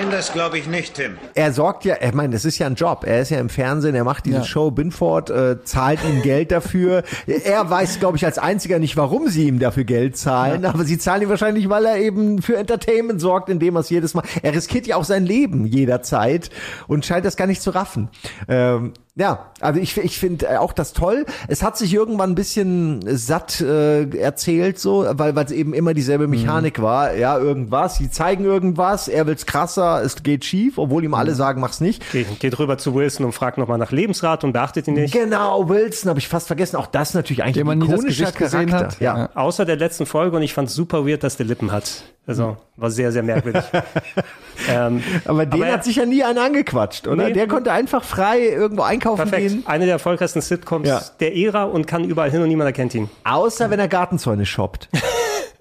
Nein, das glaube ich nicht, Tim. er sorgt ja, ich meine, das ist ja ein Job. Er ist ja im Fernsehen, er macht diese Ja. Show Binford, äh, zahlt ihm Geld dafür. er weiß, glaube ich, als einziger nicht, warum sie ihm dafür Geld zahlen, aber sie zahlen ihm wahrscheinlich, weil er eben für Entertainment sorgt, indem er es jedes Mal. Er riskiert ja auch sein Leben jederzeit und scheint das gar nicht zu raffen. Ähm, ja, also ich, ich finde auch das toll. Es hat sich irgendwann ein bisschen satt äh, erzählt, so, weil weil es eben immer dieselbe Mechanik war. Ja, irgendwas, sie zeigen irgendwas, er will's krasser, es geht schief, obwohl ihm alle sagen, mach's nicht. Geht, geht rüber zu Wilson und fragt nochmal nach Lebensrat und beachtet ihn nicht. Genau, Wilson habe ich fast vergessen. Auch das natürlich eigentlich Den man nie ein das ikonischer Charakter. hat. Ja. Außer der letzten Folge und ich fand super weird, dass der Lippen hat. Also war sehr, sehr merkwürdig. ähm, Aber den er- hat sich ja nie einer angequatscht, oder? Nee. der konnte einfach frei irgendwo einkaufen Perfekt. gehen. Eine der erfolgreichsten Sitcoms Ja. der Ära und kann überall hin und niemand erkennt ihn. Außer wenn er Gartenzäune shoppt.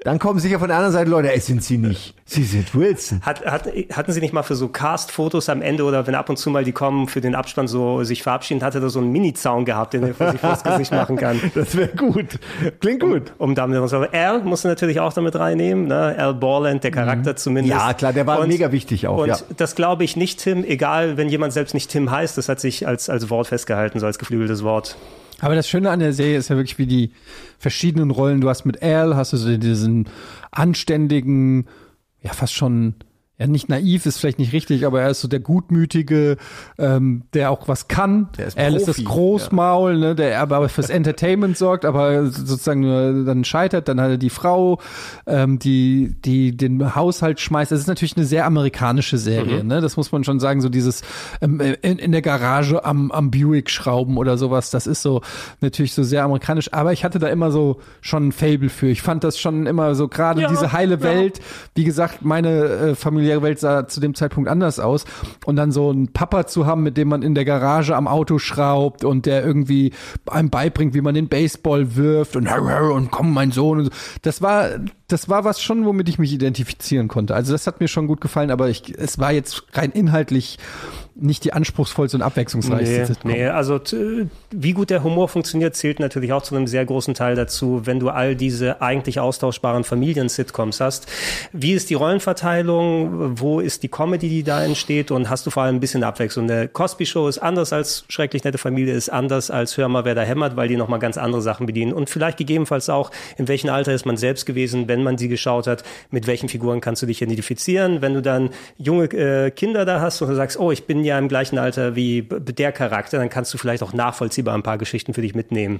Dann kommen sicher von der anderen Seite Leute, es sind sie nicht. Sie sind Wilson. Hat, hat, hatten Sie nicht mal für so Cast-Fotos am Ende oder wenn ab und zu mal die kommen für den Abspann so sich verabschieden, hatte da so einen Mini-Zaun gehabt, den er für sich vors Gesicht machen kann. Das wäre gut. Klingt gut. Um, um damit Al musst du natürlich auch damit reinnehmen, ne? Al Borland, der Charakter zumindest. Ja, klar, der war und, mega wichtig auch. Und ja. das glaube ich nicht Tim, egal wenn jemand selbst nicht Tim heißt, das hat sich als, als Wort festgehalten, so als geflügeltes Wort. Aber das Schöne an der Serie ist ja wirklich, wie die verschiedenen Rollen, du hast mit Al, hast du so diesen anständigen, ja fast schon ja nicht naiv ist vielleicht nicht richtig, aber er ist so der gutmütige, ähm, der auch was kann. Der ist er ist das Profi, Großmaul, ne, der aber fürs Entertainment sorgt, aber sozusagen nur dann scheitert. Dann hat er die Frau, ähm, die die den Haushalt schmeißt. Das ist natürlich eine sehr amerikanische Serie, Mhm. ne? Das muss man schon sagen. So dieses ähm, in, in der Garage am am Buick schrauben oder sowas. Das ist so natürlich so sehr amerikanisch. Aber ich hatte da immer so schon ein Fable für. Ich fand das schon immer so gerade Ja, diese heile ja. Welt. Wie gesagt, meine äh, familiäre Welt sah zu dem Zeitpunkt anders aus. Und dann so einen Papa zu haben, mit dem man in der Garage am Auto schraubt und der irgendwie einem beibringt, wie man den Baseball wirft und und komm, mein Sohn. Und so. Das war, das war was schon, womit ich mich identifizieren konnte. Also das hat mir schon gut gefallen, aber ich, es war jetzt rein inhaltlich nicht die anspruchsvollste und abwechslungsreichste Nee, Sitcom. nee, also wie gut der Humor funktioniert, zählt natürlich auch zu einem sehr großen Teil dazu, wenn du all diese eigentlich austauschbaren Familien-Sitcoms hast. Wie ist die Rollenverteilung? Wo ist die Comedy, die da entsteht? Und hast du vor allem ein bisschen Abwechslung? Eine Cosby-Show ist anders als Schrecklich nette Familie, ist anders als Hör mal, wer da hämmert, weil die nochmal ganz andere Sachen bedienen. Und vielleicht gegebenenfalls auch, in welchem Alter ist man selbst gewesen, wenn man sie geschaut hat, mit welchen Figuren kannst du dich identifizieren? Wenn du dann junge äh, Kinder da hast und du sagst, oh, ich bin ja im gleichen Alter wie der Charakter, dann kannst du vielleicht auch nachvollziehbar ein paar Geschichten für dich mitnehmen.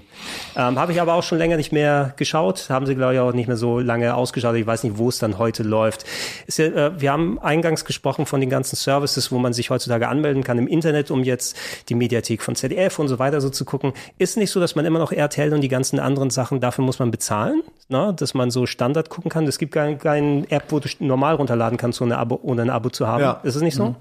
Ähm, Habe ich aber auch schon länger nicht mehr geschaut, haben sie, glaube ich, auch nicht mehr so lange ausgeschaut. Ich weiß nicht, wo es dann heute läuft. Ja, äh, wir haben eingangs gesprochen von den ganzen Services, wo man sich heutzutage anmelden kann im Internet, um jetzt die Mediathek von ZDF und so weiter so zu gucken. Ist nicht so, dass man immer noch RTL und die ganzen anderen Sachen, dafür muss man bezahlen, ne? dass man so Standard gucken kann. Es gibt keine kein App, wo du normal runterladen kannst, ohne, Abo, ohne ein Abo zu haben. Ja. Ist es nicht so? Mhm.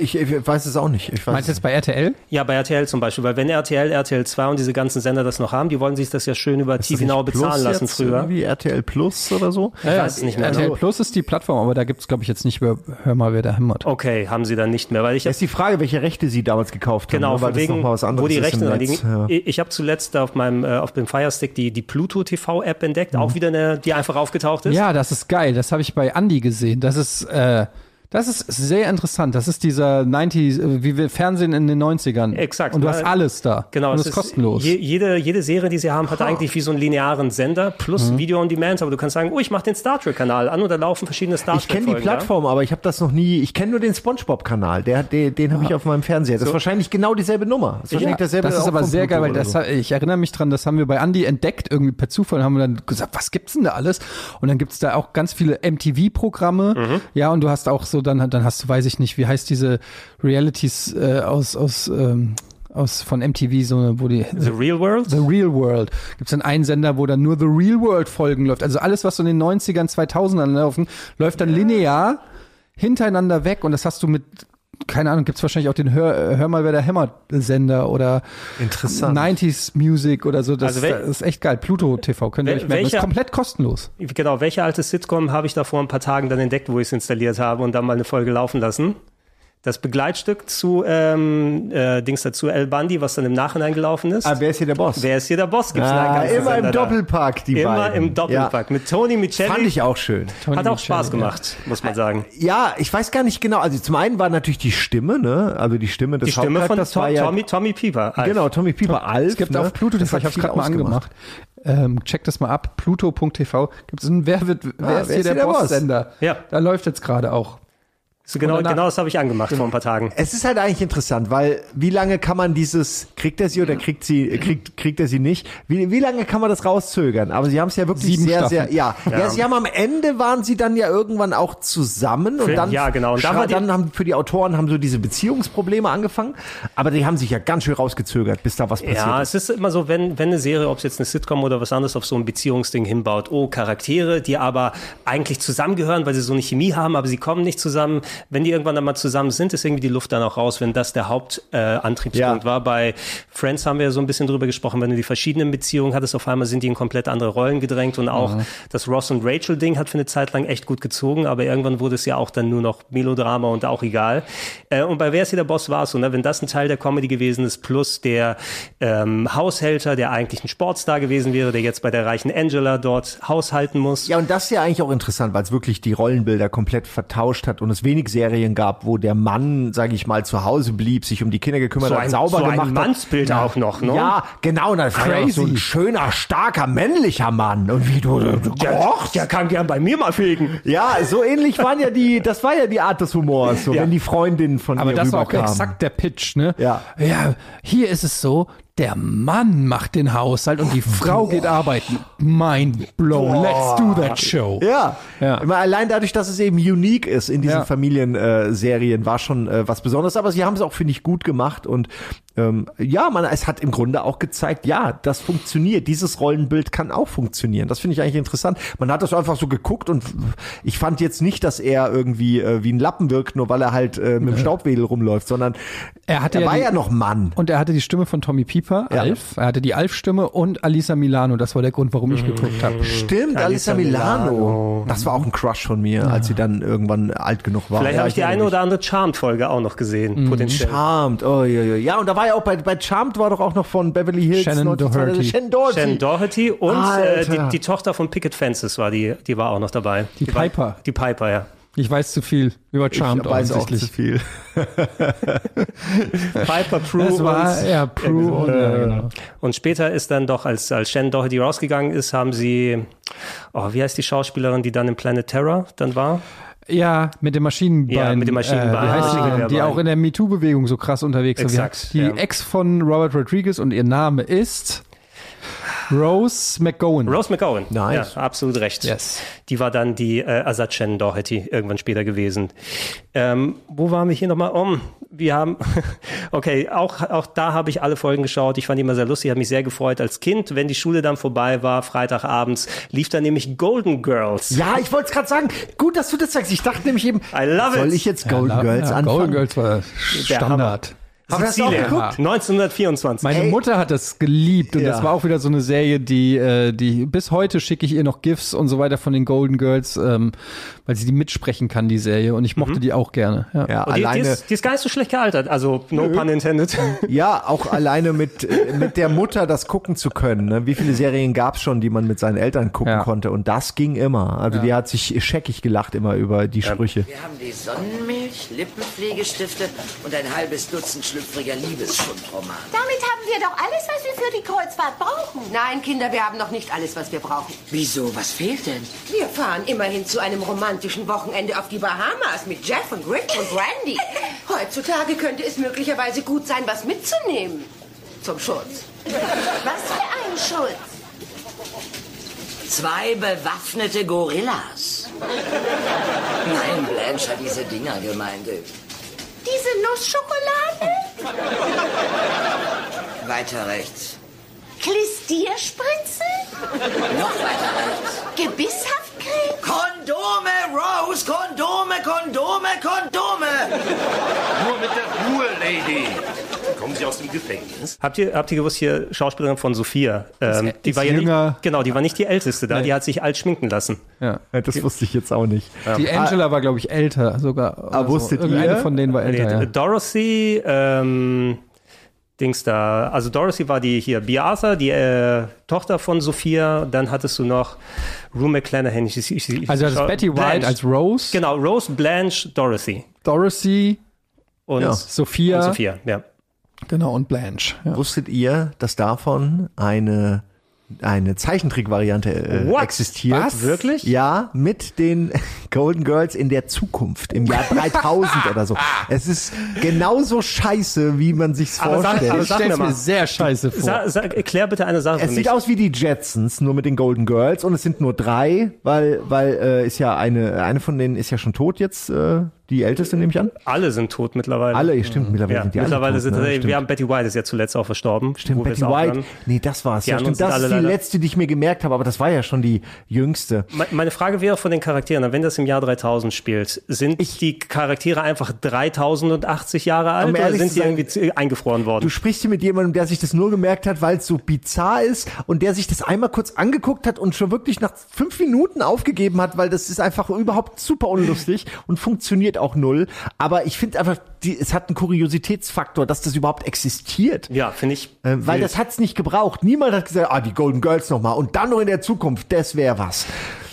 Ich, ich weiß es auch nicht. Ich weiß Meinst du jetzt bei RTL? Ja, bei RTL zum Beispiel, weil wenn RTL, RTL 2 und diese ganzen Sender das noch haben, die wollen sich das ja schön über TV Now bezahlen lassen jetzt früher. Wie RTL Plus oder so? Ich weiß es nicht mehr. RTL Plus ist die Plattform, aber da gibt's glaube ich, jetzt nicht mehr, hör mal, wer da hämmert. Okay, haben sie dann nicht mehr, weil ich Das ist die Frage, welche Rechte sie damals gekauft haben. Genau, ne? wegen, noch mal was anderes wo die Rechte Netz. liegen. Ja. Ich, habe zuletzt auf meinem äh, auf dem Fire Stick die die Pluto TV App entdeckt, Mhm. auch wieder eine, die einfach aufgetaucht ist. Ja, das ist geil. Das habe ich bei Andy gesehen. Das ist, äh, das ist sehr interessant. Das ist dieser 90s, äh, wie wir Fernsehen in den 90ern. Exakt. Und du hast alles da. Genau, Und es ist kostenlos. Je, jede, jede Serie, die sie haben, hat eigentlich wie so einen linearen Sender plus Mhm. Video on Demand. Aber du kannst sagen, oh, ich mache den Star Trek Kanal an und da laufen verschiedene Star Trek Ich kenne die Folgen, ja? Plattform, aber ich habe das noch nie. Ich kenne nur den SpongeBob-Kanal. Der, hat- den, den habe ich auf meinem Fernseher. Das ist wahrscheinlich genau dieselbe Nummer. Das ist, wahrscheinlich derselbe das ist aber sehr geil, weil das, so. ich erinnere mich dran, das haben wir bei Andy entdeckt, irgendwie per Zufall, haben wir dann gesagt, was gibt's denn da alles? Und dann gibt's da auch ganz viele MTV-Programme, Mhm. ja, und du hast auch so, dann, dann hast du, weiß ich nicht, wie heißt diese Realities äh, aus, aus, ähm, aus von MTV, so, wo die The Real World? The Real World. Gibt's dann einen Sender, wo dann nur The Real World Folgen läuft. Also alles, was so in den 90ern, 2000ern laufen, läuft dann linear hintereinander weg und das hast du mit keine Ahnung, gibt's wahrscheinlich auch den Hör, Hör mal, wer der hämmert Sender oder Interessant. 90s Music oder so. Das, Also wel- das ist echt geil. Pluto TV, könnt ihr Wel- euch merken. Das ist komplett kostenlos. Genau, welche alte Sitcom habe ich da vor ein paar Tagen dann entdeckt, wo ich es installiert habe und dann mal eine Folge laufen lassen? Das Begleitstück zu ähm, äh, Dings dazu El Bundy, was dann im Nachhinein gelaufen ist. Ah, wer ist hier der Boss? Wer ist hier der Boss? Gibt's Ah, immer im Sender da. Doppelpack, die Immer beiden. im Doppelpack. Mit Tony Micheli. Fand ich auch schön. Hat auch Spaß gemacht, muss man sagen. Ja, ich weiß gar nicht genau. Also zum einen war natürlich die Stimme, ne? Also die Stimme des Die Stimme von Hauptcharakters Tom, war ja, Tommy, Tommy Pieper. Alf. Genau, Tommy Pieper, Alf. Es gibt ne? auf Pluto Das hat ich habe gerade mal ausgemacht. angemacht. Ähm, check das mal ab. Pluto.tv. Gibt es einen Wer wird wer Ah, ist hier der, Boss-Sender? Ja. Da läuft jetzt gerade auch. So genau, Und danach- genau das habe ich angemacht vor ein paar Tagen. Es ist halt eigentlich interessant, weil wie lange kann man dieses, kriegt er sie oder kriegt sie, kriegt, kriegt er sie nicht? Wie, wie lange kann man das rauszögern? Aber sie haben es ja wirklich Sieben sehr, Staffeln. sehr, ja. ja. Ja. sie haben am Ende waren sie dann ja irgendwann auch zusammen und Für- dann, ja, genau. Und dann die- dann haben für die Autoren haben so diese Beziehungsprobleme angefangen, aber die haben sich ja ganz schön rausgezögert, bis da was passiert Ja, ist. es ist immer so, wenn, wenn eine Serie, ob es jetzt eine Sitcom oder was anderes, auf so ein Beziehungsding hinbaut. Oh, Charaktere, die aber eigentlich zusammengehören, weil sie so eine Chemie haben, aber sie kommen nicht zusammen. Wenn die irgendwann dann mal zusammen sind, ist irgendwie die Luft dann auch raus, wenn das der Hauptantriebspunkt äh, Ja. war. Bei Friends haben wir ja so ein bisschen drüber gesprochen, wenn du die verschiedenen Beziehungen hattest, auf einmal sind die in komplett andere Rollen gedrängt und auch Mhm. das Ross und Rachel Ding hat für eine Zeit lang echt gut gezogen, aber irgendwann wurde es ja auch dann nur noch Melodrama und auch egal. Äh, und bei Wer ist hier der Boss war es so, ne? wenn das ein Teil der Comedy gewesen ist, plus der ähm, Haushälter, der eigentlich ein Sportstar gewesen wäre, der jetzt bei der reichen Angela dort haushalten muss. Ja, und das ist ja eigentlich auch interessant, weil es wirklich die Rollenbilder komplett vertauscht hat und es wenig Serien gab, wo der Mann, sage ich mal, zu Hause blieb, sich um die Kinder gekümmert So hat, ein- sauber so ein gemacht Mannsbild hat. auch noch, ne? Ja, genau, und ja auch so ein Crazy. schöner, starker, männlicher Mann. Und wie du, du kochst. Der kann gern bei mir mal fegen. Ja, so ähnlich waren ja die, das war ja die Art des Humors, so Ja. wenn die Freundin von Aber ihr das war auch exakt der Pitch, ne? Ja. Ja, hier ist es so, der Mann macht den Haushalt und die Frau geht arbeiten. Mind blown. Let's do that show. Ja. Ja. Immer allein dadurch, dass es eben unique ist in diesen Ja. Familienserien, äh, war schon äh, was Besonderes. Aber sie haben es auch, finde ich, gut gemacht. Und ähm, ja, man, es hat im Grunde auch gezeigt, ja, das funktioniert. Dieses Rollenbild kann auch funktionieren. Das finde ich eigentlich interessant. Man hat das einfach so geguckt und ich fand jetzt nicht, dass er irgendwie äh, wie ein Lappen wirkt, nur weil er halt äh, mit dem Staubwedel rumläuft, sondern Er, hatte er war die, ja noch Mann. Und er hatte die Stimme von Tommy Pieper, Ja. Alf. Er hatte die Alf-Stimme und Alisa Milano. Das war der Grund, warum ich geguckt habe. Stimmt, Alissa Alissa Milano. Milano. Das war auch ein Crush von mir, als sie dann irgendwann alt genug war. Vielleicht Ja, habe ich die eine oder andere Charmed-Folge auch noch gesehen, potenziell. Charmed, oh ja, ja. Ja, und da war ja auch bei, bei Charmed war doch auch noch von Beverly Hills. Shannon 1992 Doherty. Shannon Doherty. Shannon Doherty und äh, die, die Tochter von Picket Fences war die, die war auch noch dabei. Die war, Piper. Die Piper, ja. Ich weiß zu viel über Charmed ich weiß auch zu offensichtlich. viel. Piper, Prue Das war, und, ja, Prue und, ja, genau. und später ist dann doch, als, als Shannon Doherty rausgegangen ist, haben sie, oh, wie heißt die Schauspielerin, die dann in Planet Terror dann war? Ja, mit dem Maschinenbein. Ja, mit dem Maschinenbein. Äh, heißt die, Ah, die Gewehrbein. auch in der MeToo-Bewegung so krass unterwegs Exakt, heißt Die ja. Ex von Robert Rodriguez und ihr Name ist Rose McGowan. Rose McGowan. Nice. Ja, absolut recht. Yes. Die war dann die äh, Ersatz Shannon Doherty irgendwann später gewesen. Ähm, wo waren wir hier nochmal? Um, wir haben, okay, auch, auch da habe ich alle Folgen geschaut. Ich fand die immer sehr lustig, habe mich sehr gefreut als Kind. Wenn die Schule dann vorbei war, Freitagabends, lief dann nämlich Golden Girls. Ja, ich wollte es gerade sagen. Gut, dass du das sagst. Ich dachte nämlich eben, I love soll it. ich jetzt Golden Ja, Girls ja, anfangen? Golden Girls war Standard. Haben wir das auch geguckt? 1924. Meine Ey. Mutter hat das geliebt und Ja. das war auch wieder so eine Serie, die, äh, die bis heute schicke ich ihr noch GIFs und so weiter von den Golden Girls, ähm, weil sie die mitsprechen kann, die Serie. Und ich mochte die auch gerne. Ja. Ja, Und die, die, alleine. ist, die ist gar nicht so schlecht gealtert, also no pun intended. Ja, auch alleine mit, mit der Mutter das gucken zu können. Ne? Wie viele Serien gab es schon, die man mit seinen Eltern gucken Ja. konnte? Und das ging immer. Also die hat sich scheckig gelacht immer über die Sprüche. Wir haben die Sonnenmilch, Lippenpflegestifte und ein halbes Dutzend schlüpfriger Liebesschundromane. Damit haben wir doch alles, was wir für die Kreuzfahrt brauchen. Nein, Kinder, wir haben noch nicht alles, was wir brauchen. Wieso? Was fehlt denn? Wir fahren immerhin zu einem romantischen Wochenende auf die Bahamas mit Jeff und Rick und Brandy. Heutzutage könnte es möglicherweise gut sein, was mitzunehmen. Zum Schutz. Was für ein Schutz? Zwei bewaffnete Gorillas. Nein, Blanche hat diese Dinger gemeint. Diese Nussschokolade? Weiter rechts. Klistierspritze? Noch weiter rechts. Gebisshaftcreme? Kondome, Rose! Kondome, Kondome, Kondome! Nur mit der Ruhe, Lady. Kommen Sie aus dem Gefängnis? Habt ihr, habt ihr gewusst, hier Schauspielerin von Sophia? Ähm, die ist war ja jünger. nicht, genau, die war nicht die älteste da, Nee. die hat sich alt schminken lassen. Ja. Ja, Das wusste ich jetzt auch nicht. Die Angela war, glaube ich, älter sogar. Ah, wusstet Irgendeine ihr? von denen war älter, Nee, ja. Dorothy, ähm, Dings da, also Dorothy war die hier, Bea Arthur, die äh, Tochter von Sophia, dann hattest du noch Rue McClanahan. Ich, ich, ich, Also das ist Betty White Blanche. als Rose, Genau, Rose, Blanche, Dorothy. Dorothy, Und, Ja. Sophia, und Sophia, ja. genau, und Blanche. Ja. Wusstet ihr, dass davon eine eine Zeichentrickvariante äh, What? existiert? Was? Wirklich? Ja, mit den Golden Girls in der Zukunft, im Jahr 3000 oder so. Es ist genauso scheiße, wie man sich's Aber sag- vorstellt. aber Ich sag stell's mir mal. sehr scheiße vor. Sa, sa, erklär bitte eine Sache Es für sieht mich. aus wie die Jetsons, nur mit den Golden Girls und es sind nur drei, weil weil äh, ist ja eine eine von denen ist ja schon tot jetzt, äh, Die älteste nehme ich an. Alle sind tot mittlerweile. Alle, stimmt, mittlerweile ja, sind die alle mittlerweile tot, sind ne? Stimmt. wir haben Betty White ist ja zuletzt auch verstorben. Stimmt, Betty White. Nee, das war's. Ja, stimmt. Das ist die alle leider- letzte, die ich mir gemerkt habe, aber das war ja schon die jüngste. Me- Meine Frage wäre von den Charakteren, wenn das im Jahr 3000 spielt, sind die Charaktere einfach 3080 Jahre alt oder sind sie irgendwie eingefroren worden? Du sprichst hier mit jemandem, der sich das nur gemerkt hat, weil es so bizarr ist und der sich das einmal kurz angeguckt hat und schon wirklich nach fünf Minuten aufgegeben hat, weil das ist einfach überhaupt super unlustig und funktioniert auch null. Aber ich finde einfach, die, es hat einen Kuriositätsfaktor, dass das überhaupt existiert. Ja, finde ich. Äh, weil wild. das hat's nicht gebraucht. Niemand hat gesagt, ah, die Golden Girls nochmal und dann noch in der Zukunft, das wäre was.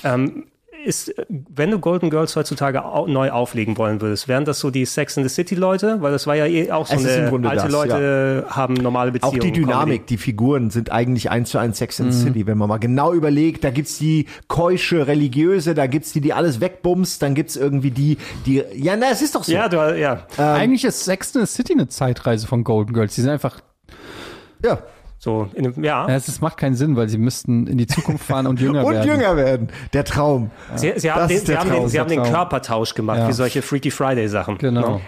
Ähm, ist, wenn du Golden Girls heutzutage au neu auflegen wollen würdest, wären das so die Sex in the City Leute? Weil das war ja eh auch so Es eine, alte das, Leute haben normale Auch Beziehungen. die Dynamik, Comedy. die Figuren sind eigentlich eins zu eins Sex and the Mhm. City, wenn man mal genau überlegt. Da gibt's die keusche, religiöse, da gibt's die, die alles wegbumst, dann gibt's irgendwie die, die, ja, na, es ist doch so. Ja, du, ja. Eigentlich ist Sex in the City eine Zeitreise von Golden Girls. Die sind einfach. Ja. So, in, ja. ja. Es ist- macht keinen Sinn, weil sie müssten in die Zukunft fahren und jünger Und werden. jünger werden. Der Traum. Sie, sie haben, Das den, ist sie den, Traum. sie haben den. Körpertausch gemacht, Ja. wie solche Freaky Friday-Sachen. Genau. Ne?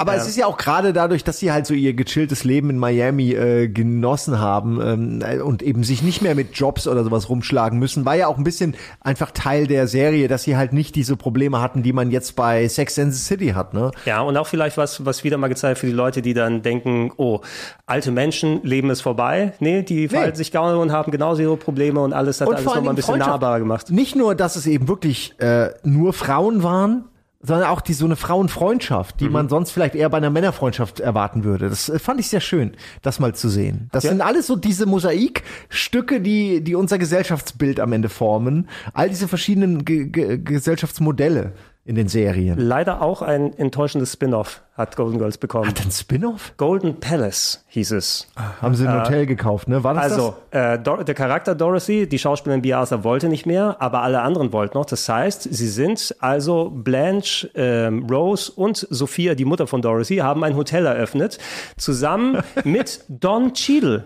Aber es ist ja auch gerade dadurch, dass sie halt so ihr gechilltes Leben in Miami äh, genossen haben ähm, äh, und eben sich nicht mehr mit Jobs oder sowas rumschlagen müssen, war ja auch ein bisschen einfach Teil der Serie, dass sie halt nicht diese Probleme hatten, die man jetzt bei Sex and the City hat, ne? Ja, und auch vielleicht was, was wieder mal gezeigt für die Leute, die dann denken, oh, alte Menschen, Leben ist vorbei. Nee, die verhalten sich gar und haben genauso ihre Probleme und alles hat Und alles nochmal ein bisschen nahbarer gemacht. Nicht nur, dass es eben wirklich äh, nur Frauen waren, sondern auch die so eine Frauenfreundschaft, die man sonst vielleicht eher bei einer Männerfreundschaft erwarten würde. Das äh, fand ich sehr schön, das mal zu sehen. Das Ja. sind alles so diese Mosaikstücke, die die unser Gesellschaftsbild am Ende formen. All diese verschiedenen Ge Ge Gesellschaftsmodelle in den Serien. Leider auch ein enttäuschendes Spin-off hat Golden Girls bekommen. Hat ein Spin-off? Golden Palace hieß es. Haben sie ein Äh, Hotel gekauft, ne? War das Also, äh, Dor der Charakter Dorothy, die Schauspielerin Arthur wollte nicht mehr, aber alle anderen wollten noch. Das heißt, sie sind also Blanche, ähm, Rose und Sophia, die Mutter von Dorothy, haben ein Hotel eröffnet, zusammen mit Don Cheadle.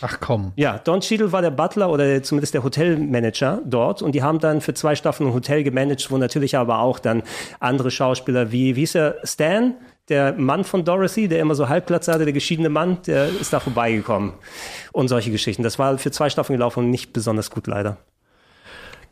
Ach komm. Ja, Don Cheadle war der Butler oder zumindest der Hotelmanager dort und die haben dann für zwei Staffeln ein Hotel gemanagt, wo natürlich aber auch dann andere Schauspieler wie, wie hieß er, Stan, der Mann von Dorothy, der immer so Halbplatz hatte, der geschiedene Mann, der ist da vorbeigekommen und solche Geschichten. Das war für zwei Staffeln gelaufen und nicht besonders gut leider.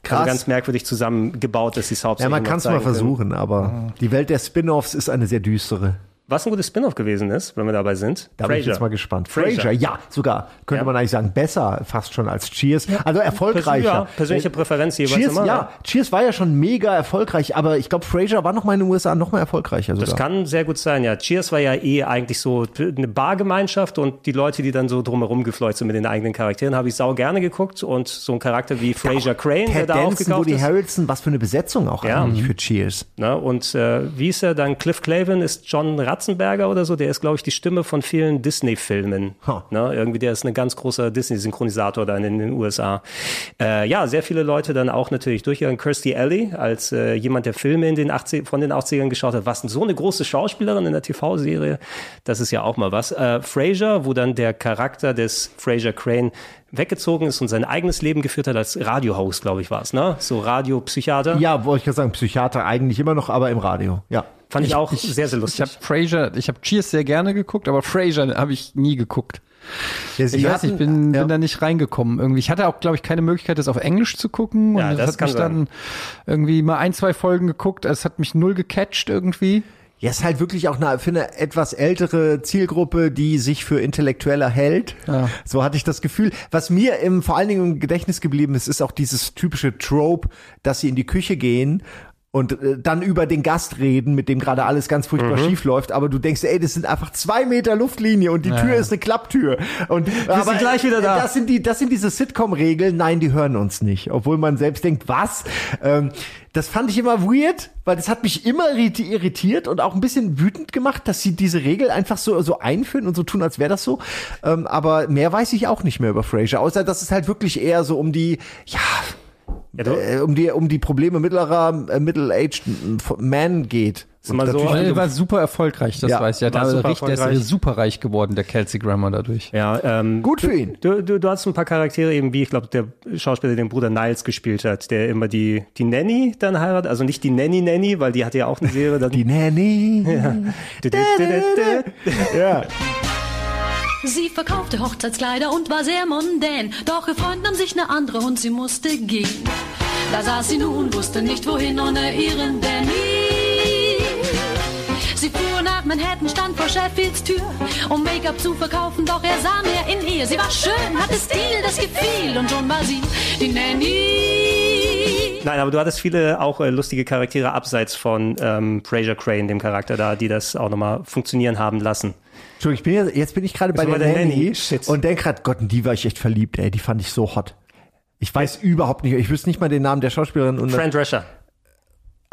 Krass. Also ganz merkwürdig zusammengebaut, dass sie es Ja, man kann es mal zeigen können. versuchen, aber die Welt der Spin-offs ist eine sehr düstere. Was ein gutes Spin-off gewesen ist, wenn wir dabei sind. Da bin ich jetzt mal gespannt. Frasier. Frasier, ja, sogar. Könnte Ja. man eigentlich sagen, besser fast schon als Cheers. Also erfolgreicher. Ja, persönliche Präferenz jeweils Cheers, immer. ja, Cheers war ja schon mega erfolgreich, aber ich glaube, Frasier war noch mal in den USA noch mal erfolgreicher sogar. Das kann sehr gut sein, ja. Cheers war ja eh eigentlich so eine Bargemeinschaft und die Leute, die dann so drumherum gefleucht sind mit den eigenen Charakteren, habe ich sau gerne geguckt und so ein Charakter wie Fraser Crane, der Ted da Danson, aufgekauft Woody ist. Harrelson, was für eine Besetzung auch Ja. eigentlich Mhm. für Cheers. Ne, und äh, wie ist er dann? Cliff Clavin ist John Ratzenberger oder so. Der ist, glaube ich, die Stimme von vielen Disney-Filmen. Ne, irgendwie, der ist ein ganz großer Disney-Synchronisator dann in den USA. Äh, ja, sehr viele Leute dann auch natürlich durchgegangen. Kirstie Alley als äh, jemand, der Filme in den 80, von den 80ern geschaut hat. Was so eine große Schauspielerin in der TV-Serie? Das ist ja auch mal was. Äh, Frasier, wo dann der Charakter des Fraser Crane weggezogen ist und sein eigenes Leben geführt hat als Radiohost, glaube ich, war es, ne? So Radiopsychiater. Ja, wollte ich gerade sagen, Psychiater eigentlich immer noch, aber im Radio. Ja. Fand ich, auch sehr, sehr lustig. Ich habe Frasier, ich habe Cheers sehr gerne geguckt, aber Frasier habe ich nie geguckt. Ja, ich weiß nicht, ich bin, bin da nicht reingekommen. Irgendwie, ich hatte auch, glaube ich, keine Möglichkeit, das auf Englisch zu gucken. Ja, und das das hat mich sein. dann irgendwie mal ein, zwei Folgen geguckt. Es hat mich null gecatcht irgendwie. Ja, ist halt wirklich auch eine, für eine etwas ältere Zielgruppe, die sich für intellektueller hält. So hatte ich das Gefühl. Was mir im, vor allen Dingen im Gedächtnis geblieben ist, ist auch dieses typische Trope, dass sie in die Küche gehen und äh, dann über den Gast reden, mit dem gerade alles ganz furchtbar Mhm. schief läuft, aber du denkst, ey, das sind einfach zwei Meter Luftlinie und die Ja. Tür ist eine Klapptür. Und wir sind gleich wieder da. Das sind die, das sind diese Sitcom-Regeln. Nein, die hören uns nicht, obwohl man selbst denkt, was? Ähm, das fand ich immer weird, weil das hat mich immer irriti- irritiert und auch ein bisschen wütend gemacht, dass sie diese Regel einfach so, so einführen und so tun, als wäre das so. Ähm, aber mehr weiß ich auch nicht mehr über Frasier, außer dass es halt wirklich eher so um die, ja, äh, um die um die Probleme mittlerer äh, middle-aged Man geht. So, natürlich- er war super erfolgreich, das Ja, weiß ich. Ja, da super richtig, der ist super reich geworden, der Kelsey Grammer dadurch. Ja, ähm, Gut für ihn. Du, du, du hast ein paar Charaktere eben, wie ich glaube, der Schauspieler, der den Bruder Niles gespielt hat, der immer die, die Nanny dann heiratet. Also nicht die Nanny Nanny, weil die hatte ja auch eine Serie. Dann, die Nanny. Ja. Du, du, du, du, du. ja. Sie verkaufte Hochzeitskleider und war sehr mondän. Doch ihr Freund nahm sich eine andere und sie musste gehen. Da saß sie nun, wusste nicht wohin ohne ihren Danny. Sie fuhr nach Manhattan, stand vor Sheffields Tür, um Make-up zu verkaufen, doch er sah mehr in ihr. Sie war schön, hatte Stil, das gefiel und schon war sie die Nanny. Nein, aber du hattest viele auch äh, lustige Charaktere abseits von ähm, Fraser Crane, dem Charakter da, die das auch nochmal funktionieren haben lassen. Entschuldigung, ich bin jetzt, jetzt bin ich gerade bei der, der Nanny, Nanny? Und denk grad, Gott, in die war ich echt verliebt, ey, die fand ich so hot. Ich weiß überhaupt nicht, ich wüsste nicht mal den Namen der Schauspielerin. Und Fran Drescher.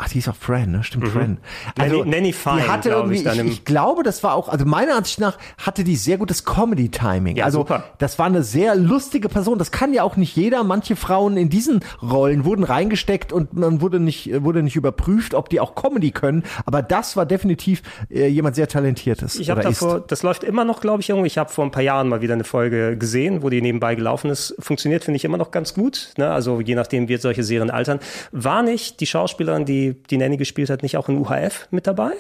Ach, die ist auch Fran, ne? Stimmt, Mhm. Fran. Nanny- Nanny Fine, die hatte irgendwie, ich, ich, ich glaube, das war auch, also meiner Ansicht nach hatte die sehr gutes Comedy-Timing. Ja, also super. das war eine sehr lustige Person. Das kann ja auch nicht jeder. Manche Frauen in diesen Rollen wurden reingesteckt und man wurde nicht, wurde nicht überprüft, ob die auch Comedy können. Aber das war definitiv äh, jemand sehr talentiertes. Ich habe oder ist. davor, das läuft immer noch, glaube ich, irgendwo. Ich habe vor ein paar Jahren mal wieder eine Folge gesehen, wo die nebenbei gelaufen ist. Funktioniert, finde ich, immer noch ganz gut. Ne? Also je nachdem, wie solche Serien altern. War nicht die Schauspielerin, die die Nanny gespielt hat, nicht auch in UHF mit dabei?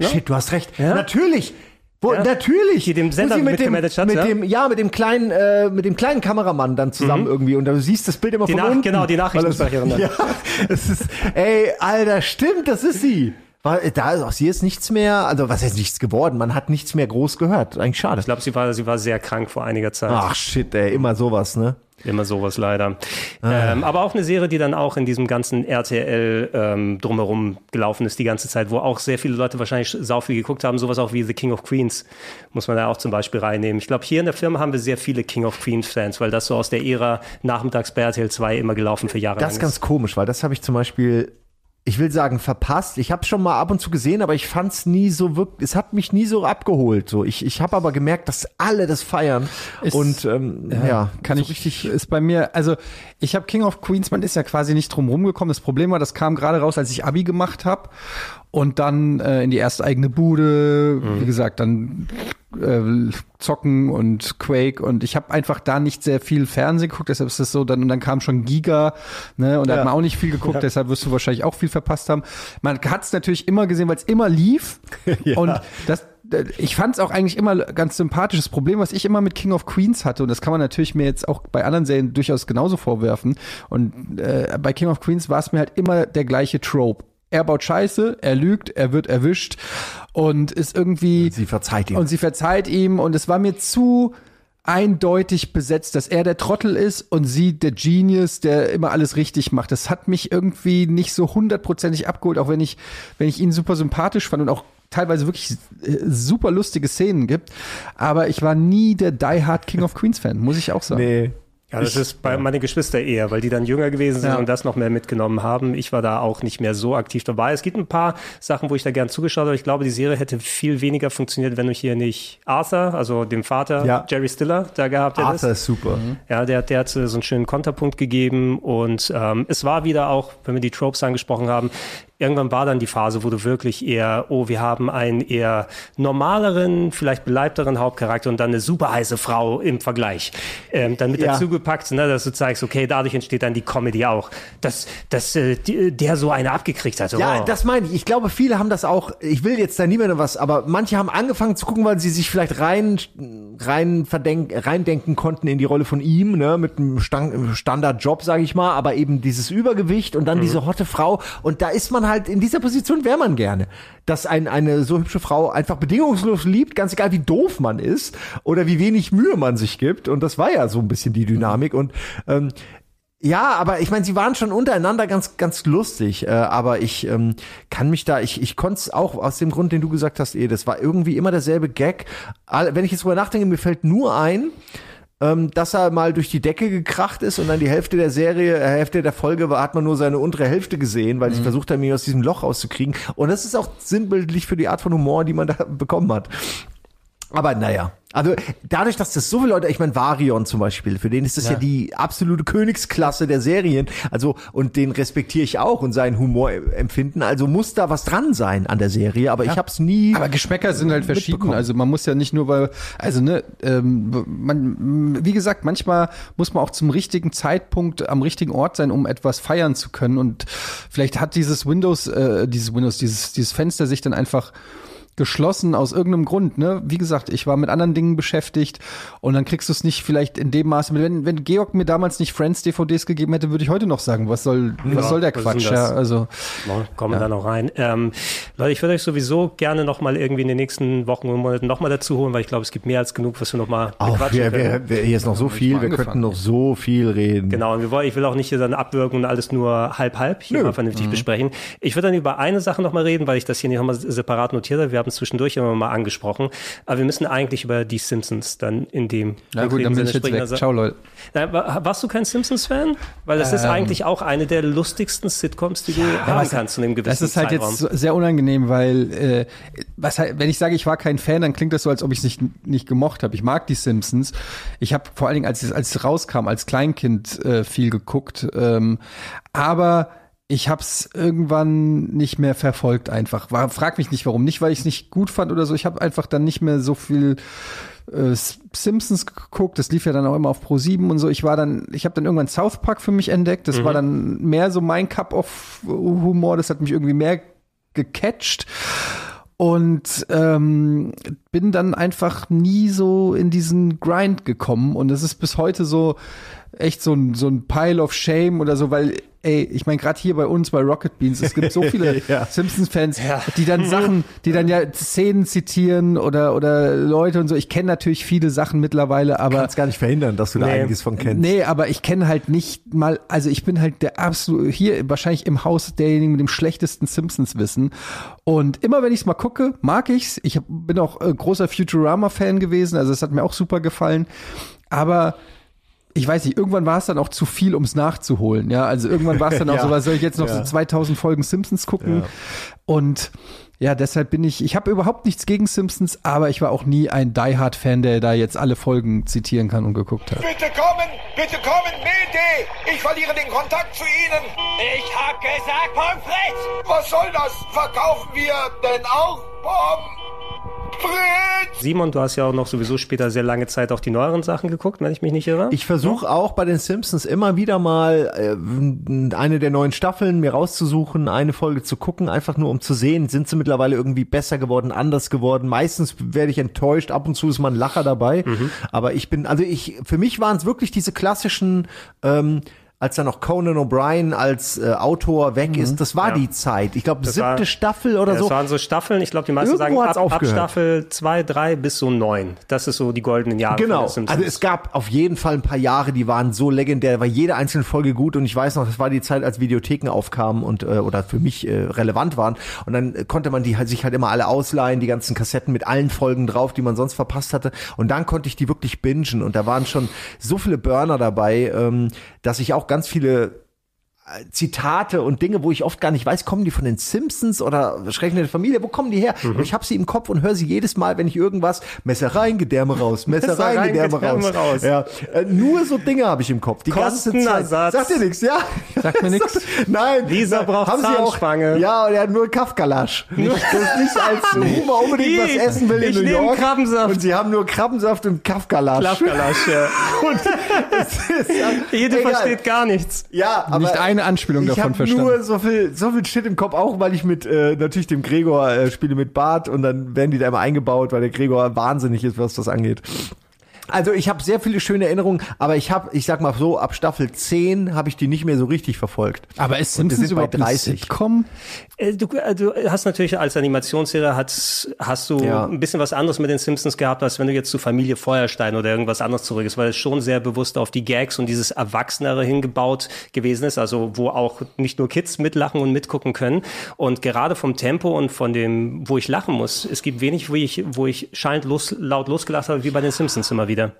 Shit, du hast recht. Ja? Natürlich. Wo, Ja. Natürlich. Die dem Sender mit dem, hat, mit ja? dem, ja, mit dem kleinen, äh, mit dem kleinen Kameramann dann zusammen Mhm. irgendwie und du siehst das Bild immer Die von Nach- unten. genau, die Nachrichtensprecherin. Ja, es ist, ey, Alter, stimmt, das ist sie. War, da ist aus ihr ist nichts mehr, also was heißt nichts geworden, man hat nichts mehr groß gehört. Eigentlich schade. Ich glaube, sie war, sie war sehr krank vor einiger Zeit. Ach shit, ey, immer sowas, ne? Immer sowas leider. Ah. Ähm, aber auch eine Serie, die dann auch in diesem ganzen RTL ähm, drumherum gelaufen ist die ganze Zeit, wo auch sehr viele Leute wahrscheinlich sau viel geguckt haben. Sowas auch wie The King of Queens muss man da auch zum Beispiel reinnehmen. Ich glaube, hier in der Firma haben wir sehr viele King of Queens Fans, weil das so aus der Ära nachmittags bei RTL 2 immer gelaufen für Jahre Das ist ganz komisch, weil das habe ich zum Beispiel, ich will sagen, verpasst. Ich habe schon mal ab und zu gesehen, aber ich fand es nie so wirklich, es hat mich nie so abgeholt. So, ich, ich habe aber gemerkt, dass alle das feiern. Ist- und ähm, ja, kann so ich richtig. ist bei mir, also ich habe King of Queens, man ist ja quasi nicht drum rumgekommen. Das Problem war, das kam gerade raus, als ich Abi gemacht habe und dann äh, in die erste eigene Bude, wie gesagt, dann äh, zocken und Quake und ich habe einfach da nicht sehr viel Fernsehen geguckt, deshalb ist das so dann und dann kam schon Giga, ne, und da Ja. hat man auch nicht viel geguckt, Ja. deshalb wirst du wahrscheinlich auch viel verpasst haben. Man hat es natürlich immer gesehen, weil es immer lief und das ich fand es auch eigentlich immer ganz sympathisch. Das Problem, was ich immer mit King of Queens hatte, und das kann man natürlich mir jetzt auch bei anderen Serien durchaus genauso vorwerfen. Und äh, bei King of Queens war es mir halt immer der gleiche Trope. Er baut Scheiße, er lügt, er wird erwischt und ist irgendwie. Sie verzeiht ihm. Und sie verzeiht ihm und es war mir zu eindeutig besetzt, dass er der Trottel ist und sie der Genius, der immer alles richtig macht. Das hat mich irgendwie nicht so hundertprozentig abgeholt, auch wenn ich, wenn ich ihn super sympathisch fand und auch teilweise wirklich äh, super lustige Szenen gibt. Aber ich war nie der Die Hard King of Queens Fan, muss ich auch sagen. Nee. Ja, das ist bei meine Geschwister eher, weil die dann jünger gewesen sind Ja. und das noch mehr mitgenommen haben. Ich war da auch nicht mehr so aktiv dabei. Es gibt ein paar Sachen, wo ich da gern zugeschaut habe. Ich glaube, die Serie hätte viel weniger funktioniert, wenn du hier nicht Arthur, also dem Vater Ja. Jerry Stiller, da gehabt hättest. Arthur ist super. Ja, der, der hat so einen schönen Konterpunkt gegeben und ähm, es war wieder auch, wenn wir die Tropes angesprochen haben, irgendwann war dann die Phase, wo du wirklich eher, oh, wir haben einen eher normaleren, vielleicht beleibteren Hauptcharakter und dann eine super heiße Frau im Vergleich. Ähm, dann mit Ja. dazu gepackt, ne, dass du zeigst, okay, dadurch entsteht dann die Comedy auch. Dass, dass äh, der so eine abgekriegt hat. Ja, oh. das meine ich. Ich glaube, viele haben das auch. Ich will jetzt da niemandem was, aber manche haben angefangen zu gucken, weil sie sich vielleicht rein, rein verdenk, reindenken konnten in die Rolle von ihm, ne, mit einem Stan- Standardjob, sage ich mal, aber eben dieses Übergewicht und dann Mhm. diese hotte Frau. Und da ist man halt in dieser Position, wäre man gerne, dass ein, eine so hübsche Frau einfach bedingungslos liebt, ganz egal wie doof man ist oder wie wenig Mühe man sich gibt. Und das war ja so ein bisschen die Dynamik und ähm, ja, aber ich meine, sie waren schon untereinander ganz, ganz lustig. Äh, aber ich ähm, kann mich da, ich, ich konnte es auch aus dem Grund, den du gesagt hast, eh, das war irgendwie immer derselbe Gag. All- Wenn ich jetzt drüber nachdenke, mir fällt nur ein, ähm, dass er mal durch die Decke gekracht ist und dann die Hälfte der Serie, äh, Hälfte der Folge war, hat man nur seine untere Hälfte gesehen, weil sie versucht haben, ihn aus diesem Loch rauszukriegen. Und das ist auch sinnbildlich für die Art von Humor, die man da bekommen hat. Aber naja, Also dadurch, dass das so viele Leute, ich meine Varion zum Beispiel, für den ist das ja. Ja. die absolute Königsklasse der Serien. Also und den respektiere ich auch und seinen Humorempfinden. Also muss da was dran sein an der Serie, aber ich habe es nie. Aber Geschmäcker sind halt verschieden. Also man muss ja nicht nur, weil, also ne, ähm, man, wie gesagt, manchmal muss man auch zum richtigen Zeitpunkt am richtigen Ort sein, um etwas feiern zu können. Und vielleicht hat dieses Windows, äh, dieses Windows, dieses, dieses Fenster sich dann einfach geschlossen aus irgendeinem Grund, ne? Wie gesagt, ich war mit anderen Dingen beschäftigt und dann kriegst du es nicht vielleicht in dem Maße. Wenn, wenn Georg mir damals nicht Friends DVDs gegeben hätte, würde ich heute noch sagen, was soll, was Ja, soll der was Quatsch? Ja, also Morgen kommen wir Ja. da noch rein. Ähm, Leute, ich würde euch sowieso gerne noch mal irgendwie in den nächsten Wochen und Monaten noch mal dazu holen, weil ich glaube, es gibt mehr als genug, was wir noch mal Auch bequatschen wir, können. wir, wir, hier ist noch so viel, wir könnten noch so viel reden. Genau, und wir wollen, ich will auch nicht hier dann abwürgen und alles nur halb halb hier Nö. mal vernünftig Mhm. besprechen. Ich würde dann über eine Sache noch mal reden, weil ich das hier nicht nochmal separat notiert habe. Wir haben es zwischendurch immer mal angesprochen. Aber wir müssen eigentlich über die Simpsons dann in dem Na gut, dann bin ich jetzt weg. Also- Ciao, Leute. Na, wa- warst du kein Simpsons-Fan? Weil das ist Ähm. eigentlich auch eine der lustigsten Sitcoms, die du haben was- kannst in einem gewissen Das ist halt Zeitraum. jetzt sehr unangenehm, weil äh, was halt, wenn ich sage, ich war kein Fan, dann klingt das so, als ob ich es nicht, nicht gemocht habe. Ich mag die Simpsons. Ich habe vor allen Dingen, als es, als es rauskam, als Kleinkind äh, viel geguckt. Ähm, aber ich habe es irgendwann nicht mehr verfolgt einfach. War, frag mich nicht warum. Nicht, weil ich es nicht gut fand oder so. Ich habe einfach dann nicht mehr so viel äh, Simpsons geguckt. Das lief ja dann auch immer auf Pro 7 und so. Ich war dann, ich habe dann irgendwann South Park für mich entdeckt. Das Mhm. war dann mehr so mein Cup of Humor. Das hat mich irgendwie mehr gecatcht. Und ähm, bin dann einfach nie so in diesen Grind gekommen. Und es ist bis heute so echt so ein, so ein Pile of Shame oder so, weil, ey, ich meine, gerade hier bei uns bei Rocket Beans, es gibt so viele Ja. Simpsons-Fans, die dann Sachen, die dann ja Szenen zitieren oder, oder Leute und so. Ich kenne natürlich viele Sachen mittlerweile, aber. Kannst gar nicht verhindern, dass du da einiges von kennst. Nee, aber ich kenne halt nicht mal, also ich bin halt der absolute, hier wahrscheinlich im Haus derjenigen mit dem schlechtesten Simpsons-Wissen. Und immer wenn ich es mal gucke, mag ich's. Ich bin auch äh, großer Futurama-Fan gewesen, also es hat mir auch super gefallen. Aber ich weiß nicht, irgendwann war es dann auch zu viel, ums nachzuholen. Ja, also irgendwann war es dann auch Ja. so, was soll ich jetzt noch Ja. so 2000 Folgen Simpsons gucken? Ja. Und ja, deshalb bin ich, ich habe überhaupt nichts gegen Simpsons, aber ich war auch nie ein Die Hard Fan, der da jetzt alle Folgen zitieren kann und geguckt hat. Bitte kommen, bitte kommen, Mayday! Ich verliere den Kontakt zu Ihnen! Ich hab gesagt Pommes frites! Was soll das? Verkaufen wir denn auch Pommes? Simon, du hast ja auch noch sowieso später sehr lange Zeit auch die neueren Sachen geguckt, wenn ich mich nicht irre. Ich versuche auch bei den Simpsons immer wieder mal äh, eine der neuen Staffeln mir rauszusuchen, eine Folge zu gucken, einfach nur um zu sehen, sind sie mittlerweile irgendwie besser geworden, anders geworden. Meistens werde ich enttäuscht, ab und zu ist mal ein Lacher dabei. Aber ich bin, also ich, für mich waren es wirklich diese klassischen, ähm, als dann noch Conan O'Brien als äh, Autor weg ist, das war Ja. die Zeit. Ich glaube, siebte war- Staffel oder ja, so. Das waren so Staffeln, ich glaube, die meisten Irgendwo sagen ab, ab. Staffel 2, 3 bis so 9. Das ist so die goldenen Jahre Genau. Also es gab auf jeden Fall ein paar Jahre, die waren so legendär, war jede einzelne Folge gut und ich weiß noch, das war die Zeit, als Videotheken aufkamen und äh, oder für mich äh, relevant waren und dann äh, konnte man die halt sich halt immer alle ausleihen, die ganzen Kassetten mit allen Folgen drauf, die man sonst verpasst hatte und dann konnte ich die wirklich bingen und da waren schon so viele Burner dabei, ähm, dass ich auch ganz viele Zitate und Dinge, wo ich oft gar nicht weiß, kommen die von den Simpsons oder Schrecken der Familie, wo kommen die her? Mhm. Ich habe sie im Kopf und höre sie jedes Mal, wenn ich irgendwas Messer rein, Gedärme raus, Messer, rein, Gedärme, Gedärme raus. raus. Ja, äh, nur so Dinge habe ich im Kopf. Die ganze Zeit. Sagt dir nichts, ja? Sagt mir nichts. Nein. Lisa braucht haben sie auch. Ja, und er hat nur Kafkalasch. Nicht, das nicht als Humor unbedingt was essen will in ich New nehm York. Krabbensaft. Und sie haben nur Krabbensaft und Kafkalasch. Kafkalasch, ja. Und es ist ja Jede egal. versteht gar nichts. Ja, aber Nicht eine Anspielung ich davon verstanden. nur so viel, so viel Shit im Kopf, auch weil ich mit äh, natürlich dem Gregor äh, spiele mit Bart und dann werden die da immer eingebaut, weil der Gregor wahnsinnig ist, was das angeht. Also ich habe sehr viele schöne Erinnerungen, aber ich habe, ich sag mal so, ab Staffel 10 habe ich die nicht mehr so richtig verfolgt. Aber ist Simpsons sind bei überhaupt ein 30. Sitcom? Äh, Du, du hast natürlich als Animationsserie hast, hast du Ja. ein bisschen was anderes mit den Simpsons gehabt, als wenn du jetzt zu Familie Feuerstein oder irgendwas anderes zurück ist, weil es schon sehr bewusst auf die Gags und dieses Erwachsenere hingebaut gewesen ist, also wo auch nicht nur Kids mitlachen und mitgucken können. Und gerade vom Tempo und von dem, wo ich lachen muss, es gibt wenig, wo ich, wo ich schallend los, laut losgelacht habe, wie bei den Simpsons immer wieder. wieder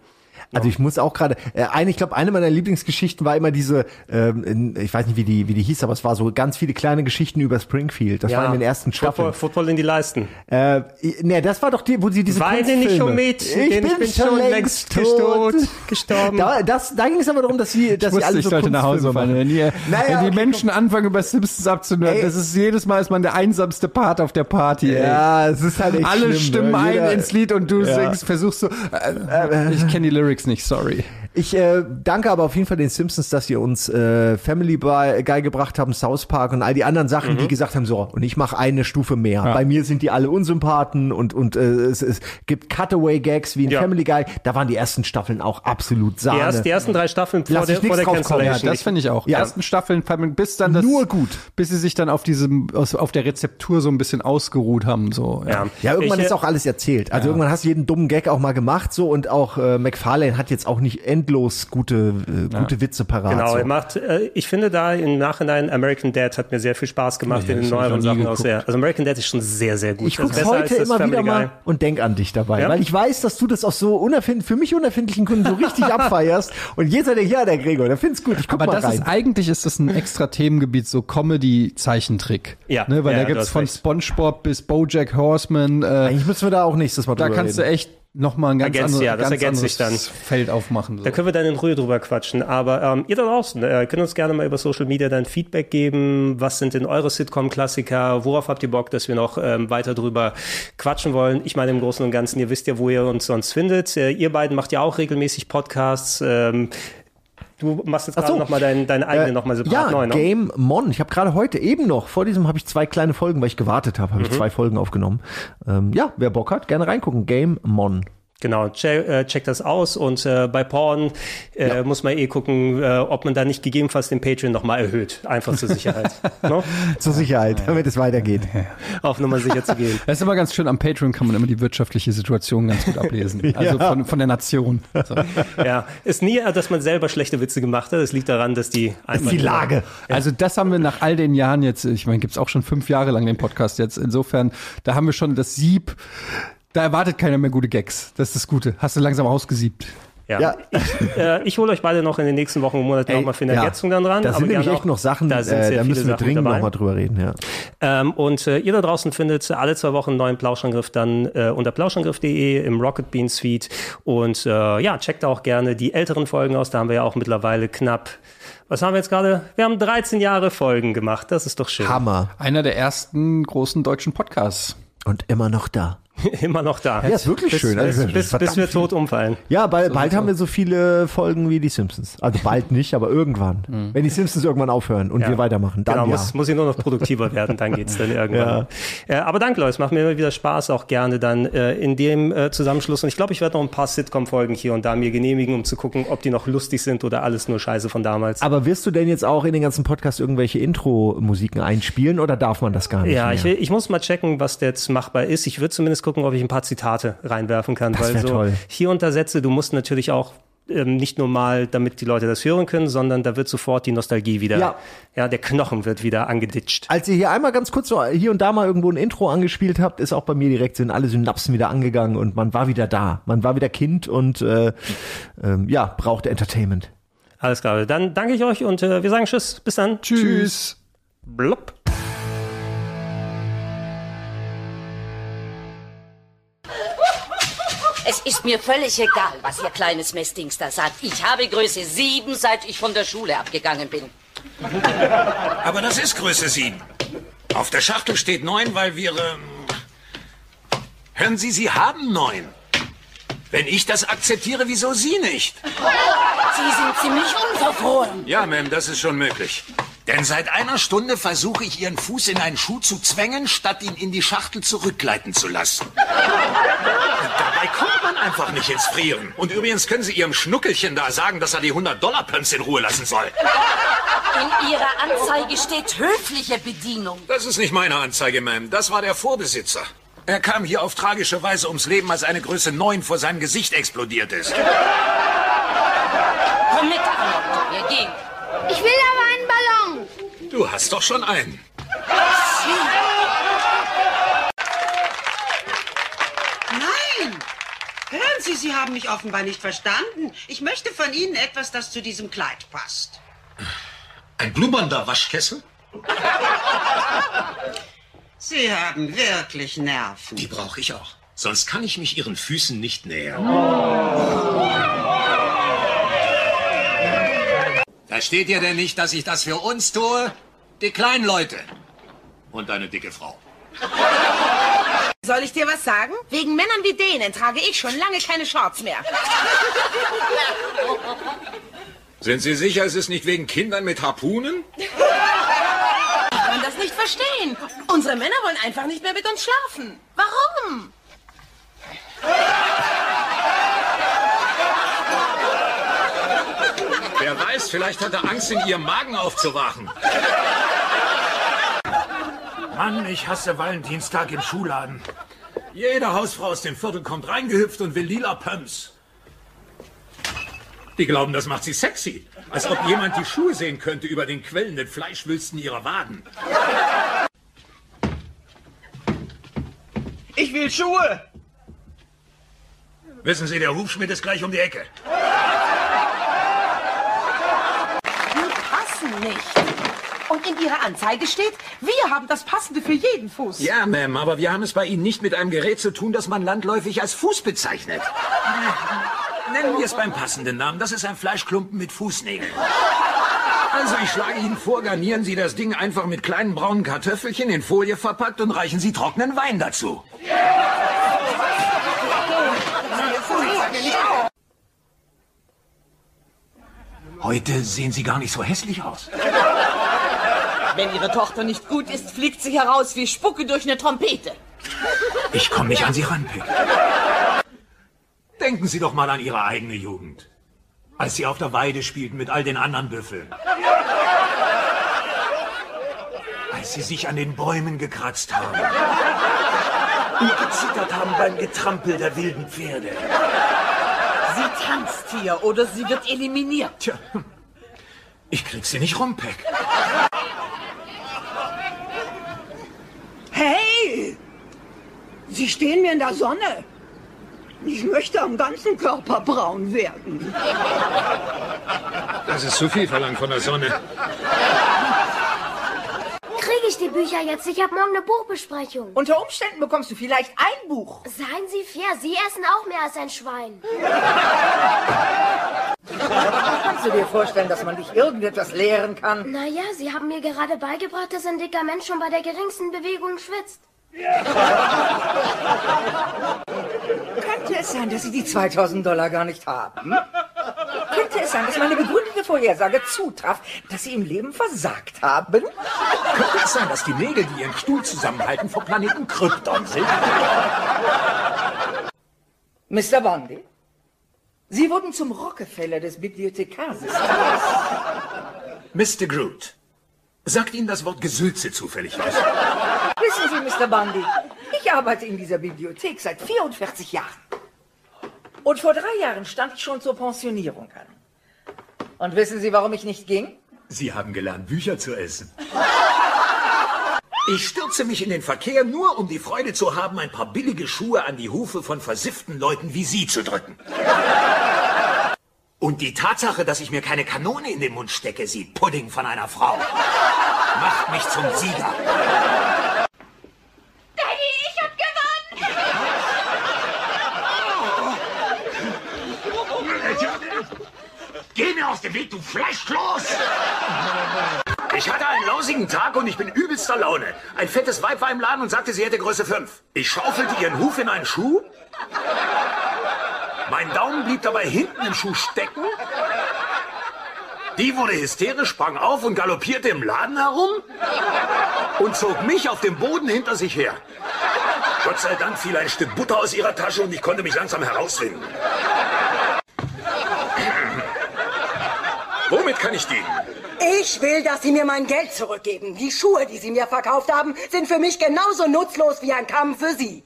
Also ich muss auch gerade, äh, eine, ich glaube, eine meiner Lieblingsgeschichten war immer diese, ähm, in- ich weiß nicht, wie die, wie die hieß, aber es war so ganz viele kleine Geschichten über Springfield. Das Ja. war in den ersten Staffeln. Football, Football in die Leisten. Äh, ne, das war doch die, wo sie diese Weine nicht um Mädchen, denn ich bin schon längst tot, gestorben. Da, das, da ging es aber darum, dass sie, dass ich sie alle wusste, so ich sollte nach Hause, Mann. Wenn, ihr, Naja, wenn die okay, Menschen anfangen, über Simpsons abzuhören, das ist jedes Mal ist man der einsamste Part auf der Party. Ja, ey. es ist halt echt Alle schlimm, stimmen ne? ein Jeder- ins Lied und du Ja. singst, versuchst so. Äh, ich kenne die Lyrics nicht, sorry. Ich äh, danke aber auf jeden Fall den Simpsons, dass ihr uns äh, Family Guy gebracht haben, South Park und all die anderen Sachen, die gesagt haben, so, und ich mache eine Stufe mehr. Bei mir sind die alle Unsympathen und, und äh, es, es gibt Cutaway-Gags wie in Ja. Family Guy. Da waren die ersten Staffeln auch absolut Die, Sahne. erst, die ersten drei Staffeln vor Lass der, ich vor der. Cancellation. Ja, das finde ich auch. Ja. Ersten Staffeln, bis dann das, Nur gut. bis sie sich dann auf diesem, aus- auf der Rezeptur so ein bisschen ausgeruht haben, so. ja. Ja, irgendwann Ich, ist äh, auch alles erzählt. Also irgendwann hast du jeden dummen Gag auch mal gemacht so und auch äh, McFarlane hat jetzt auch nicht endlos gute äh, gute Witze parat. Genau, so. er macht, äh, ich finde da im Nachhinein American Dad hat mir sehr viel Spaß gemacht Ja, in den neueren Sachen geguckt. aus der. Also American Dad ist schon sehr, sehr gut. Ich guck's besser heute immer Family wieder Guy. mal und denk an dich dabei, Ja? weil ich weiß, dass du das auch so unerfind für mich unerfindlichen Kunden so richtig abfeierst und jeder der ja der Gregor, der find's gut. Ich guck Aber mal das rein. ist eigentlich ist das ein extra Themengebiet, so Comedy-Zeichentrick. Ja, ne, weil ja, da du gibt's hast von recht. SpongeBob bis BoJack Horseman. Äh, Eigentlich müssen wir da auch nächstes Mal da drüber kannst du reden. echt noch mal ein ganz, Ergänzt, andere, ja, das ganz ergänzt sich anderes Feld aufmachen. So. Da können wir dann in Ruhe drüber quatschen. Aber ähm, ihr da draußen äh, könnt uns gerne mal über Social Media dann Feedback geben. Was sind denn eure Sitcom-Klassiker? Worauf habt ihr Bock, dass wir noch ähm, weiter drüber quatschen wollen? Ich meine, im Großen und Ganzen, ihr wisst ja, wo ihr uns sonst findet. Äh, ihr beiden macht ja auch regelmäßig Podcasts. Ähm, du machst jetzt gerade so. noch mal deinen deinen eigenen Äh, noch mal separat ja, neu, ne? Game Mon. Ich habe gerade heute eben noch, vor diesem habe ich zwei kleine Folgen, weil ich gewartet habe, habe ich Mhm. zwei Folgen aufgenommen. Ähm, ja, wer Bock hat, gerne reingucken. Game Mon. Genau, check, äh, check das aus und äh, bei Porn äh, muss man eh gucken, äh, ob man da nicht gegebenenfalls den Patreon nochmal erhöht. Einfach zur Sicherheit. no? Zur Sicherheit, damit es weitergeht. Auf Nummer sicher zu gehen. Das ist immer ganz schön, am Patreon kann man immer die wirtschaftliche Situation ganz gut ablesen. Also Ja. von, von der Nation. So. Ja, ist nie, dass man selber schlechte Witze gemacht hat. Es liegt daran, dass die einfach Also das haben wir nach all den Jahren jetzt, ich meine, gibt's auch schon fünf Jahre lang den Podcast jetzt. Insofern, da haben wir schon das Sieb, da erwartet keiner mehr gute Gags. Das ist das Gute. Hast du langsam ausgesiebt. Ja. Ich, äh, ich hole euch beide noch in den nächsten Wochen und Monaten nochmal für eine ja. Ergänzung dann dran. Da sind aber nämlich echt noch Sachen, da, sind äh, sehr da viele müssen wir Sachen dringend nochmal drüber reden. Ja. Ähm, und äh, ihr da draußen findet alle zwei Wochen einen neuen Plauschangriff dann äh, unter plauschangriff.de im Rocket Beans Feed. Und äh, ja, checkt auch gerne die älteren Folgen aus. Da haben wir ja auch mittlerweile knapp, was haben wir jetzt gerade? Wir haben 13 Jahre Folgen gemacht. Das ist doch schön. Hammer. Einer der ersten großen deutschen Podcasts. Und immer noch da. Immer noch da. Ja, ist wirklich bis, schön. Also, Bis, bis, bis wir viel. tot umfallen. Ja, bald, So bald haben wir so viele Folgen wie die Simpsons. Also bald nicht, aber irgendwann. Wenn die Simpsons irgendwann aufhören und Mhm. Ja. wir weitermachen, dann genau, ja. muss, muss ich nur noch produktiver werden, dann geht's dann irgendwann. Äh, aber danke, Leute, es macht mir immer wieder Spaß, auch gerne dann äh, in dem äh, Zusammenschluss. Und ich glaube, ich werde noch ein paar Sitcom-Folgen hier und da mir genehmigen, um zu gucken, ob die noch lustig sind oder alles nur Scheiße von damals. aber wirst du denn jetzt auch in den ganzen Podcast irgendwelche Intro-Musiken einspielen oder darf man das gar nicht ja, mehr? ich, ich muss mal checken, was jetzt machbar ist. Ich würde zumindest gucken, ob ich ein paar Zitate reinwerfen kann. Das weil so toll. hier da Sätze, du musst natürlich auch ähm, nicht nur mal, damit die Leute das hören können, sondern da wird sofort die Nostalgie wieder, Ja. ja der Knochen wird wieder angeditscht. Als ihr hier einmal ganz kurz so hier und da mal irgendwo ein Intro angespielt habt, ist auch bei mir direkt sind alle Synapsen wieder angegangen und man war wieder da. Man war wieder Kind und äh, ähm, ja, brauchte Entertainment. Alles klar, dann danke ich euch und äh, wir sagen Tschüss. Bis dann. Tschüss. Blub. Es ist mir völlig egal, was Ihr kleines Messdings da sagt. Ich habe Größe 7, seit ich von der Schule abgegangen bin. Aber das ist Größe 7. Auf der Schachtel steht 9, weil wir... Ähm Hören Sie, Sie haben 9. Wenn ich das akzeptiere, wieso Sie nicht? Sie sind ziemlich unverfroren. Ja, Ma'am, das ist schon möglich. Denn seit einer Stunde versuche ich, Ihren Fuß in einen Schuh zu zwängen, statt ihn in die Schachtel zurückgleiten zu lassen. Dabei kommt man einfach nicht ins Frieren. Und übrigens können Sie Ihrem Schnuckelchen da sagen, dass er die 100-Dollar-Pumps in Ruhe lassen soll. In Ihrer Anzeige steht höfliche Bedienung. Das ist nicht meine Anzeige, Ma'am. Das war der Vorbesitzer. Er kam hier auf tragische Weise ums Leben, als eine Größe 9 vor seinem Gesicht explodiert ist. Komm mit, Arnold. Wir gehen. Ich will aber. Du hast doch schon einen. Nein! Hören Sie Sie haben mich offenbar nicht verstanden. Ich möchte von Ihnen etwas, das zu diesem Kleid passt. Ein blubbernder Waschkessel? Sie haben wirklich Nerven. Die brauche ich auch. Sonst kann ich mich Ihren Füßen nicht nähern. Versteht ihr denn nicht, dass ich das für uns tue? Die kleinen Leute. Und eine dicke Frau. Soll ich dir was sagen? Wegen Männern wie denen trage ich schon lange keine Shorts mehr. Sind Sie sicher, es ist nicht wegen Kindern mit Harpunen? Ich kann das nicht verstehen. Unsere Männer wollen einfach nicht mehr mit uns schlafen. Warum? Wer weiß, vielleicht hat er Angst, in ihrem Magen aufzuwachen. Mann, ich hasse Valentinstag im Schuhladen. Jede Hausfrau aus dem Viertel kommt reingehüpft und will lila Pumps. Die glauben, das macht sie sexy. Als ob jemand die Schuhe sehen könnte über den quellenden Fleischwülsten ihrer Waden. Ich will Schuhe. Wissen Sie, der Hufschmied ist gleich um die Ecke. Die passen nicht. Und in Ihrer Anzeige steht, wir haben das Passende für jeden Fuß. Ja, Ma'am, aber wir haben es bei Ihnen nicht mit einem Gerät zu tun, das man landläufig als Fuß bezeichnet. Nennen wir es beim passenden Namen. Das ist ein Fleischklumpen mit Fußnägeln. Also, ich schlage Ihnen vor, garnieren Sie das Ding einfach mit kleinen braunen Kartoffelchen in Folie verpackt und reichen Sie trockenen Wein dazu. Heute sehen Sie gar nicht so hässlich aus. Wenn Ihre Tochter nicht gut ist, fliegt sie heraus wie Spucke durch eine Trompete. Ich komme nicht an Sie ran, Pick. Denken Sie doch mal an Ihre eigene Jugend. Als Sie auf der Weide spielten mit all den anderen Büffeln. Als Sie sich an den Bäumen gekratzt haben. Und gezittert haben beim Getrampel der wilden Pferde. Sie tanzt hier oder sie wird eliminiert. Tja, ich krieg sie nicht rum, Peck. Hey! Sie stehen mir in der Sonne. Ich möchte am ganzen Körper braun werden. Das ist zu viel verlangt von der Sonne. Kriege ich die Bücher jetzt? Ich habe morgen eine Buchbesprechung. Unter Umständen bekommst du vielleicht ein Buch. Seien Sie fair, Sie essen auch mehr als ein Schwein. Kannst du dir vorstellen, dass man dich irgendetwas lehren kann? Naja, Sie haben mir gerade beigebracht, dass ein dicker Mensch schon bei der geringsten Bewegung schwitzt. Könnte es sein, dass Sie die 2000 Dollar gar nicht haben? Könnte es sein, dass meine begründete Vorhersage zutraf, dass Sie im Leben versagt haben? Könnte es sein, dass die Nägel, die Ihren Stuhl zusammenhalten, vom Planeten Krypton sind? Mr. Bondi, Sie wurden zum Rockefeller des Bibliothekarsystems. Mr. Groot, sagt Ihnen das Wort Gesülze zufällig was? Wissen Sie, Mr. Bundy, ich arbeite in dieser Bibliothek seit 44 Jahren. Und vor drei Jahren stand ich schon zur Pensionierung an. Und wissen Sie, warum ich nicht ging? Sie haben gelernt, Bücher zu essen. Ich stürze mich in den Verkehr nur, um die Freude zu haben, ein paar billige Schuhe an die Hufe von versifften Leuten wie Sie zu drücken. Und die Tatsache, dass ich mir keine Kanone in den Mund stecke, Sie Pudding von einer Frau, macht mich zum Sieger. Daddy, ich hab gewonnen! Geh mir aus dem Weg, du Fleischkloß! Ich hatte einen lausigen Tag und ich bin übelster Laune. Ein fettes Weib war im Laden und sagte, sie hätte Größe 5. Ich schaufelte ihren Huf in einen Schuh. Mein Daumen blieb dabei hinten im Schuh stecken. Die wurde hysterisch, sprang auf und galoppierte im Laden herum und zog mich auf dem Boden hinter sich her. Gott sei Dank fiel ein Stück Butter aus ihrer Tasche und ich konnte mich langsam herausfinden. Womit kann ich dienen? Ich will, dass Sie mir mein Geld zurückgeben. Die Schuhe, die Sie mir verkauft haben, sind für mich genauso nutzlos wie ein Kamm für Sie.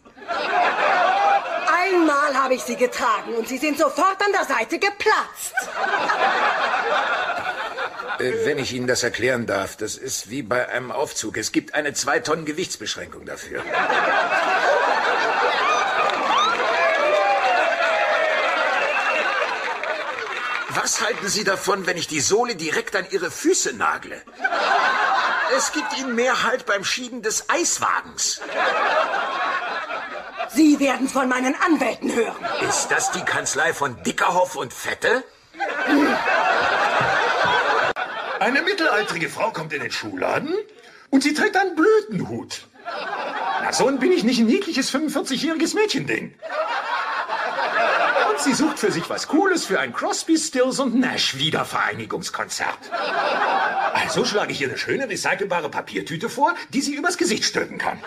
Einmal habe ich sie getragen und sie sind sofort an der Seite geplatzt. Äh, wenn ich Ihnen das erklären darf, das ist wie bei einem Aufzug. Es gibt eine zwei Tonnen Gewichtsbeschränkung dafür. Was halten Sie davon, wenn ich die Sohle direkt an Ihre Füße nagle? Es gibt Ihnen mehr Halt beim Schieben des Eiswagens. Sie werden von meinen Anwälten hören. Ist das die Kanzlei von Dickerhoff und Vettel? Eine mittelaltrige Frau kommt in den Schuhladen und sie trägt einen Blütenhut. Na, so bin ich nicht ein niedliches 45-jähriges Mädchending. Und sie sucht für sich was Cooles für ein Crosby, Stills und Nash Wiedervereinigungskonzert. Also schlage ich ihr eine schöne recycelbare Papiertüte vor, die sie übers Gesicht stülpen kann.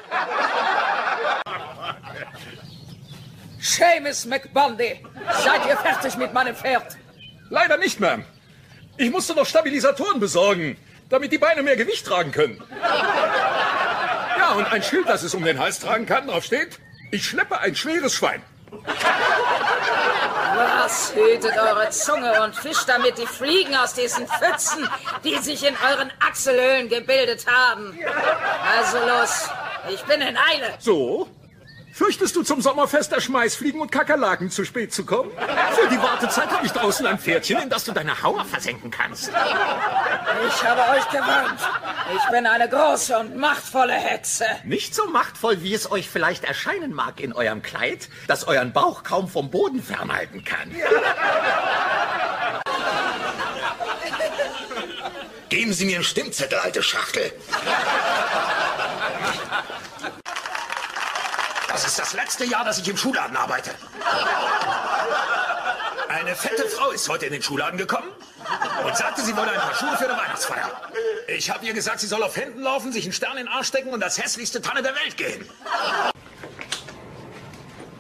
Seamus McBundy, seid ihr fertig mit meinem Pferd? Leider nicht, Ma'am. Ich musste noch Stabilisatoren besorgen, damit die Beine mehr Gewicht tragen können. Ja, und ein Schild, das es um den Hals tragen kann, drauf steht, ich schleppe ein schweres Schwein. Was? Hütet eure Zunge und fischt damit die Fliegen aus diesen Pfützen, die sich in euren Achselhöhlen gebildet haben. Also los, ich bin in Eile. So? Fürchtest du zum Sommerfest der Schmeißfliegen und Kakerlaken zu spät zu kommen? Für die Wartezeit habe ich draußen ein Pferdchen, in das du deine Hauer versenken kannst. Ich habe euch gewarnt. Ich bin eine große und machtvolle Hexe. Nicht so machtvoll, wie es euch vielleicht erscheinen mag in eurem Kleid, das euren Bauch kaum vom Boden fernhalten kann. Geben Sie mir einen Stimmzettel, alte Schachtel. Das ist das letzte Jahr, dass ich im Schuhladen arbeite. Eine fette Frau ist heute in den Schuhladen gekommen und sagte, sie wolle ein paar Schuhe für eine Weihnachtsfeier. Ich habe ihr gesagt, sie soll auf Händen laufen, sich einen Stern in den Arsch stecken und als hässlichste Tanne der Welt gehen.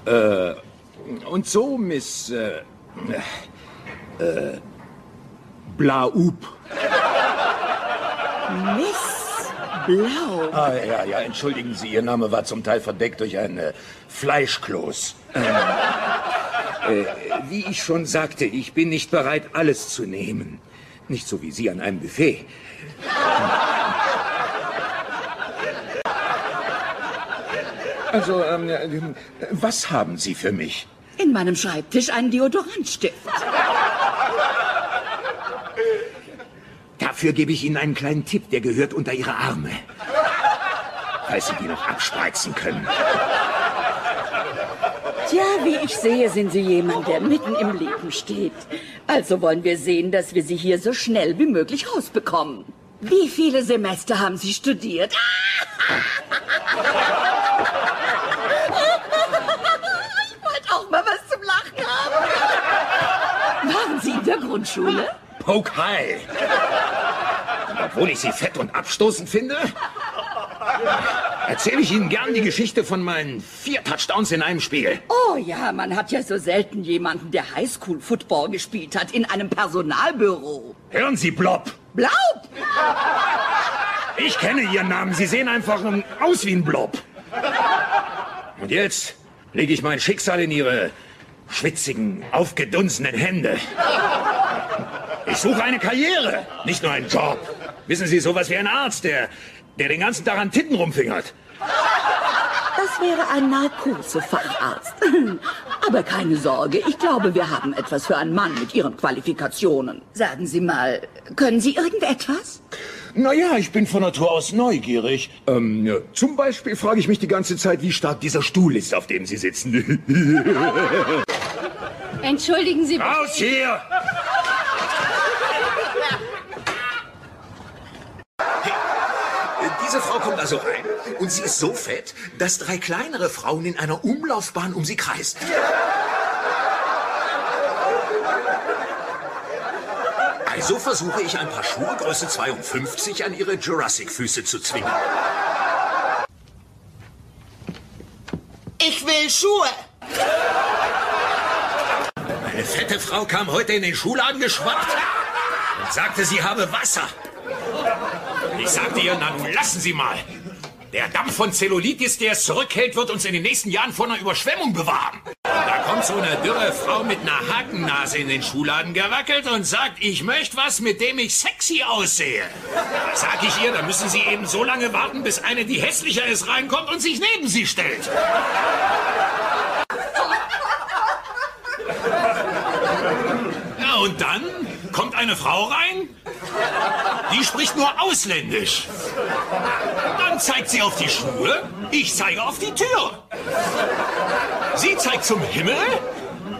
Äh, und so, Miss, äh, äh, Blaup. Miss Blau. Ah, ja, ja, entschuldigen Sie, Ihr Name war zum Teil verdeckt durch ein äh, Fleischkloß. Ähm, äh, wie ich schon sagte, ich bin nicht bereit, alles zu nehmen. Nicht so wie Sie an einem Buffet. Also, ähm, äh, was haben Sie für mich? In meinem Schreibtisch ein Deodorantstift. Dafür gebe ich Ihnen einen kleinen Tipp, der gehört unter Ihre Arme. Falls Sie die noch abspreizen können. Tja, wie ich sehe, sind Sie jemand, der mitten im Leben steht. Also wollen wir sehen, dass wir Sie hier so schnell wie möglich rausbekommen. Wie viele Semester haben Sie studiert? Ich wollte auch mal was zum Lachen haben. Waren Sie in der Grundschule? Poke High. Obwohl ich sie fett und abstoßend finde, erzähle ich Ihnen gern die Geschichte von meinen vier Touchdowns in einem Spiel. Oh ja, man hat ja so selten jemanden, der Highschool-Football gespielt hat, in einem Personalbüro. Hören Sie, Blob. Blaub! Ich kenne Ihren Namen. Sie sehen einfach aus wie ein Blob. Und jetzt lege ich mein Schicksal in Ihre schwitzigen, aufgedunsenen Hände. Ich suche eine Karriere, nicht nur einen Job. Wissen Sie, sowas wie ein Arzt, der, der den ganzen Tag an Titten rumfingert. Das wäre ein Narkosefacharzt. Aber keine Sorge, ich glaube, wir haben etwas für einen Mann mit Ihren Qualifikationen. Sagen Sie mal, können Sie irgendetwas? Naja, ich bin von Natur aus neugierig. Ähm, ja, zum Beispiel frage ich mich die ganze Zeit, wie stark dieser Stuhl ist, auf dem Sie sitzen. Entschuldigen Sie bitte. Raus hier! Diese Frau kommt also rein und sie ist so fett, dass drei kleinere Frauen in einer Umlaufbahn um sie kreisen. Also versuche ich ein paar Schuhe Größe 52 an ihre Jurassic-Füße zu zwingen. Ich will Schuhe. Eine fette Frau kam heute in den Schuhladen geschwappt und sagte, sie habe Wasser. Ich sagte ihr, na nun lassen Sie mal. Der Dampf von Zellulitis, der es zurückhält, wird uns in den nächsten Jahren vor einer Überschwemmung bewahren. Und da kommt so eine dürre Frau mit einer Hakennase in den Schuhladen gewackelt und sagt, ich möchte was, mit dem ich sexy aussehe. Da sag ich ihr, da müssen Sie eben so lange warten, bis eine, die hässlicher ist, reinkommt und sich neben Sie stellt. Ja, und dann kommt eine Frau rein, die spricht nur ausländisch. Dann zeigt sie auf die Schuhe, ich zeige auf die Tür. Sie zeigt zum Himmel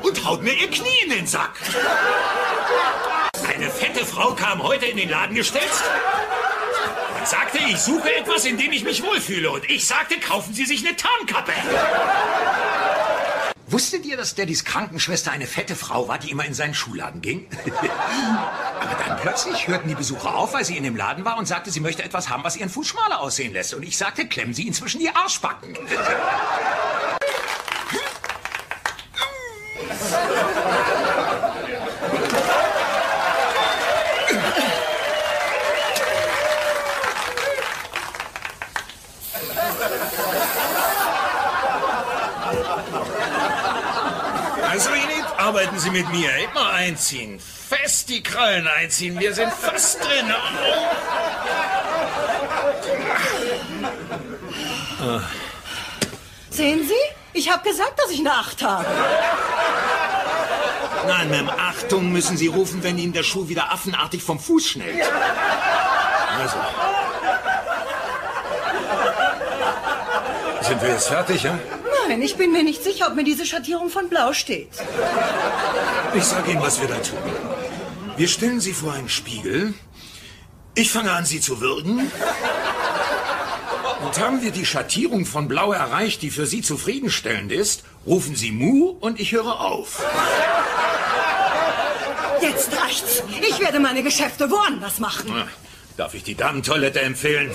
und haut mir ihr Knie in den Sack. Eine fette Frau kam heute in den Laden gestelzt und sagte, ich suche etwas, in dem ich mich wohlfühle. Und ich sagte, kaufen Sie sich eine Tarnkappe. Wusstet ihr, dass Daddys Krankenschwester eine fette Frau war, die immer in seinen Schuhladen ging? Aber dann plötzlich hörten die Besucher auf, weil sie in dem Laden war und sagte, sie möchte etwas haben, was ihren Fuß schmaler aussehen lässt. Und ich sagte, klemmen Sie inzwischen die Arschbacken. Also, Enid, arbeiten Sie mit mir. Immer einziehen. Fest die Krallen einziehen. Wir sind fast drin. Oh. Sehen Sie? Ich habe gesagt, dass ich eine Acht habe. Nein, Ma'am, Achtung müssen Sie rufen, wenn Ihnen der Schuh wieder affenartig vom Fuß schnellt. Also. Sind wir jetzt fertig, ja? Nein, ich bin mir nicht sicher, ob mir diese Schattierung von Blau steht. Ich sage Ihnen, was wir da tun. Wir stellen Sie vor einen Spiegel. Ich fange an, Sie zu würgen. Und haben wir die Schattierung von Blau erreicht, die für Sie zufriedenstellend ist, rufen Sie Mu und ich höre auf. Jetzt reicht's. Ich werde meine Geschäfte woanders machen. Ah, Darf ich die Damentoilette empfehlen?